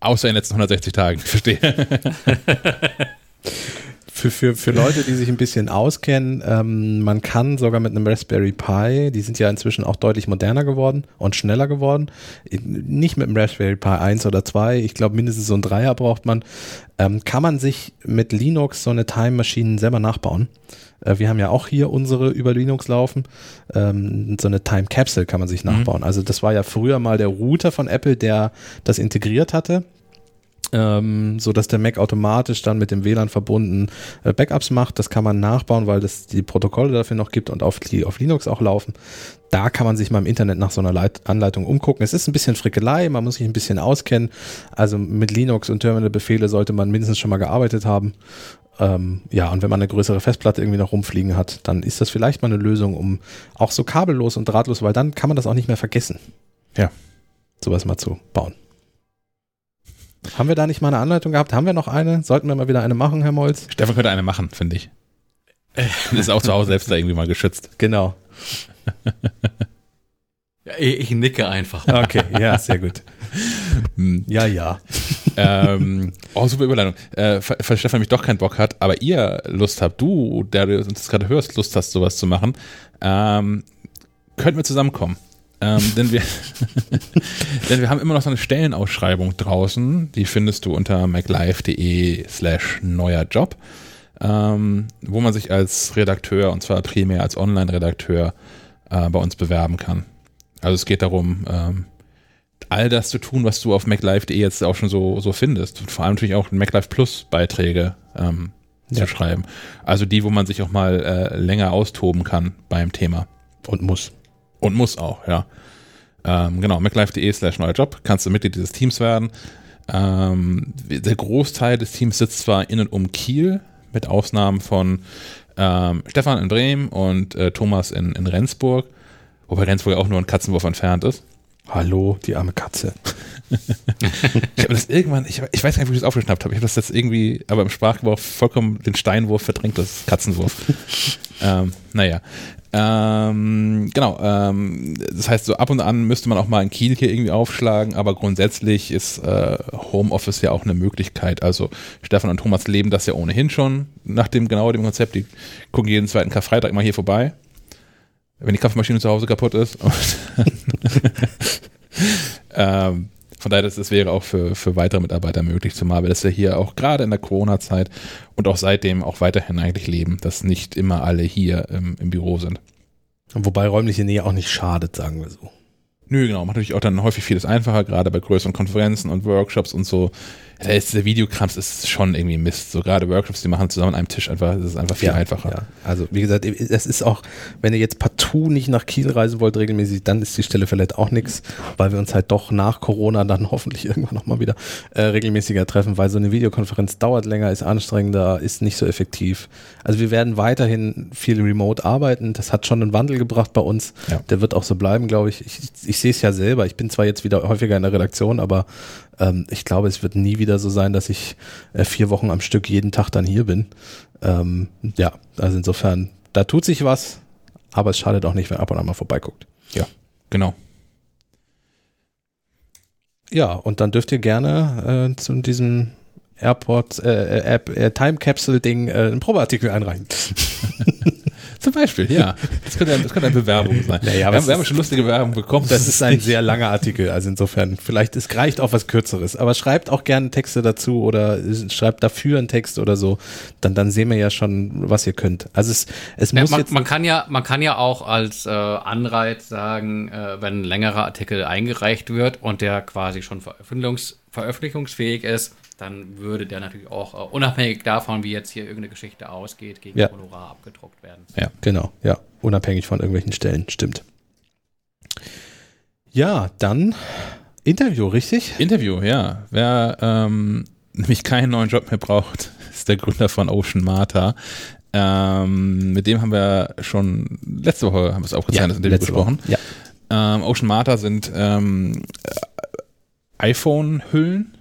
Außer in den letzten 160 Tagen, [laughs] verstehe. [laughs] Für, für, für Leute, die sich ein bisschen auskennen, ähm, man kann sogar mit einem Raspberry Pi, die sind ja inzwischen auch deutlich moderner geworden und schneller geworden, nicht mit einem Raspberry Pi 1 oder 2, ich glaube mindestens so ein Dreier braucht man, ähm, kann man sich mit Linux so eine Time Machine selber nachbauen. Äh, wir haben ja auch hier unsere über Linux laufen. Ähm, so eine Time Capsule kann man sich mhm. nachbauen. Also das war ja früher mal der Router von Apple, der das integriert hatte ähm, so dass der Mac automatisch dann mit dem WLAN verbunden äh, Backups macht. Das kann man nachbauen, weil es die Protokolle dafür noch gibt und auf, auf Linux auch laufen. Da kann man sich mal im Internet nach so einer Leit Anleitung umgucken. Es ist ein bisschen Frickelei, man muss sich ein bisschen auskennen. Also mit Linux und Terminal-Befehle sollte man mindestens schon mal gearbeitet haben. Ähm, ja, und wenn man eine größere Festplatte irgendwie noch rumfliegen hat, dann ist das vielleicht mal eine Lösung, um auch so kabellos und drahtlos, weil dann kann man das auch nicht mehr vergessen. Ja. Sowas mal zu bauen. Haben wir da nicht mal eine Anleitung gehabt? Haben wir noch eine? Sollten wir mal wieder eine machen, Herr Molz? Stefan könnte eine machen, finde ich. ist auch zu Hause selbst da irgendwie mal geschützt. Genau. [laughs] Ich nicke einfach. Okay, ja, sehr gut. Hm. ja, ja. ähm, oh, super Überleitung. Äh, falls Stefan mich doch keinen Bock hat, aber ihr Lust habt, du, der du uns gerade hörst, Lust hast, sowas zu machen, ähm, könnten wir zusammenkommen. Ähm, denn, wir [laughs] denn wir haben immer noch so eine Stellenausschreibung draußen. Die findest du unter maclife.de slash neuer Job. ähm, wo man sich als Redakteur, und zwar primär als Online-Redakteur, äh, bei uns bewerben kann. Also es geht darum, ähm, all das zu tun, was du auf MacLive.de jetzt auch schon so, so findest. Und vor allem natürlich auch MacLive Plus Beiträge ähm, ja. zu schreiben. Also die, wo man sich auch mal äh, länger austoben kann beim Thema. Und muss. Und muss auch, ja. Ähm, genau, MacLive.de slash neuer Job, kannst du Mitglied dieses Teams werden. Ähm, der Großteil des Teams sitzt zwar in und um Kiel, mit Ausnahmen von ähm, Stefan in Bremen und äh, Thomas in, in Rendsburg, wobei Rendsburg auch nur ein Katzenwurf entfernt ist. Hallo, die arme Katze. [laughs] [laughs] ich habe das irgendwann, ich, ich, weiß gar nicht, wie ich das aufgeschnappt habe. Ich habe das jetzt irgendwie, aber im Sprachgebrauch vollkommen den Steinwurf verdrängt, das Katzenwurf. [laughs] ähm, naja. Ähm, genau, ähm, das heißt, so ab und an müsste man auch mal ein Kiel hier irgendwie aufschlagen, aber grundsätzlich ist äh, Homeoffice ja auch eine Möglichkeit. Also Stefan und Thomas leben das ja ohnehin schon nach dem genau dem Konzept. Die gucken jeden zweiten Karfreitag mal hier vorbei, wenn die Kaffeemaschine zu Hause kaputt ist. [laughs] [laughs] ähm, von daher, das, das wäre auch für, für weitere Mitarbeiter möglich, zumal wir das ja hier auch gerade in der Corona-Zeit und auch seitdem auch weiterhin eigentlich leben, dass nicht immer alle hier im, im Büro sind. Wobei räumliche Nähe auch nicht schadet, sagen wir so. Nö, genau. Macht natürlich auch dann häufig vieles einfacher, gerade bei größeren Konferenzen und Workshops und so. Da ist der Videokrams ist schon irgendwie Mist. So gerade Workshops, die machen zusammen an einem Tisch einfach, das ist einfach viel ja, einfacher. Ja. Also wie gesagt, es ist auch, wenn ihr jetzt partout nicht nach Kiel reisen wollt regelmäßig, dann ist die Stelle vielleicht auch nichts, weil wir uns halt doch nach Corona dann [laughs] hoffentlich irgendwann nochmal wieder äh, regelmäßiger treffen, weil so eine Videokonferenz dauert länger, ist anstrengender, ist nicht so effektiv. Also wir werden weiterhin viel remote arbeiten. Das hat schon einen Wandel gebracht bei uns. Ja. Der wird auch so bleiben, glaube ich. Ich, ich sehe es ja selber. Ich bin zwar jetzt wieder häufiger in der Redaktion, aber ähm, ich glaube, es wird nie wieder so sein, dass ich äh, vier Wochen am Stück jeden Tag dann hier bin. Ähm, ja, also insofern, da tut sich was, aber es schadet auch nicht, wenn ab und an mal vorbeiguckt. Ja, genau. Ja, und dann dürft ihr gerne äh, zu diesem Airport, äh, äh App, äh, Time Capsule Ding äh, einen Probeartikel einreichen. [laughs] Zum Beispiel, ja. Das könnte, das könnte eine Bewerbung sein. Naja, wir, haben, wir haben schon lustige Bewerbungen bekommen. Das ist ein sehr langer Artikel, also insofern, vielleicht, es reicht auch was Kürzeres. Aber schreibt auch gerne Texte dazu oder schreibt dafür einen Text oder so. Dann, dann sehen wir ja schon, was ihr könnt. Also es, es muss man, jetzt. Man kann ja, man kann ja auch als äh, Anreiz sagen, äh, wenn ein längerer Artikel eingereicht wird und der quasi schon veröffentlichungs, veröffentlichungsfähig ist, dann würde der natürlich auch, uh, unabhängig davon, wie jetzt hier irgendeine Geschichte ausgeht, gegen ja. Honorar abgedruckt werden. Ja, genau, ja. Unabhängig von irgendwelchen Stellen, stimmt. Ja, dann Interview, richtig? Interview, ja. Wer ähm, [laughs] nämlich keinen neuen Job mehr braucht, [laughs] ist der Gründer von Ocean Martha. Ähm, mit dem haben wir schon letzte Woche haben wir es aufgezeichnet, ja, Interview gesprochen. Ja. Ähm, Ocean Martha sind ähm, iPhone-Hüllen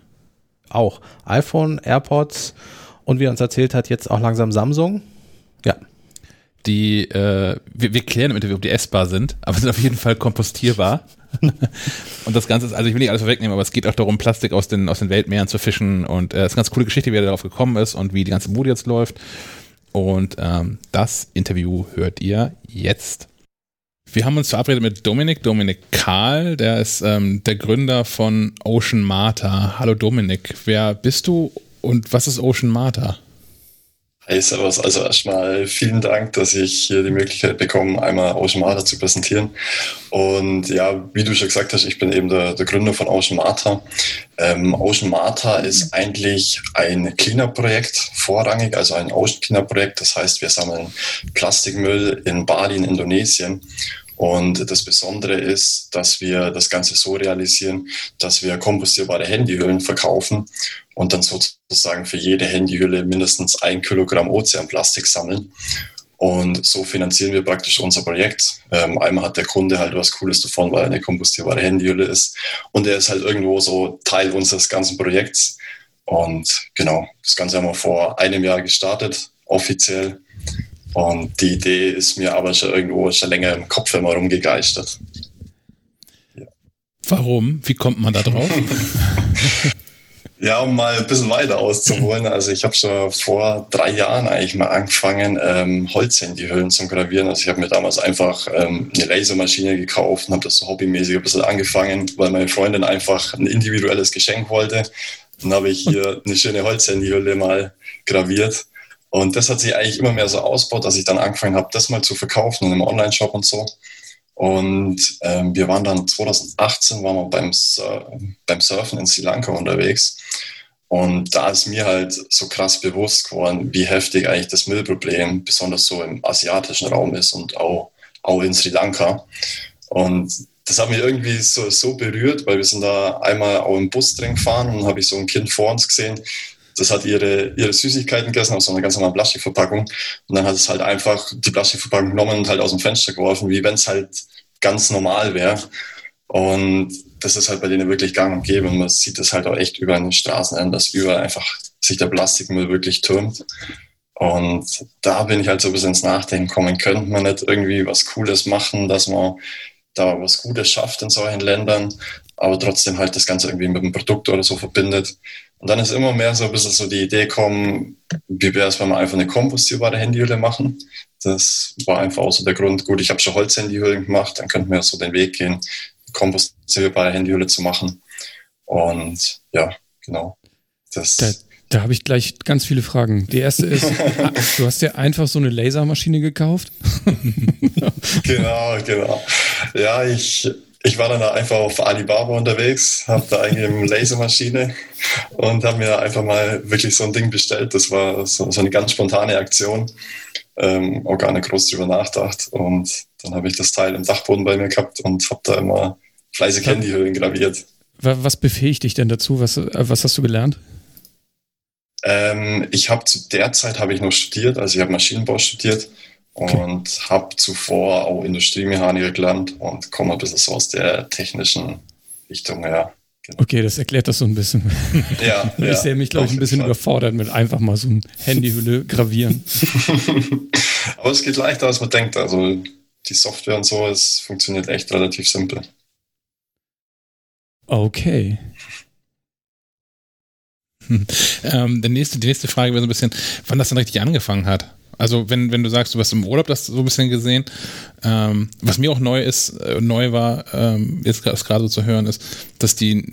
auch iPhone, AirPods und wie er uns erzählt hat, jetzt auch langsam Samsung. Ja. Die, äh, wir, wir klären im Interview, ob die essbar sind, aber sind auf jeden Fall kompostierbar. [laughs] und das Ganze ist, also ich will nicht alles vorwegnehmen, aber es geht auch darum, Plastik aus den, aus den Weltmeeren zu fischen und äh, es ist eine ganz coole Geschichte, wie er darauf gekommen ist und wie die ganze Bude jetzt läuft. Und ähm, das Interview hört ihr jetzt. Wir haben uns verabredet mit Dominik, Dominik Karl, der ist ähm, der Gründer von Ocean Marta. Hallo Dominik, wer bist du und was ist Ocean Marta? Hey, servus. Also erstmal vielen Dank, dass ich hier die Möglichkeit bekomme, einmal Ocean Marta zu präsentieren. Und ja, wie du schon gesagt hast, ich bin eben der, der Gründer von Ocean Marta. Ähm, Ocean Marta ist eigentlich ein Cleanup-Projekt vorrangig, also ein Ocean Cleanup-Projekt. Das heißt, wir sammeln Plastikmüll in Bali in Indonesien und das Besondere ist, dass wir das Ganze so realisieren, dass wir kompostierbare Handyhüllen verkaufen und dann sozusagen für jede Handyhülle mindestens ein Kilogramm Ozeanplastik sammeln. Und so finanzieren wir praktisch unser Projekt. Ähm, einmal hat der Kunde halt was Cooles davon, weil er eine kompostierbare Handyhülle ist. Und er ist halt irgendwo so Teil unseres ganzen Projekts. Und genau, das Ganze haben wir vor einem Jahr gestartet, offiziell. Und die Idee ist mir aber schon irgendwo schon länger im Kopf immer rumgegeistert. Ja. Warum? Wie kommt man da drauf? [laughs] ja, um mal ein bisschen weiter auszuholen. Also ich habe schon vor drei Jahren eigentlich mal angefangen, ähm, Holzhandyhüllen zu gravieren. Also ich habe mir damals einfach ähm, eine Lasermaschine gekauft und habe das so hobbymäßig ein bisschen angefangen, weil meine Freundin einfach ein individuelles Geschenk wollte. Dann habe ich hier eine schöne Holzhandyhülle mal graviert Und das hat sich eigentlich immer mehr so ausgebaut, dass ich dann angefangen habe, das mal zu verkaufen in einem Online-Shop und so. Und ähm, wir waren dann 2018 waren wir beim, Sur beim Surfen in Sri Lanka unterwegs. Und da ist mir halt so krass bewusst geworden, wie heftig eigentlich das Müllproblem besonders so im asiatischen Raum ist und auch, auch in Sri Lanka. Und das hat mich irgendwie so, so berührt, weil wir sind da einmal auch im Bus drin gefahren und habe ich so ein Kind vor uns gesehen, das hat ihre, ihre Süßigkeiten gegessen aus so einer ganz normalen Plastikverpackung. Und dann hat es halt einfach die Plastikverpackung genommen und halt aus dem Fenster geworfen, wie wenn es halt ganz normal wäre. Und das ist halt bei denen wirklich gang und gäbe. Und man sieht das halt auch echt über den Straßen an, dass überall einfach sich der Plastikmüll wirklich türmt. Und da bin ich halt so ein bisschen ins Nachdenken kommen. Könnte man nicht irgendwie was Cooles machen, dass man da was Gutes schafft in solchen Ländern, aber trotzdem halt das Ganze irgendwie mit einem Produkt oder so verbindet. Und dann ist immer mehr so ein bisschen so die Idee gekommen, wie wäre es, wenn wir einfach eine kompostierbare Handyhülle machen. Das war einfach auch so der Grund, gut, ich habe schon Holzhandyhüllen gemacht, dann könnten wir so den Weg gehen, kompostierbare Handyhülle zu machen. Und ja, genau. Das da, da habe ich gleich ganz viele Fragen. Die erste ist, [laughs] du hast dir einfach so eine Lasermaschine gekauft? [laughs] genau, genau. Ja, ich ich war dann einfach auf Alibaba unterwegs, habe da eigentlich eine Lasermaschine und habe mir einfach mal wirklich so ein Ding bestellt. Das war so, so eine ganz spontane Aktion, ähm, auch gar nicht groß drüber nachgedacht. Und dann habe ich das Teil im Dachboden bei mir gehabt und habe da immer fleißig Handyhüllen graviert. Was befähigt dich denn dazu? Was, äh, was hast du gelernt? Ähm, ich habe zu der Zeit habe ich noch studiert, also ich habe Maschinenbau studiert okay. und habe zuvor auch Industriemechaniker gelernt und komme ein bisschen so aus der technischen Richtung her. Genau. Okay, das erklärt das so ein bisschen. [laughs] Ja, [laughs] ich ja, sehe mich, glaube ich, ein bisschen Fall. überfordert mit einfach mal so ein Handyhülle gravieren. [laughs] Aber es geht leichter, als man denkt. Also die Software und so, es funktioniert echt relativ simpel. Okay. ähm, der nächste, die nächste Frage wäre so ein bisschen, wann das dann richtig angefangen hat. Also wenn, wenn du sagst, du hast im Urlaub das so ein bisschen gesehen, ähm, was mir auch neu ist, äh, neu war, ähm, jetzt gerade so zu hören, ist, dass die,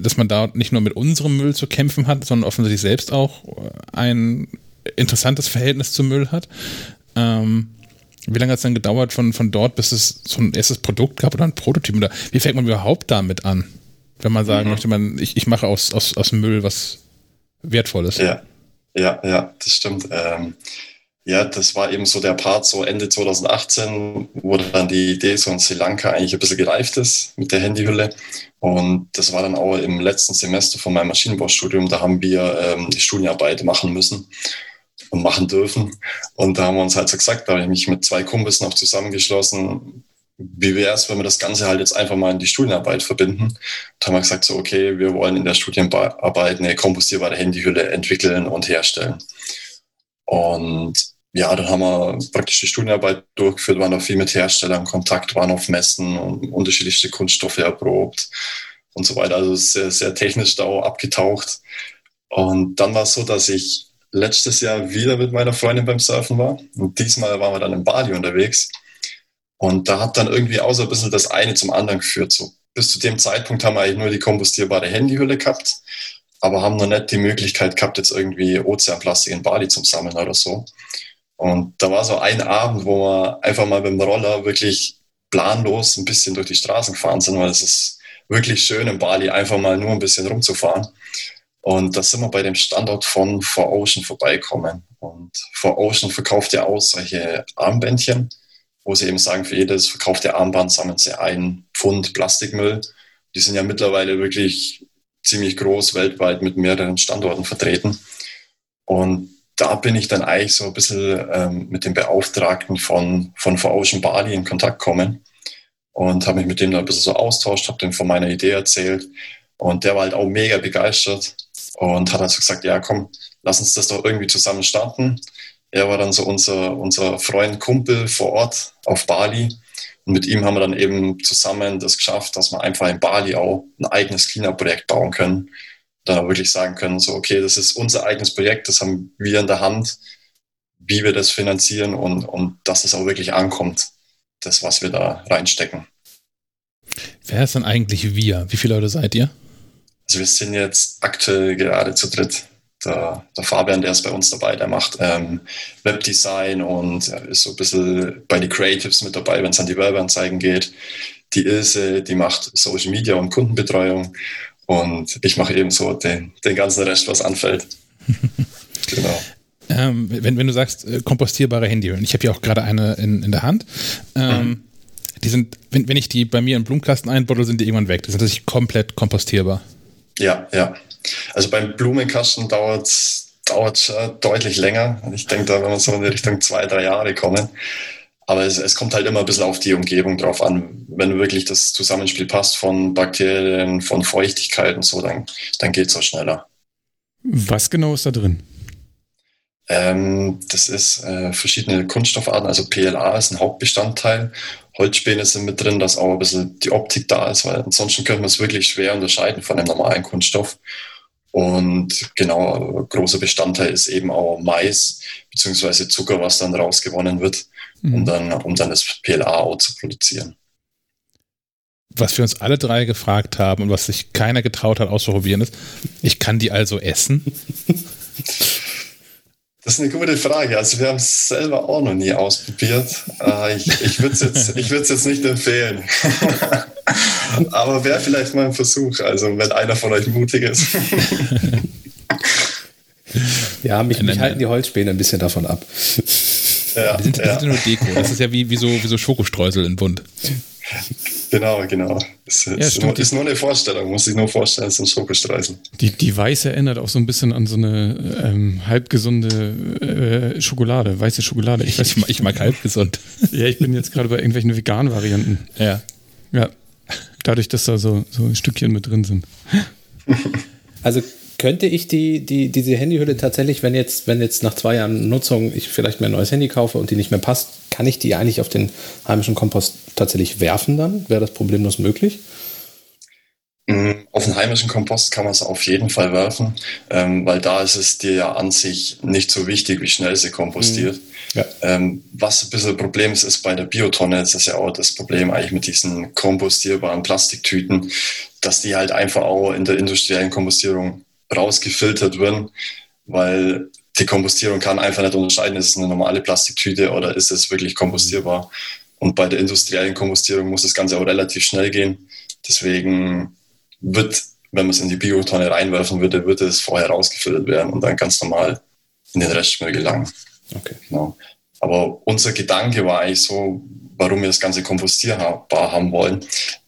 dass man da nicht nur mit unserem Müll zu kämpfen hat, sondern offensichtlich selbst auch ein interessantes Verhältnis zum Müll hat. Ähm, wie lange hat es dann gedauert von, von dort, bis es so ein erstes Produkt gab oder ein Prototyp? Oder wie fängt man überhaupt damit an? Wenn man sagen mhm. möchte, man, ich, ich mache aus, aus, aus Müll was Wertvolles. Ja, ja, ja, das stimmt. Ähm, ja, das war eben so der Part, so Ende 2018, wo dann die Idee so in Sri Lanka eigentlich ein bisschen gereift ist mit der Handyhülle. Und das war dann auch im letzten Semester von meinem Maschinenbaustudium, da haben wir ähm, die Studienarbeit machen müssen und machen dürfen. Und da haben wir uns halt so gesagt, da habe ich mich mit zwei Kumpels noch zusammengeschlossen, wie wäre es, wenn wir das Ganze halt jetzt einfach mal in die Studienarbeit verbinden? Da haben wir gesagt, so, okay, wir wollen in der Studienarbeit eine kompostierbare Handyhülle entwickeln und herstellen. Und ja, dann haben wir praktisch die Studienarbeit durchgeführt, waren auch viel mit Herstellern Kontakt, waren auf Messen und unterschiedlichste Kunststoffe erprobt und so weiter. Also sehr, sehr technisch da auch abgetaucht. Und dann war es so, dass ich letztes Jahr wieder mit meiner Freundin beim Surfen war. Und diesmal waren wir dann in Bali unterwegs. Und da hat dann irgendwie auch so ein bisschen das eine zum anderen geführt. So, bis zu dem Zeitpunkt haben wir eigentlich nur die kompostierbare Handyhülle gehabt, aber haben noch nicht die Möglichkeit gehabt, jetzt irgendwie Ozeanplastik in Bali zum Sammeln oder so. Und da war so ein Abend, wo wir einfach mal mit dem Roller wirklich planlos ein bisschen durch die Straßen gefahren sind, weil es ist wirklich schön in Bali, einfach mal nur ein bisschen rumzufahren. Und da sind wir bei dem Standort von For Ocean vorbeikommen. Und For Ocean verkauft ja auch solche Armbändchen, wo sie eben sagen, für jedes verkaufte Armband sammeln sie einen Pfund Plastikmüll. Die sind ja mittlerweile wirklich ziemlich groß weltweit mit mehreren Standorten vertreten. Und da bin ich dann eigentlich so ein bisschen ähm, mit dem Beauftragten von, von For Ocean Bali in Kontakt gekommen und habe mich mit dem da ein bisschen so austauscht, habe dem von meiner Idee erzählt und der war halt auch mega begeistert und hat also gesagt, ja komm, lass uns das doch irgendwie zusammen starten. Er war dann so unser, unser Freund, Kumpel vor Ort auf Bali und mit ihm haben wir dann eben zusammen das geschafft, dass wir einfach in Bali auch ein eigenes Cleanup-Projekt bauen können da wirklich sagen können, so, okay, das ist unser eigenes Projekt, das haben wir in der Hand, wie wir das finanzieren und, und dass es auch wirklich ankommt, das, was wir da reinstecken. Wer ist denn eigentlich wir? Wie viele Leute seid ihr? Also wir sind jetzt aktuell gerade zu dritt. der, der Fabian, der ist bei uns dabei, der macht ähm, Webdesign und ist so ein bisschen bei den Creatives mit dabei, wenn es an die Werbeanzeigen geht. Die Ilse, die macht Social Media und Kundenbetreuung und ich mache eben so den, den ganzen Rest, was anfällt. [laughs] genau. Ähm, wenn, wenn du sagst, äh, kompostierbare Handyhüllen, ich habe ja auch gerade eine in, in der Hand. Ähm, mhm. Die sind, wenn, wenn ich die bei mir im Blumenkasten einbuddel, sind die irgendwann weg. Die sind natürlich komplett kompostierbar. Ja, ja. Also beim Blumenkasten dauert es deutlich länger. Ich denke, da werden wir so in die Richtung zwei, drei Jahre kommen. Aber es, es, kommt halt immer ein bisschen auf die Umgebung drauf an. Wenn wirklich das Zusammenspiel passt von Bakterien, von Feuchtigkeit und so, dann, dann geht es auch schneller. Was genau ist da drin? Ähm, das ist äh, verschiedene Kunststoffarten, also PLA ist ein Hauptbestandteil. Holzspäne sind mit drin, dass auch ein bisschen die Optik da ist, weil ansonsten könnte man es wirklich schwer unterscheiden von einem normalen Kunststoff. Und genau, großer Bestandteil ist eben auch Mais beziehungsweise Zucker, was dann rausgewonnen wird, mhm. um, dann, um dann das PLA auch zu produzieren. Was wir uns alle drei gefragt haben und was sich keiner getraut hat auszuprobieren ist, ich kann die also essen? Das ist eine gute Frage. Also wir haben es selber auch noch nie ausprobiert. Äh, ich ich würde es jetzt, jetzt nicht empfehlen. [laughs] Aber wäre vielleicht mal ein Versuch, also wenn einer von euch mutig ist. [laughs] ja, mich, mich halten die Holzspäne ein bisschen davon ab. Ja, die sind, ja. sind nur Deko. Das ist ja wie, wie, so, wie so Schokostreusel in Bund. Genau, genau. Es ja, ist, nur, ist, nur, eine Vorstellung, muss ich nur vorstellen, es sind Schokostreusel. Die, die Weiße erinnert auch so ein bisschen an so eine ähm, halbgesunde äh, Schokolade, weiße Schokolade. Ich, weiß, ich, ich mag halbgesund. [laughs] ja, ich bin jetzt gerade bei irgendwelchen veganen Varianten. Ja. Ja. Dadurch, dass da so, so Stückchen mit drin sind. Also könnte ich die, die, diese Handyhülle tatsächlich, wenn jetzt, wenn jetzt nach zwei Jahren Nutzung ich vielleicht mir ein neues Handy kaufe und die nicht mehr passt, kann ich die eigentlich auf den heimischen Kompost tatsächlich werfen dann? Wäre das problemlos möglich? Mm, auf den heimischen Kompost kann man es auf jeden Fall werfen, ähm, weil da ist es dir ja an sich nicht so wichtig, wie schnell sie kompostiert. Mhm. Ja. Ähm, was ein bisschen ein Problem ist, ist bei der Biotonne, das ist ja auch das Problem eigentlich mit diesen kompostierbaren Plastiktüten, dass die halt einfach auch in der industriellen Kompostierung rausgefiltert werden, weil die Kompostierung kann einfach nicht unterscheiden, ist es eine normale Plastiktüte oder ist es wirklich kompostierbar. Und bei der industriellen Kompostierung muss das Ganze auch relativ schnell gehen. Deswegen wird, wenn man es in die Biotonne reinwerfen würde, würde es vorher rausgefiltert werden und dann ganz normal in den Restmüll gelangen. Okay. Genau. Aber unser Gedanke war eigentlich so, warum wir das Ganze kompostierbar haben wollen,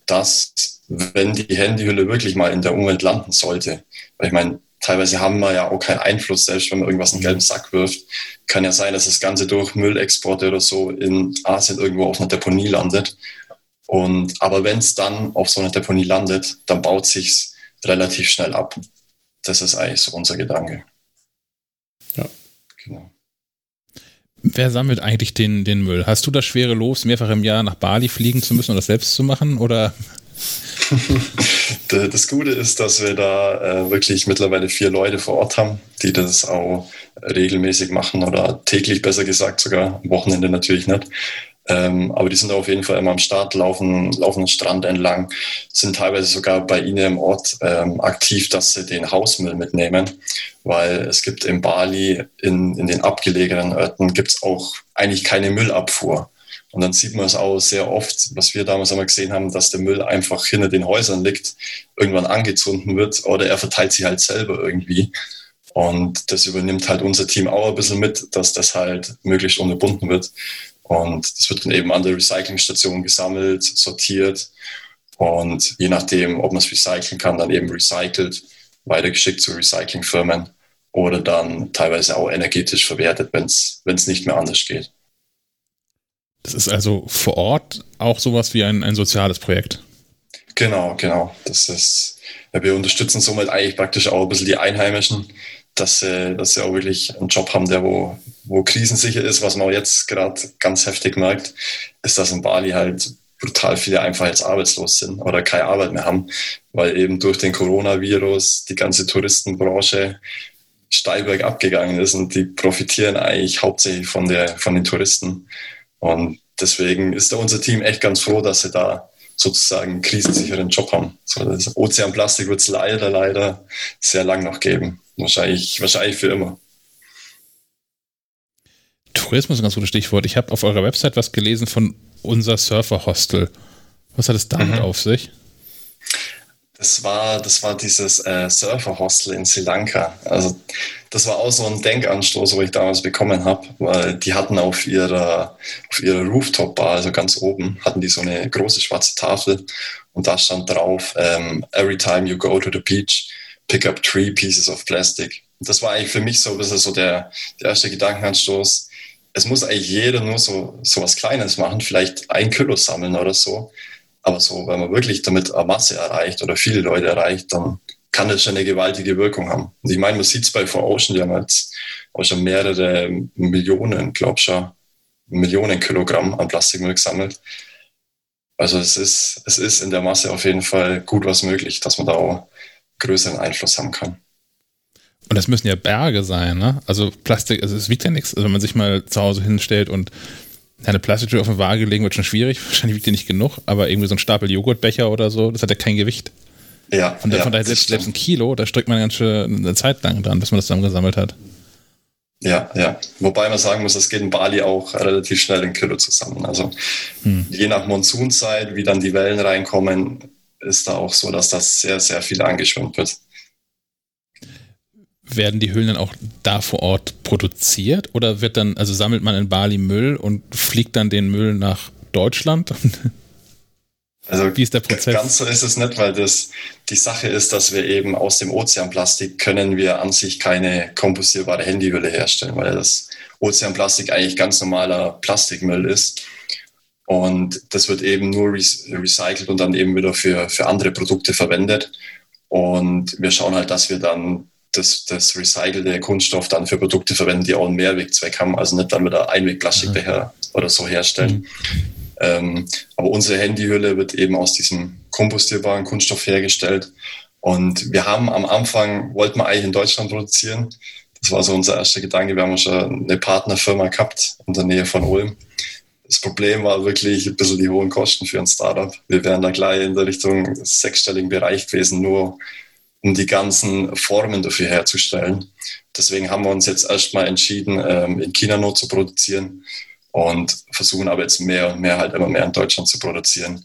dass wenn die Handyhülle wirklich mal in der Umwelt landen sollte, weil ich meine, teilweise haben wir ja auch keinen Einfluss, selbst wenn man irgendwas in einen gelben Sack wirft. Kann ja sein, dass das Ganze durch Müllexporte oder so in Asien irgendwo auf einer Deponie landet. Und, aber wenn es dann auf so einer Deponie landet, dann baut sich's relativ schnell ab. Das ist eigentlich so unser Gedanke. Ja. Genau. Wer sammelt eigentlich den, den Müll? Hast du das schwere Los, mehrfach im Jahr nach Bali fliegen zu müssen und das selbst zu machen? Oder [laughs] das Gute ist, dass wir da äh, wirklich mittlerweile vier Leute vor Ort haben, die das auch regelmäßig machen oder täglich besser gesagt sogar, am Wochenende natürlich nicht. Ähm, aber die sind auf jeden Fall immer am Start, laufen, laufen den Strand entlang, sind teilweise sogar bei ihnen im Ort ähm, aktiv, dass sie den Hausmüll mitnehmen, weil es gibt in Bali, in, in den abgelegenen Orten, gibt es auch eigentlich keine Müllabfuhr. Und dann sieht man es auch sehr oft, was wir damals einmal gesehen haben, dass der Müll einfach hinter den Häusern liegt, irgendwann angezündet wird oder er verteilt sich halt selber irgendwie. Und das übernimmt halt unser Team auch ein bisschen mit, dass das halt möglichst unterbunden wird. Und das wird dann eben an der Recyclingstation gesammelt, sortiert und je nachdem, ob man es recyceln kann, dann eben recycelt, weitergeschickt zu Recyclingfirmen oder dann teilweise auch energetisch verwertet, wenn es nicht mehr anders geht. Das ist also vor Ort auch sowas wie ein, ein soziales Projekt. Genau, genau. Das ist, wir unterstützen somit eigentlich praktisch auch ein bisschen die Einheimischen, dass sie, dass sie auch wirklich einen Job haben, der wo, wo krisensicher ist. Was man auch jetzt gerade ganz heftig merkt, ist, dass in Bali halt brutal viele einfach jetzt arbeitslos sind oder keine Arbeit mehr haben, weil eben durch den Coronavirus die ganze Touristenbranche steil bergab gegangen ist und die profitieren eigentlich hauptsächlich von, der, von den Touristen. Und deswegen ist da unser Team echt ganz froh, dass sie da sozusagen einen krisensicheren Job haben. So, das Ozeanplastik wird es leider, leider sehr lang noch geben. wahrscheinlich, wahrscheinlich für immer. Tourismus ist ein ganz gutes Stichwort. Ich habe auf eurer Website was gelesen von unser Surfer Hostel. Was hat es damit mhm. auf sich? Das war, das war dieses äh, Surfer-Hostel in Sri Lanka. Also das war auch so ein Denkanstoß, wo ich damals bekommen habe, weil die hatten auf ihrer, auf ihrer Rooftop-Bar, also ganz oben, hatten die so eine große schwarze Tafel und da stand drauf, ähm, every time you go to the beach, pick up three pieces of plastic. Das war eigentlich für mich so ein bisschen so der, der erste Gedankenanstoß. Es muss eigentlich jeder nur so, so was Kleines machen, vielleicht ein Kilo sammeln oder so aber so, wenn man wirklich damit eine Masse erreicht oder viele Leute erreicht, dann kann das schon eine gewaltige Wirkung haben. Und ich meine, man sieht es bei For Ocean, die haben jetzt auch schon mehrere Millionen, glaube schon, Millionen Kilogramm an Plastikmüll gesammelt. Also es ist, es ist in der Masse auf jeden Fall gut was möglich, dass man da auch größeren Einfluss haben kann. Und das müssen ja Berge sein, ne? Also Plastik, also es wiegt ja nichts. Also wenn man sich mal zu Hause hinstellt und eine Plastiktüte auf eine Waage legen wird schon schwierig. Wahrscheinlich wiegt die nicht genug, aber irgendwie so ein Stapel Joghurtbecher oder so, das hat ja kein Gewicht. Ja. Von, ja, von daher selbst, selbst ein Kilo, da streckt man ganz schön eine Zeit lang dran, bis man das zusammengesammelt hat. Ja, ja. Wobei man sagen muss, das geht in Bali auch relativ schnell ein Kilo zusammen. Also hm. je nach Monsunzeit, wie dann die Wellen reinkommen, ist da auch so, dass das sehr, sehr viel angeschwemmt wird werden die Hüllen dann auch da vor Ort produziert oder wird dann, also sammelt man in Bali Müll und fliegt dann den Müll nach Deutschland? [laughs] Also Wie ist der Prozess? Ganz so ist es nicht, weil das die Sache ist, dass wir eben aus dem Ozeanplastik können wir an sich keine kompostierbare Handyhülle herstellen, weil das Ozeanplastik eigentlich ganz normaler Plastikmüll ist. Und das wird eben nur recycelt und dann eben wieder für, für andere Produkte verwendet. Und wir schauen halt, dass wir dann das, das recycelte Kunststoff dann für Produkte verwenden, die auch einen Mehrwegzweck haben, also nicht dann wieder Einwegplastikbecher mhm. oder so herstellen. Mhm. Ähm, aber unsere Handyhülle wird eben aus diesem kompostierbaren Kunststoff hergestellt. Und wir haben am Anfang, wollten wir eigentlich in Deutschland produzieren. Das war so unser erster Gedanke. Wir haben schon eine Partnerfirma gehabt in der Nähe von Ulm. Das Problem war wirklich ein bisschen die hohen Kosten für ein Startup. Wir wären da gleich in der Richtung sechsstelligen Bereich gewesen, nur um die ganzen Formen dafür herzustellen. Deswegen haben wir uns jetzt erstmal entschieden, ähm, in China nur zu produzieren und versuchen aber jetzt mehr und mehr halt immer mehr in Deutschland zu produzieren.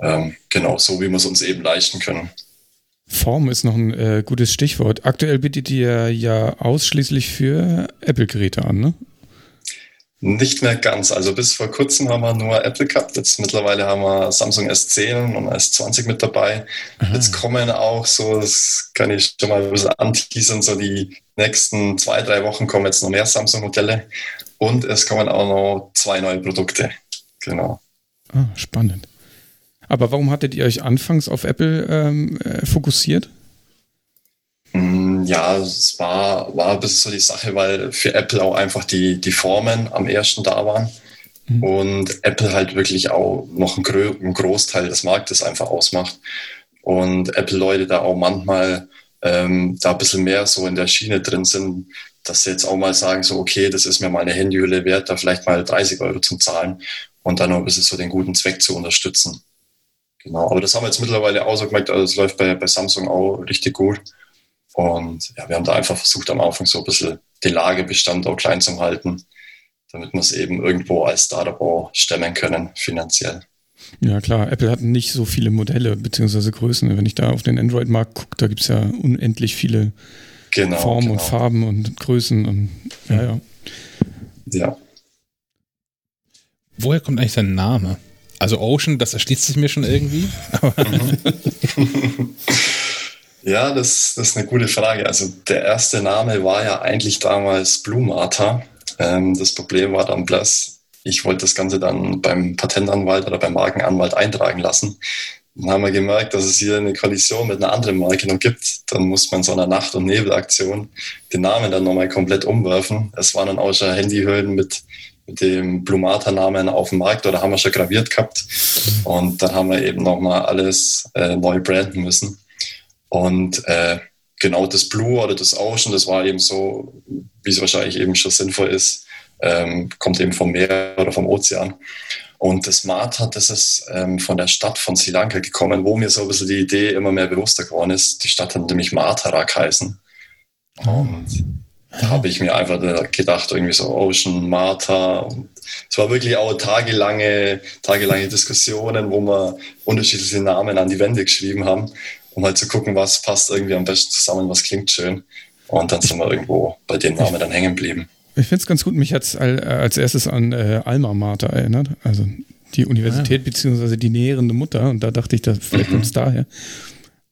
Ähm, genau, so wie wir es uns eben leisten können. Form ist noch ein äh, gutes Stichwort. Aktuell bietet ihr ja ausschließlich für Apple-Geräte an, ne? Nicht mehr ganz. Also bis vor kurzem haben wir nur Apple gehabt. Jetzt mittlerweile haben wir Samsung S10 und S20 mit dabei. Aha. Jetzt kommen auch so, das kann ich schon mal ein bisschen anteasern, so die nächsten zwei, drei Wochen kommen jetzt noch mehr Samsung-Modelle. Und es kommen auch noch zwei neue Produkte. Genau. Ah, spannend. Aber warum hattet ihr euch anfangs auf Apple ähm, äh, fokussiert? Mm, ja, es war, war ein bisschen so die Sache, weil für Apple auch einfach die, die Formen am ersten da waren. Mhm. Und Apple halt wirklich auch noch einen, Gro einen Großteil des Marktes einfach ausmacht. Und Apple-Leute da auch manchmal ähm, da ein bisschen mehr so in der Schiene drin sind, dass sie jetzt auch mal sagen, so, okay, das ist mir mal eine Handyhülle wert, da vielleicht mal 30 Euro zum Zahlen und dann noch ein bisschen so den guten Zweck zu unterstützen. Genau, aber das haben wir jetzt mittlerweile auch so gemerkt, also es läuft bei, bei Samsung auch richtig gut. Und ja, wir haben da einfach versucht, am Anfang so ein bisschen den Lagebestand auch klein zu halten, damit wir es eben irgendwo als Startup auch stemmen können, finanziell. Ja klar, Apple hat nicht so viele Modelle bzw. Größen. Wenn ich da auf den Android-Markt gucke, da gibt es ja unendlich viele genau, Formen genau. und Farben und Größen und ja, ja. Ja. Woher kommt eigentlich sein Name? Also Ocean, das erschließt sich mir schon irgendwie. [laughs] [laughs] Ja, das, das ist eine gute Frage. Also der erste Name war ja eigentlich damals Blue Martha. Ähm, das Problem war dann bloß, ich wollte das Ganze dann beim Patentanwalt oder beim Markenanwalt eintragen lassen. Dann haben wir gemerkt, dass es hier eine Kollision mit einer anderen Marke noch gibt. Dann muss man so einer Nacht- und Nebelaktion den Namen dann nochmal komplett umwerfen. Es waren dann auch schon Handyhüllen mit, mit dem Blumata-Namen auf dem Markt oder haben wir schon graviert gehabt. Und dann haben wir eben nochmal alles äh, neu branden müssen. Und äh, genau das Blue oder das Ocean, das war eben so, wie es wahrscheinlich eben schon sinnvoll ist, ähm, kommt eben vom Meer oder vom Ozean. Und das Mata, das ist ähm, von der Stadt von Sri Lanka gekommen, wo mir so ein bisschen die Idee immer mehr bewusster geworden ist. Die Stadt hat nämlich Matarak heißen. Und da habe ich mir einfach gedacht, irgendwie so Ocean, Martha. Es war wirklich auch tagelange, tagelange Diskussionen, wo wir unterschiedliche Namen an die Wände geschrieben haben, um halt zu gucken, was passt irgendwie am besten zusammen, was klingt schön. Und dann sind wir irgendwo bei den Namen dann hängen geblieben. Ich finde es ganz gut, mich hat es als erstes an äh, Alma Mater erinnert. Also die Universität ah. beziehungsweise die näherende Mutter. Und da dachte ich, da, vielleicht mhm. kommt es daher.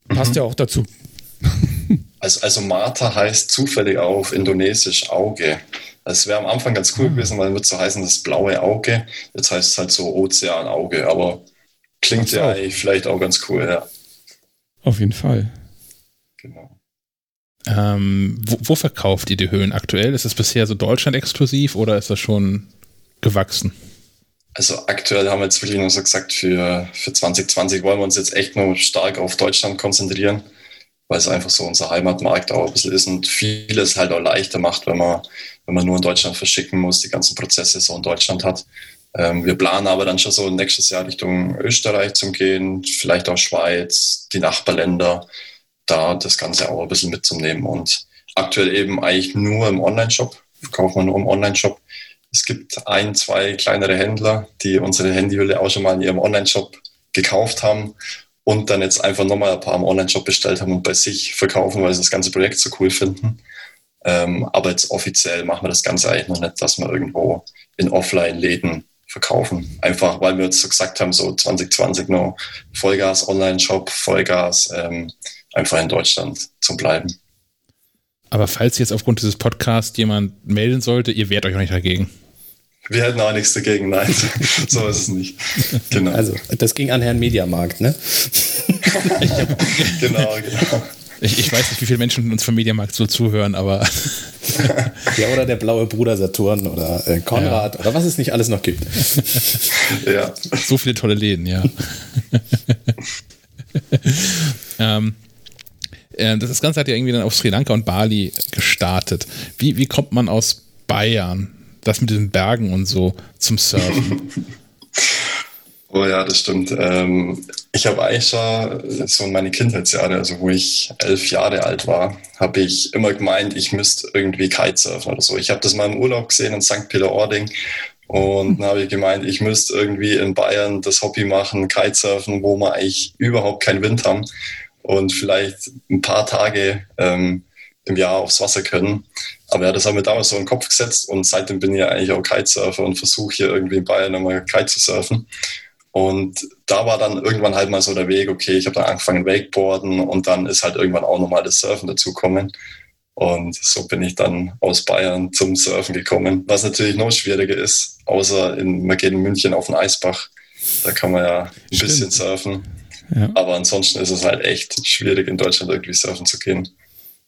Passt mhm. ja auch dazu. [laughs] Also, also Mata heißt zufällig auf Indonesisch Auge. Es wäre am Anfang ganz cool ah. gewesen, weil es wird so heißen, das blaue Auge. Jetzt heißt es halt so Ozeanauge, aber klingt ja eigentlich vielleicht auch ganz cool, ja. Auf jeden Fall. Genau. Ähm, wo, wo, verkauft ihr die Höhlen aktuell? Ist es bisher so Deutschland exklusiv oder ist das schon gewachsen? Also aktuell haben wir jetzt wirklich nur so gesagt, für, für 2020 wollen wir uns jetzt echt nur stark auf Deutschland konzentrieren weil es einfach so unser Heimatmarkt auch ein bisschen ist und vieles halt auch leichter macht, wenn man, wenn man nur in Deutschland verschicken muss, die ganzen Prozesse so in Deutschland hat. Ähm, wir planen aber dann schon so nächstes Jahr Richtung Österreich zum Gehen, vielleicht auch Schweiz, die Nachbarländer, da das Ganze auch ein bisschen mitzunehmen und aktuell eben eigentlich nur im Online-Shop, verkaufen wir nur im Online-Shop. Es gibt ein, zwei kleinere Händler, die unsere Handyhülle auch schon mal in ihrem Online-Shop gekauft haben und dann jetzt einfach nochmal ein paar im Online-Shop bestellt haben und bei sich verkaufen, weil sie das ganze Projekt so cool finden. Ähm, aber jetzt offiziell machen wir das Ganze eigentlich noch nicht, dass wir irgendwo in Offline-Läden verkaufen. Einfach, weil wir uns so gesagt haben, so 2020 noch Vollgas Online-Shop, Vollgas ähm, einfach in Deutschland zu bleiben. Aber falls jetzt aufgrund dieses Podcasts jemand melden sollte, ihr wehrt euch auch nicht dagegen. Wir hätten auch nichts dagegen, nein. [laughs] so ist es nicht. Genau. Also, das ging an Herrn Mediamarkt, ne? [laughs] genau, genau. Ich, ich, weiß nicht, wie viele Menschen uns vom Mediamarkt so zuhören, aber. [laughs] ja, oder der blaue Bruder Saturn oder äh, Konrad ja. oder was es nicht alles noch gibt. [laughs] ja. So viele tolle Läden, ja. [laughs] ähm, äh, das Ganze hat ja irgendwie dann auf Sri Lanka und Bali gestartet. Wie, wie kommt man aus Bayern das mit den Bergen und so zum Surfen. Oh ja, das stimmt. Ähm, ich habe eigentlich schon so in meine Kindheitsjahre, also wo ich elf Jahre alt war, habe ich immer gemeint, ich müsste irgendwie Kitesurfen oder so. Ich habe das mal im Urlaub gesehen in St. Peter-Ording und dann habe ich gemeint, ich müsste irgendwie in Bayern das Hobby machen, Kitesurfen, wo wir eigentlich überhaupt keinen Wind haben und vielleicht ein paar Tage ähm, im Jahr aufs Wasser können. Aber ja, das haben wir damals so in den Kopf gesetzt und seitdem bin ich ja eigentlich auch Kitesurfer und versuche hier irgendwie in Bayern nochmal Kite zu surfen. Und da war dann irgendwann halt mal so der Weg, okay, ich habe dann angefangen Wakeboarden und dann ist halt irgendwann auch nochmal das Surfen dazukommen. Und so bin ich dann aus Bayern zum Surfen gekommen. Was natürlich noch schwieriger ist, außer in, man geht in München auf den Eisbach. Da kann man ja ein Stimmt. bisschen surfen. Ja. Aber ansonsten ist es halt echt schwierig, in Deutschland irgendwie surfen zu gehen.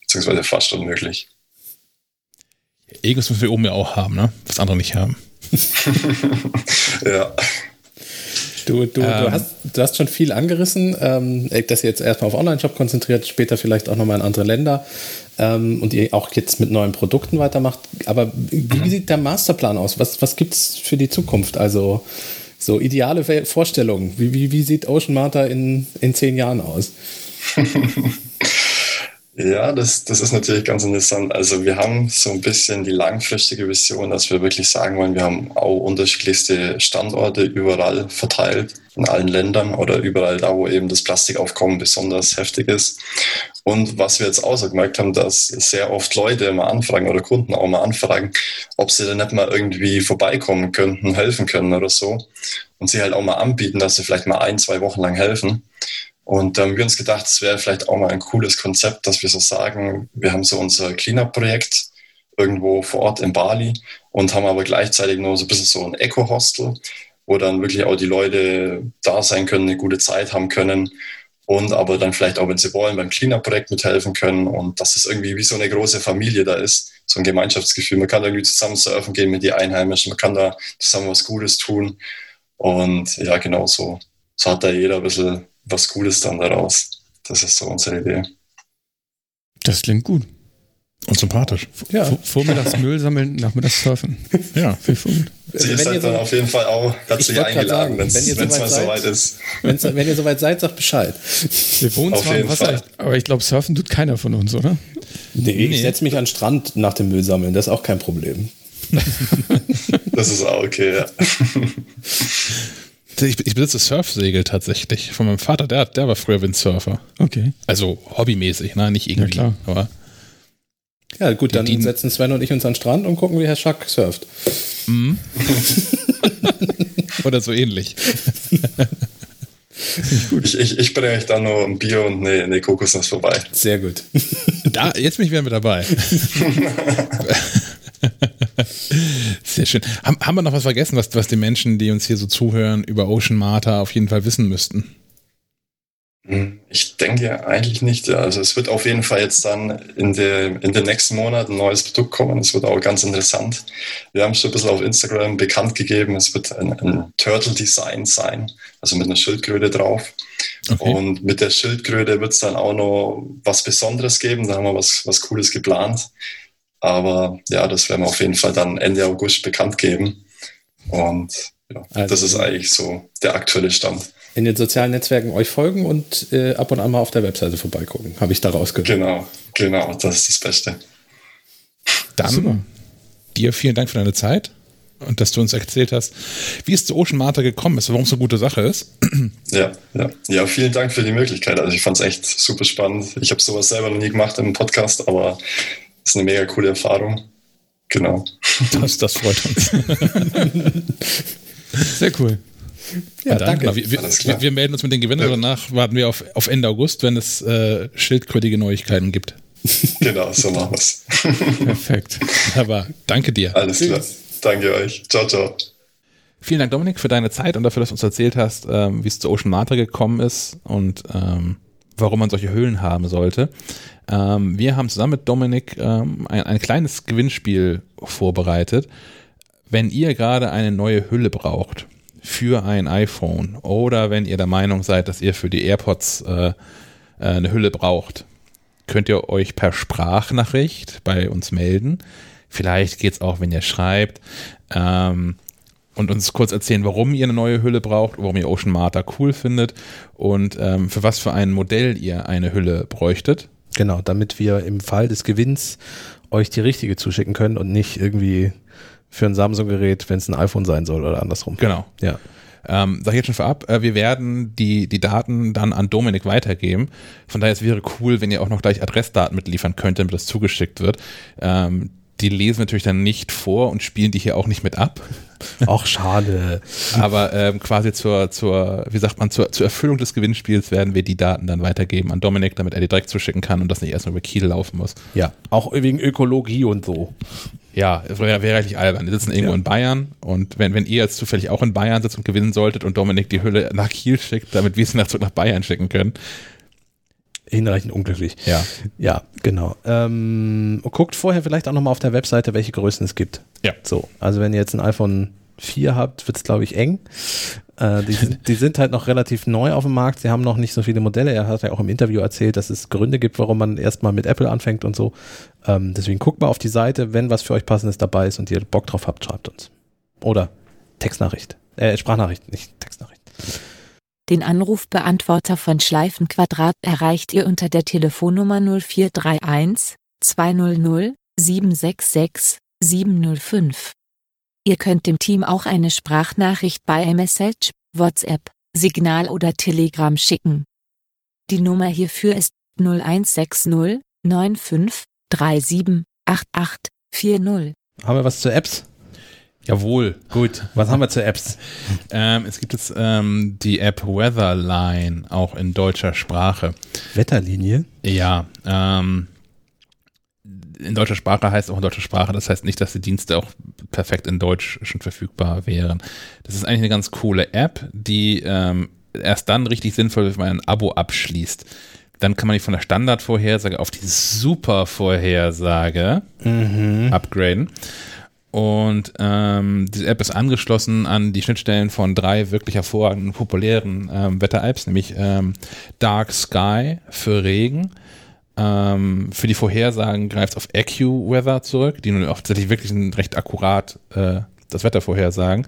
Beziehungsweise fast unmöglich. Egos müssen wir oben ja auch haben, ne? Was andere nicht haben. [laughs] ja. Du, du, ähm, du, hast, du hast schon viel angerissen, ähm, dass ihr jetzt erstmal auf Online-Shop konzentriert, später vielleicht auch nochmal in andere Länder ähm, und ihr auch jetzt mit neuen Produkten weitermacht. Aber wie mhm. sieht der Masterplan aus? Was, was gibt es für die Zukunft? Also so ideale Vorstellungen. Wie, wie, wie sieht Ocean Martha in, in zehn Jahren aus? [laughs] Ja, das, das ist natürlich ganz interessant. Also wir haben so ein bisschen die langfristige Vision, dass wir wirklich sagen wollen, wir haben auch unterschiedlichste Standorte überall verteilt, in allen Ländern oder überall da, wo eben das Plastikaufkommen besonders heftig ist. Und was wir jetzt auch so gemerkt haben, dass sehr oft Leute immer anfragen oder Kunden auch mal anfragen, ob sie dann nicht mal irgendwie vorbeikommen könnten, helfen können oder so. Und sie halt auch mal anbieten, dass sie vielleicht mal ein, zwei Wochen lang helfen. Und da haben wir uns gedacht, es wäre vielleicht auch mal ein cooles Konzept, dass wir so sagen, wir haben so unser Cleanup-Projekt irgendwo vor Ort in Bali und haben aber gleichzeitig noch so ein bisschen so ein Eco-Hostel, wo dann wirklich auch die Leute da sein können, eine gute Zeit haben können und aber dann vielleicht auch, wenn sie wollen, beim Cleanup-Projekt mithelfen können und dass es irgendwie wie so eine große Familie da ist, so ein Gemeinschaftsgefühl. Man kann irgendwie zusammen surfen gehen mit den Einheimischen, man kann da zusammen was Gutes tun und ja, genau so. So hat da jeder ein bisschen was Gutes dann daraus. Das ist so unsere Idee. Das klingt gut. Und sympathisch. Ja. Vormittags Müll sammeln, nachmittags surfen. Ja. Viel gut. Sie ist halt dann auf jeden Fall auch dazu eingeladen, wenn es mal soweit ist. wenn ihr soweit seid, sagt Bescheid. Wir wohnen zwar im Wasser, Fall. aber ich glaube, surfen tut keiner von uns, oder? Nee, nee. ich setze mich an den Strand nach dem Müll sammeln, das ist auch kein Problem. [laughs] das ist auch okay, ja. [laughs] Ich, ich besitze Surfsegel tatsächlich. Von meinem Vater, der, der war früher Windsurfer. Okay. Also hobbymäßig, ne? Nicht irgendwie. Ja, aber ja, gut, dann die, setzen Sven und ich uns an den Strand und gucken, wie Herr Schack surft. Mhm. [laughs] Oder so ähnlich. ich, ich, ich bringe euch dann nur ein Bier und eine, eine Kokosnuss vorbei. Sehr gut. Da, jetzt bin ich wieder mit dabei. [laughs] [laughs] Sehr schön. Haben, haben wir noch was vergessen, was, was die Menschen, die uns hier so zuhören, über Ocean Marta auf jeden Fall wissen müssten? Hm, ich denke eigentlich nicht. Also es wird auf jeden Fall jetzt dann in, der, in den nächsten Monaten ein neues Produkt kommen. Es wird auch ganz interessant. Wir haben schon ein bisschen auf Instagram bekannt gegeben, es wird ein, ein Turtle-Design sein, also mit einer Schildkröte drauf. Okay. Und mit der Schildkröte wird es dann auch noch was Besonderes geben. Da haben wir was, was Cooles geplant. Aber ja, das werden wir auf jeden Fall dann Ende August bekannt geben. Und ja, also, das ist eigentlich so der aktuelle Stand. In den sozialen Netzwerken euch folgen und äh, ab und an mal auf der Webseite vorbeigucken, habe ich da rausgehört. Genau, genau, das ist das Beste. Dann Super. dir vielen Dank für deine Zeit und dass du uns erzählt hast, wie es zu Ocean Marta gekommen ist, warum es eine gute Sache ist. [clears throat] Ja, ja. ja, vielen Dank für die Möglichkeit. Also ich fand es echt super spannend. Ich habe sowas selber noch nie gemacht im Podcast, aber ist eine mega coole Erfahrung. Genau. Das, das freut uns. [laughs] Sehr cool. Ja, dann, danke. Wir, wir, wir, melden uns mit den Gewinnern, ja. danach warten wir auf, auf Ende August, wenn es äh, schildkrötige Neuigkeiten gibt. [laughs] Genau, so machen wir es. Perfekt. Aber danke dir. Alles klar. Danke euch. Ciao, ciao. Vielen Dank, Dominik, für deine Zeit und dafür, dass du uns erzählt hast, ähm, wie es zu Ocean Matra gekommen ist und ähm, warum man solche Höhlen haben sollte. Ähm, wir haben zusammen mit Dominik ähm, ein, ein kleines Gewinnspiel vorbereitet. Wenn ihr gerade eine neue Hülle braucht für ein iPhone oder wenn ihr der Meinung seid, dass ihr für die AirPods äh, äh eine Hülle braucht, könnt ihr euch per Sprachnachricht bei uns melden. Vielleicht geht es auch, wenn ihr schreibt. Ähm, und uns kurz erzählen, warum ihr eine neue Hülle braucht, warum ihr Ocean Marta cool findet und ähm, für was für ein Modell ihr eine Hülle bräuchtet. Genau, damit wir im Fall des Gewinns euch die richtige zuschicken können und nicht irgendwie für ein Samsung-Gerät, wenn es ein iPhone sein soll oder andersrum. Genau. Ja. Ähm, sag ich jetzt schon vorab, äh, wir werden die, die Daten dann an Dominik weitergeben. Von daher es wäre cool, wenn ihr auch noch gleich Adressdaten mitliefern könnt, damit das zugeschickt wird. Ähm, die lesen natürlich dann nicht vor und spielen die hier auch nicht mit ab. Auch schade. Aber ähm, quasi zur, zur, wie sagt man, zur, zur Erfüllung des Gewinnspiels werden wir die Daten dann weitergeben an Dominik, damit er die direkt zuschicken kann und das nicht erstmal über Kiel laufen muss. Ja, auch wegen Ökologie und so. Ja, wäre wär eigentlich albern. Die sitzen irgendwo ja. in Bayern und wenn, wenn ihr jetzt zufällig auch in Bayern sitzt und gewinnen solltet und Dominik die Hülle nach Kiel schickt, damit wir sie nach, nach Bayern schicken können, hinreichend unglücklich. Ja. Ja, genau. Ähm, guckt vorher vielleicht auch nochmal auf der Webseite, welche Größen es gibt. Ja. So, also wenn ihr jetzt ein iPhone 4 habt, wird es, glaube ich, eng. Äh, die, die, sind halt noch relativ neu auf dem Markt. Sie haben noch nicht so viele Modelle. Er hat ja auch im Interview erzählt, dass es Gründe gibt, warum man erstmal mit Apple anfängt und so. Ähm, deswegen guckt mal auf die Seite. Wenn was für euch passendes dabei ist und ihr Bock drauf habt, schreibt uns. Oder Textnachricht. Äh, Sprachnachricht, nicht Textnachricht. Den Anrufbeantworter von Schleifenquadrat erreicht ihr unter der Telefonnummer 0431 200 766 705. Ihr könnt dem Team auch eine Sprachnachricht bei iMessage, WhatsApp, Signal oder Telegram schicken. Die Nummer hierfür ist 0160 95 37 88 40. Haben wir was zu Apps? Jawohl. Gut. Was haben wir zu Apps? [laughs] Ähm, es gibt jetzt ähm, die App Weatherline, auch in deutscher Sprache. Wetterlinie? Ja. Ähm, in deutscher Sprache heißt auch in deutscher Sprache, das heißt nicht, dass die Dienste auch perfekt in Deutsch schon verfügbar wären. Das ist eigentlich eine ganz coole App, die ähm, erst dann richtig sinnvoll ist, wenn man ein Abo abschließt. Dann kann man die von der Standardvorhersage auf die Supervorhersage mhm. upgraden. Und ähm, diese App ist angeschlossen an die Schnittstellen von drei wirklich hervorragenden, populären ähm, Wetter-Apps, nämlich ähm, Dark Sky für Regen. Ähm, für die Vorhersagen greift es auf AccuWeather zurück, die nun auch tatsächlich wirklich recht akkurat äh, das Wetter vorhersagen.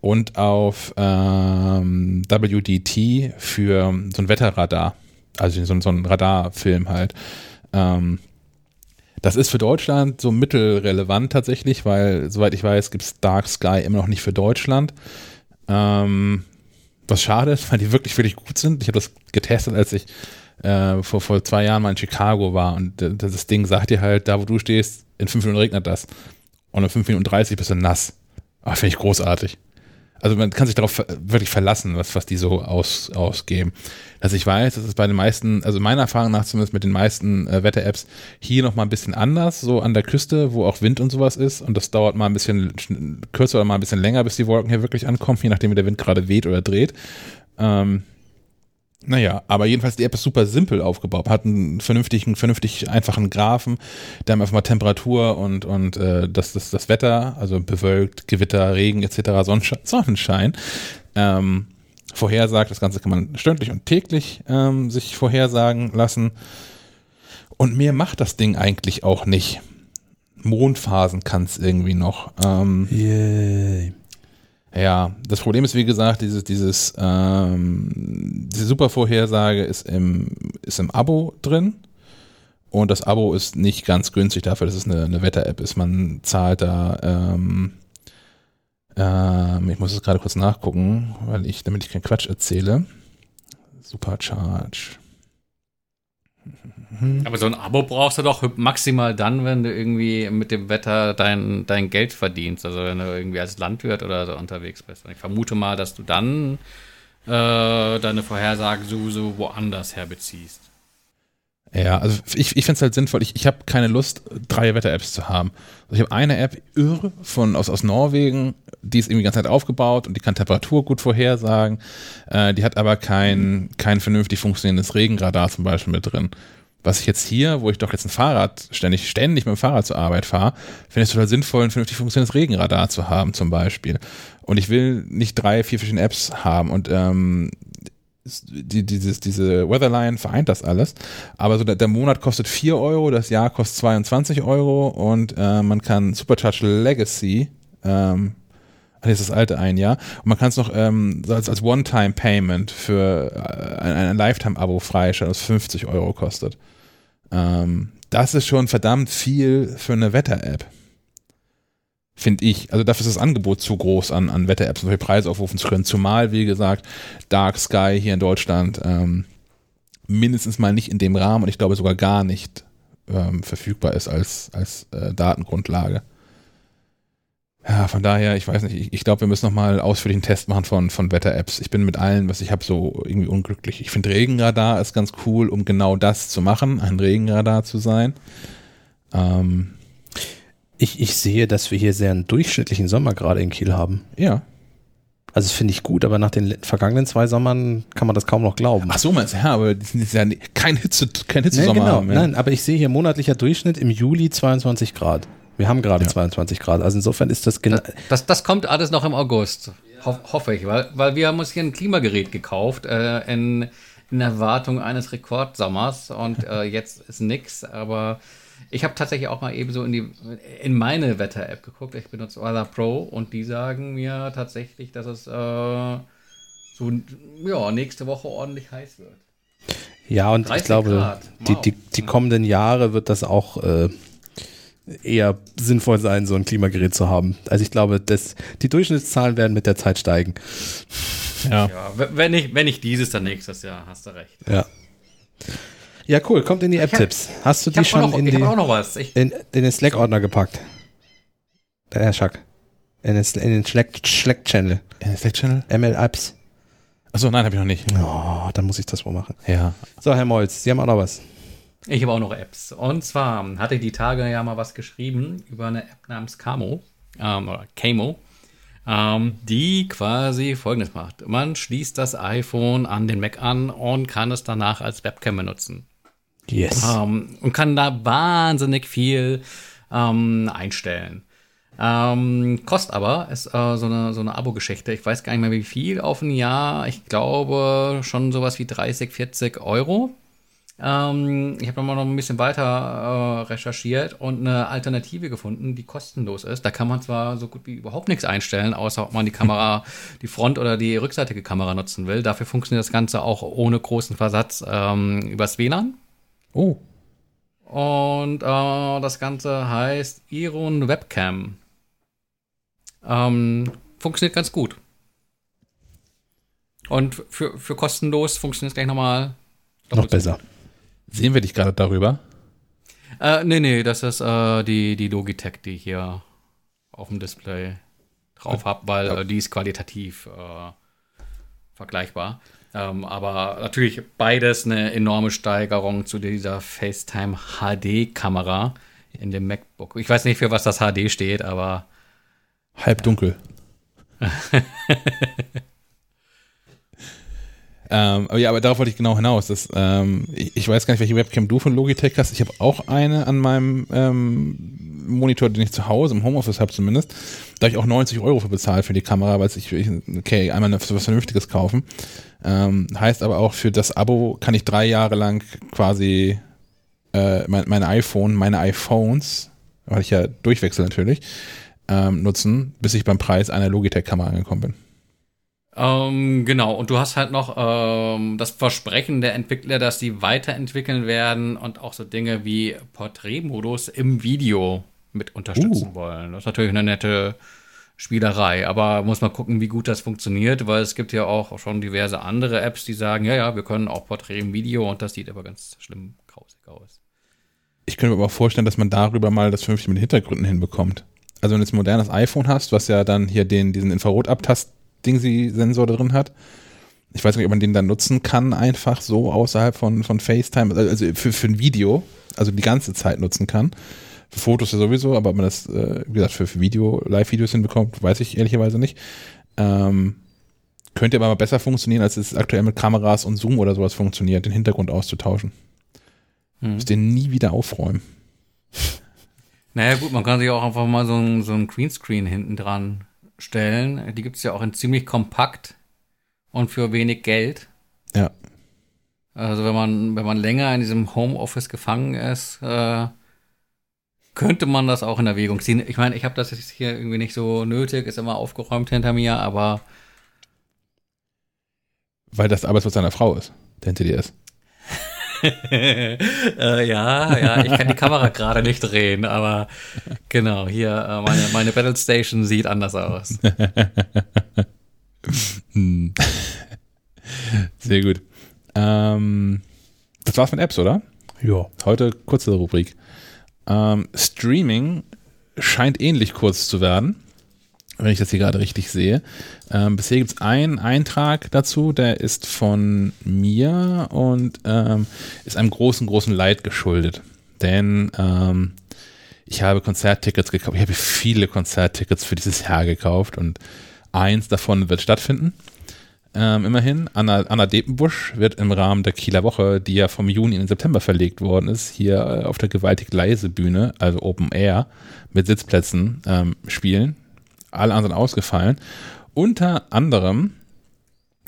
Und auf ähm, WDT für so ein Wetterradar, also so, so ein Radarfilm halt. Ähm, Das ist für Deutschland so mittelrelevant tatsächlich, weil, soweit ich weiß, gibt es Dark Sky immer noch nicht für Deutschland. Ähm, was schade ist, [laughs] weil die wirklich, wirklich gut sind. Ich habe das getestet, als ich äh, vor, vor zwei Jahren mal in Chicago war und das Ding sagt dir halt, da wo du stehst, in fünf Minuten regnet das. Und in fünf Minuten dreißig bist du nass. Ah, finde ich großartig. Also man kann sich darauf wirklich verlassen, was, was die so aus, ausgeben. Dass ich weiß, dass es bei den meisten, also meiner Erfahrung nach zumindest mit den meisten äh, Wetter-Apps hier nochmal ein bisschen anders, so an der Küste, wo auch Wind und sowas ist. Und das dauert mal ein bisschen kürzer oder mal ein bisschen länger, bis die Wolken hier wirklich ankommen, je nachdem wie der Wind gerade weht oder dreht. Ähm, naja, aber jedenfalls die App ist super simpel aufgebaut, hat einen vernünftigen, vernünftig einfachen Graphen, der haben einfach mal Temperatur und, und äh, das, das, das Wetter, also bewölkt, Gewitter, Regen etc., Sonnenschein, Sonnenschein ähm, vorhersagt. Das Ganze kann man stündlich und täglich ähm, sich vorhersagen lassen. Und mehr macht das Ding eigentlich auch nicht. Mondphasen kann es irgendwie noch. Ähm, Yay. Ja, das Problem ist, wie gesagt, dieses, dieses, ähm, diese Supervorhersage ist im, ist im Abo drin. Und das Abo ist nicht ganz günstig dafür, dass es eine, eine Wetter-App ist. Man zahlt da, ähm, ähm, ich muss es gerade kurz nachgucken, weil ich, damit ich keinen Quatsch erzähle. Supercharge. Mhm. Aber so ein Abo brauchst du doch maximal dann, wenn du irgendwie mit dem Wetter dein, dein Geld verdienst. Also wenn du irgendwie als Landwirt oder so unterwegs bist. Und ich vermute mal, dass du dann äh, deine Vorhersagen sowieso woanders herbeziehst. Ja, also ich, ich finde es halt sinnvoll. Ich, ich habe keine Lust, drei Wetter-Apps zu haben. Also ich habe eine App irre von aus, aus Norwegen, die ist irgendwie die ganze Zeit aufgebaut und die kann Temperatur gut vorhersagen. Äh, die hat aber kein, kein vernünftig funktionierendes Regenradar zum Beispiel mit drin was ich jetzt hier, wo ich doch jetzt ein Fahrrad ständig, ständig mit dem Fahrrad zur Arbeit fahre, finde ich es total sinnvoll, ein vernünftig funktionierendes Regenradar zu haben, zum Beispiel. Und ich will nicht drei, vier verschiedene Apps haben und ähm, die, dieses, diese Weatherline vereint das alles. Aber so der, der, Monat kostet 4 Euro, das Jahr kostet 22 Euro und äh, man kann Supercharge Legacy, ähm, das ist das alte ein Jahr, und man kann es noch ähm, als, als One-Time-Payment für äh, ein, ein Lifetime-Abo freischalten, das 50 Euro kostet. Ähm, das ist schon verdammt viel für eine Wetter-App. Finde ich. Also dafür ist das Angebot zu groß an, an Wetter-Apps, um solche Preise aufrufen zu können. Zumal, wie gesagt, Dark Sky hier in Deutschland ähm, mindestens mal nicht in dem Rahmen und ich glaube sogar gar nicht ähm, verfügbar ist als, als äh, Datengrundlage. Ja, von daher, ich weiß nicht, ich, ich glaube, wir müssen nochmal ausführlich einen Test machen von, von Wetter-Apps. Ich bin mit allen, was ich habe, so irgendwie unglücklich. Ich finde Regenradar ist ganz cool, um genau das zu machen, ein Regenradar zu sein. Ähm, ich, ich sehe, dass wir hier sehr einen durchschnittlichen Sommer gerade in Kiel haben. Ja. Also das finde ich gut, aber nach den vergangenen zwei Sommern kann man das kaum noch glauben. Ach so, meinst du, ja, aber das ist ja kein Hitze, kein Hitzesommer. Nee, genau, haben, ja. Nein, aber ich sehe hier monatlicher Durchschnitt im Juli 22 Grad. Wir haben gerade ja. 22 Grad. Also insofern ist das genau. Das, das, das, kommt alles noch im August. Ho hoffe ich, weil, weil wir haben uns hier ein Klimagerät gekauft äh, in, in Erwartung eines Rekordsommers und äh, jetzt ist nix, aber ich habe tatsächlich auch mal eben so in die in meine Wetter-App geguckt. Ich benutze Weather Pro und die sagen mir tatsächlich, dass es äh, so ja, nächste Woche ordentlich heiß wird. Ja, und ich glaube, wow. die, die, die kommenden Jahre wird das auch äh, eher sinnvoll sein, so ein Klimagerät zu haben. Also ich glaube, dass die Durchschnittszahlen werden mit der Zeit steigen. Ja. ja wenn, ich, wenn ich dieses, dann nächstes Jahr, hast du recht. Ja. Ja, cool. Kommt in die App-Tipps. Hast du die schon noch, in, die, in, in, den Slack-Ordner gepackt? Der Herr Schack. In den, in den Slack-Channel. in den Slack-Channel? ML-Apps. Achso, nein, habe ich noch nicht. Oh, dann muss ich das wohl machen. Ja. So, Herr Molz, Sie haben auch noch was. Ich habe auch noch Apps. Und zwar hatte ich die Tage ja mal was geschrieben über eine App namens Camo ähm, oder Camo, ähm, die quasi folgendes macht. Man schließt das iPhone an den Mac an und kann es danach als Webcam benutzen. Yes. Ähm, und kann da wahnsinnig viel ähm, einstellen. Ähm, kostet aber, ist äh, so eine, so eine Abo-Geschichte. Ich weiß gar nicht mehr wie viel auf ein Jahr. Ich glaube schon sowas wie 30, 40 Euro. Ähm, ich habe nochmal noch ein bisschen weiter äh, recherchiert und eine Alternative gefunden, die kostenlos ist. Da kann man zwar so gut wie überhaupt nichts einstellen, außer ob man die Kamera, [laughs] die Front- oder die rückseitige Kamera nutzen will. Dafür funktioniert das Ganze auch ohne großen Versatz ähm, übers WLAN. Oh. Und äh, das Ganze heißt Iron Webcam. Ähm, funktioniert ganz gut. Und für, für kostenlos funktioniert es gleich nochmal. Noch besser. Sehen wir dich gerade darüber? Äh, nee, nee, das ist äh, die, die Logitech, die ich hier auf dem Display drauf habe, weil äh, die ist qualitativ äh, vergleichbar. Ähm, aber natürlich beides eine enorme Steigerung zu dieser FaceTime HD-Kamera in dem MacBook. Ich weiß nicht, für was das HD steht, aber. Halbdunkel. [laughs] Ähm, aber ja, aber darauf wollte ich genau hinaus. Dass, ähm, ich, ich, weiß gar nicht, welche Webcam du von Logitech hast. Ich habe auch eine an meinem ähm, Monitor, den ich zu Hause im Homeoffice habe zumindest. Da habe ich auch 90 Euro für bezahlt für die Kamera, weil ich, okay, einmal was Vernünftiges kaufen. Ähm, heißt aber auch, für das Abo kann ich drei Jahre lang quasi äh, mein, mein iPhone, meine iPhones, weil ich ja durchwechsel natürlich, ähm, nutzen, bis ich beim Preis einer Logitech-Kamera angekommen bin. Ähm, genau, und du hast halt noch ähm, das Versprechen der Entwickler, dass sie weiterentwickeln werden und auch so Dinge wie Porträtmodus im Video mit unterstützen uh. wollen. Das ist natürlich eine nette Spielerei, aber muss man gucken, wie gut das funktioniert, weil es gibt ja auch schon diverse andere Apps, die sagen, ja, ja, wir können auch Porträt im Video und das sieht aber ganz schlimm grausig aus. Ich könnte mir aber auch vorstellen, dass man darüber mal das vernünftig mit Hintergründen hinbekommt. Also wenn du jetzt ein modernes iPhone hast, was ja dann hier den, diesen Infrarotabtast Dingsy-Sensor drin hat. Ich weiß nicht, ob man den dann nutzen kann, einfach so außerhalb von, von FaceTime, also für, für ein Video, also die ganze Zeit nutzen kann. Für Fotos ja sowieso, aber ob man das, äh, wie gesagt, für, für Video, Live-Videos hinbekommt, weiß ich ehrlicherweise nicht. Ähm, könnte aber mal besser funktionieren, als es aktuell mit Kameras und Zoom oder sowas funktioniert, den Hintergrund auszutauschen. Hm. Müsst den nie wieder aufräumen. [laughs] Naja, gut, man kann sich auch einfach mal so ein, so ein Greenscreen hinten dran stellen. Die gibt es ja auch in ziemlich kompakt und für wenig Geld. Ja. Also wenn man, wenn man länger in diesem Homeoffice gefangen ist, äh, könnte man das auch in Erwägung ziehen. Ich meine, ich habe das jetzt hier irgendwie nicht so nötig, ist immer aufgeräumt hinter mir, aber. Weil das Arbeitsplatz seiner Frau ist, der hinter dir ist. [laughs] äh, ja, ja, ich kann die Kamera gerade nicht drehen, aber genau, hier, äh, meine, meine Battle Station sieht anders aus. [laughs] Sehr gut. Ähm, das war's mit Apps, oder? Ja. Heute kurze Rubrik. Ähm, Streaming scheint ähnlich kurz zu werden wenn ich das hier gerade richtig sehe. Ähm, bisher gibt es einen Eintrag dazu, der ist von mir und ähm, ist einem großen, großen Leid geschuldet. Denn ähm, ich habe Konzerttickets gekauft. Ich habe viele Konzerttickets für dieses Jahr gekauft und eins davon wird stattfinden. Ähm, immerhin, Anna, Anna Depenbusch wird im Rahmen der Kieler Woche, die ja vom Juni in den September verlegt worden ist, hier äh, auf der gewaltig leise Bühne, also Open Air, mit Sitzplätzen ähm, spielen alle anderen ausgefallen. Unter anderem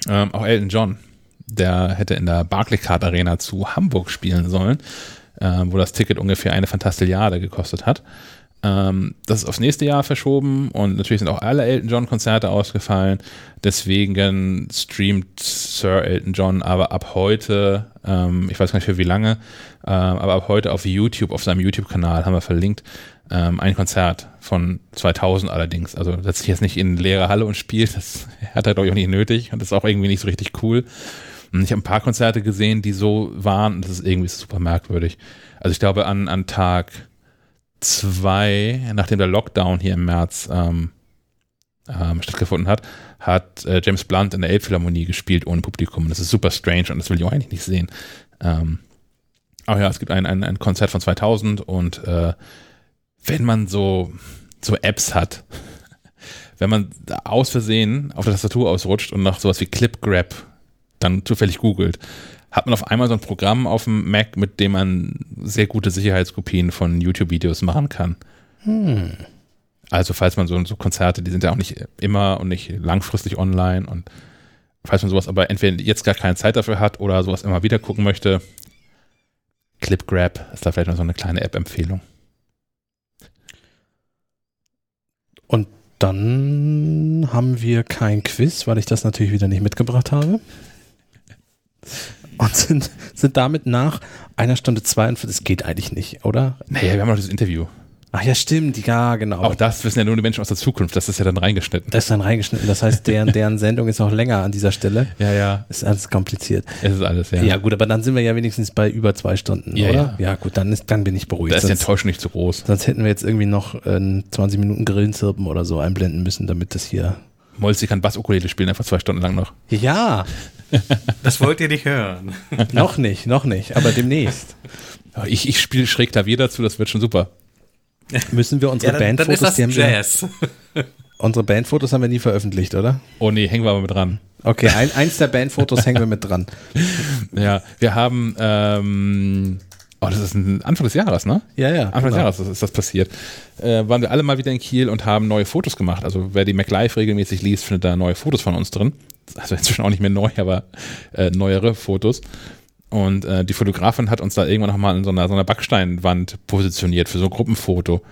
ähm, auch Elton John, der hätte in der Barclaycard Arena zu Hamburg spielen sollen, äh, wo das Ticket ungefähr eine Fantastilliarde gekostet hat. Ähm, das ist aufs nächste Jahr verschoben und natürlich sind auch alle Elton John Konzerte ausgefallen. Deswegen streamt Sir Elton John aber ab heute, ähm, ich weiß gar nicht für wie lange, ähm, aber ab heute auf YouTube, auf seinem YouTube-Kanal haben wir verlinkt, ähm, ein Konzert von 2000 allerdings. Also setzt sich jetzt nicht in leere Halle und spielt. Das [laughs] hat er, glaube ich, auch nicht nötig und das ist auch irgendwie nicht so richtig cool. Und ich habe ein paar Konzerte gesehen, die so waren und das ist irgendwie super merkwürdig. Also ich glaube, an, an Tag zwei, nachdem der Lockdown hier im März ähm, ähm, stattgefunden hat, hat äh, James Blunt in der Elbphilharmonie gespielt ohne Publikum. Das ist super strange und das will ich auch eigentlich nicht sehen. Ähm, aber ja, es gibt ein, ein, ein Konzert von 2000 und äh, wenn man so, so Apps hat, wenn man aus Versehen auf der Tastatur ausrutscht und nach sowas wie ClipGrab dann zufällig googelt, hat man auf einmal so ein Programm auf dem Mac, mit dem man sehr gute Sicherheitskopien von YouTube-Videos machen kann. Hm. Also falls man so, so Konzerte, die sind ja auch nicht immer und nicht langfristig online und falls man sowas aber entweder jetzt gar keine Zeit dafür hat oder sowas immer wieder gucken möchte, ClipGrab ist da vielleicht noch so eine kleine App-Empfehlung. Und dann haben wir kein Quiz, weil ich das natürlich wieder nicht mitgebracht habe. und sind, sind damit nach einer Stunde 42, das geht eigentlich nicht, oder? Naja, wir haben noch das Interview. Ach ja, stimmt, ja, genau. Auch das wissen ja nur die Menschen aus der Zukunft, das ist ja dann reingeschnitten. Das ist dann reingeschnitten, das heißt, deren, [laughs] deren Sendung ist auch länger an dieser Stelle. Ja, ja. Ist alles kompliziert. Es ist alles, ja. Ja, gut, aber dann sind wir ja wenigstens bei über zwei Stunden, Ja, oder? ja. Ja, gut, dann, ist, dann bin ich beruhigt. Da ist die sonst, Enttäuschung nicht zu groß. sonst hätten wir jetzt irgendwie noch äh, 20 Minuten Grillenzirpen oder so einblenden müssen, damit das hier. Molzi kann Bass-Ukulele spielen, einfach zwei Stunden lang noch. Ja, [laughs] Das wollt ihr nicht hören. noch nicht, noch nicht, aber demnächst. Ja, Ich, ich spiele schräg Klavier dazu, das wird schon super. Müssen wir unsere dann, dann ist Bandfotos, das die haben wir, Jazz. [laughs] unsere Bandfotos haben wir nie veröffentlicht, oder? Oh nee, hängen wir aber mit dran. Okay, ein, eins der Bandfotos hängen wir mit dran. [laughs] Ja, wir haben, ähm, oh, das ist ein Anfang des Jahres, ne? Ja, ja. Anfang des genau. Jahres ist, ist das passiert. Äh, waren wir alle mal wieder in Kiel und haben neue Fotos gemacht. Also wer die MacLive regelmäßig liest, findet da neue Fotos von uns drin. Also [laughs] inzwischen auch nicht mehr neu, aber äh, neuere Fotos. Und äh, die Fotografin hat uns da irgendwann nochmal in so einer, so einer Backsteinwand positioniert für so ein Gruppenfoto.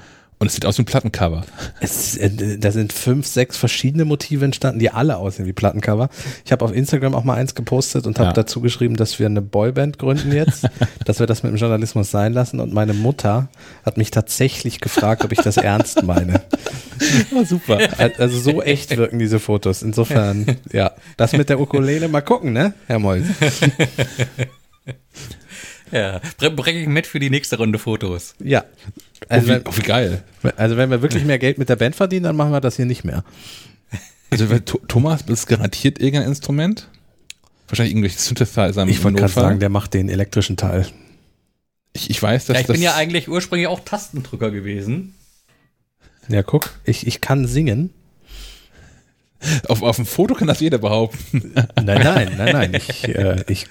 Und es sieht aus wie ein Plattencover. Es, äh, da sind fünf, sechs verschiedene Motive entstanden, die alle aussehen wie Plattencover. Ich habe auf Instagram auch mal eins gepostet und habe Ja. dazu geschrieben, dass wir eine Boyband gründen jetzt, [laughs] dass wir das mit dem Journalismus sein lassen. Und meine Mutter hat mich tatsächlich gefragt, ob ich das ernst meine. [laughs] Oh, super. Also so echt wirken diese Fotos. Insofern, ja, das mit der Ukulele, mal gucken, ne, Herr Moll? [laughs] Ja, bring, bring ich mit für die nächste Runde Fotos. Ja. Oh, Also, wie, wenn, oh, wie geil. also wenn wir wirklich mehr Geld mit der Band verdienen, dann machen wir das hier nicht mehr. Also Thomas ist garantiert irgendein Instrument. Wahrscheinlich irgendwelche Synthesizer Ich wollte gerade sagen, der macht den elektrischen Teil. ich, ich weiß, dass Ja, ich das bin ja eigentlich ursprünglich auch Tastendrücker gewesen. Ja, guck, ich, ich kann singen. Auf, auf dem Foto kann das jeder behaupten. Nein, nein, nein, nein. Ich, äh, ich,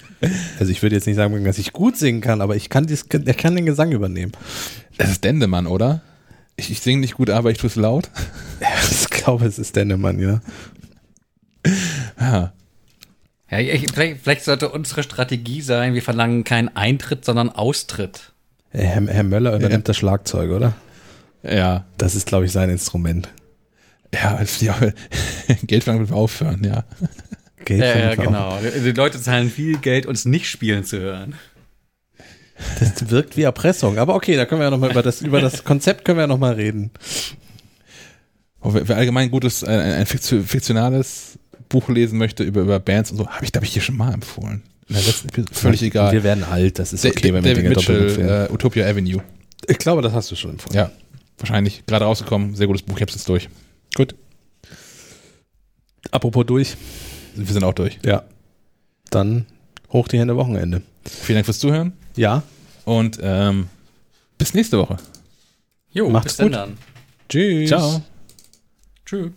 also ich würde jetzt nicht sagen, dass ich gut singen kann, aber ich kann, dies, er kann den Gesang übernehmen. Das ist Dendemann, oder? Ich, ich singe nicht gut, aber ich tue es laut. Ja, ich glaube, es ist Dennemann, ja. Ja. Ja, ich, vielleicht, vielleicht sollte unsere Strategie sein, wir verlangen keinen Eintritt, sondern Austritt. Herr, Herr Möller übernimmt das Schlagzeug, oder? Ja. Das ist, glaube ich, sein Instrument. Ja, ja [laughs] Geld verlangen wir aufhören, ja. Geld Ja, ja, genau. Die Leute zahlen viel Geld, uns nicht spielen zu hören. Das wirkt wie Erpressung. Aber okay, da können wir ja nochmal über das, über das Konzept können wir ja nochmal reden. Oh, wer, wer allgemein gutes, ein, ein fiktio- fiktionales Buch lesen möchte über, über Bands und so, habe ich, glaube ich, hier schon mal empfohlen. In der letzten Episode. Völlig egal. Wir werden alt, das ist okay, wenn wir David Dinge doppelt Mitchell, äh, Utopia Avenue. Ich glaube, das hast du schon empfohlen. Ja, wahrscheinlich. Gerade rausgekommen. Sehr gutes Buch. Ich hab's jetzt durch. Gut. Apropos durch. Wir sind auch durch. Ja. Dann hoch die Hände Wochenende. Vielen Dank fürs Zuhören Ja. und ähm, bis nächste Woche. Jo, Macht's bis gut. dann. Tschüss. Ciao. Tschüss.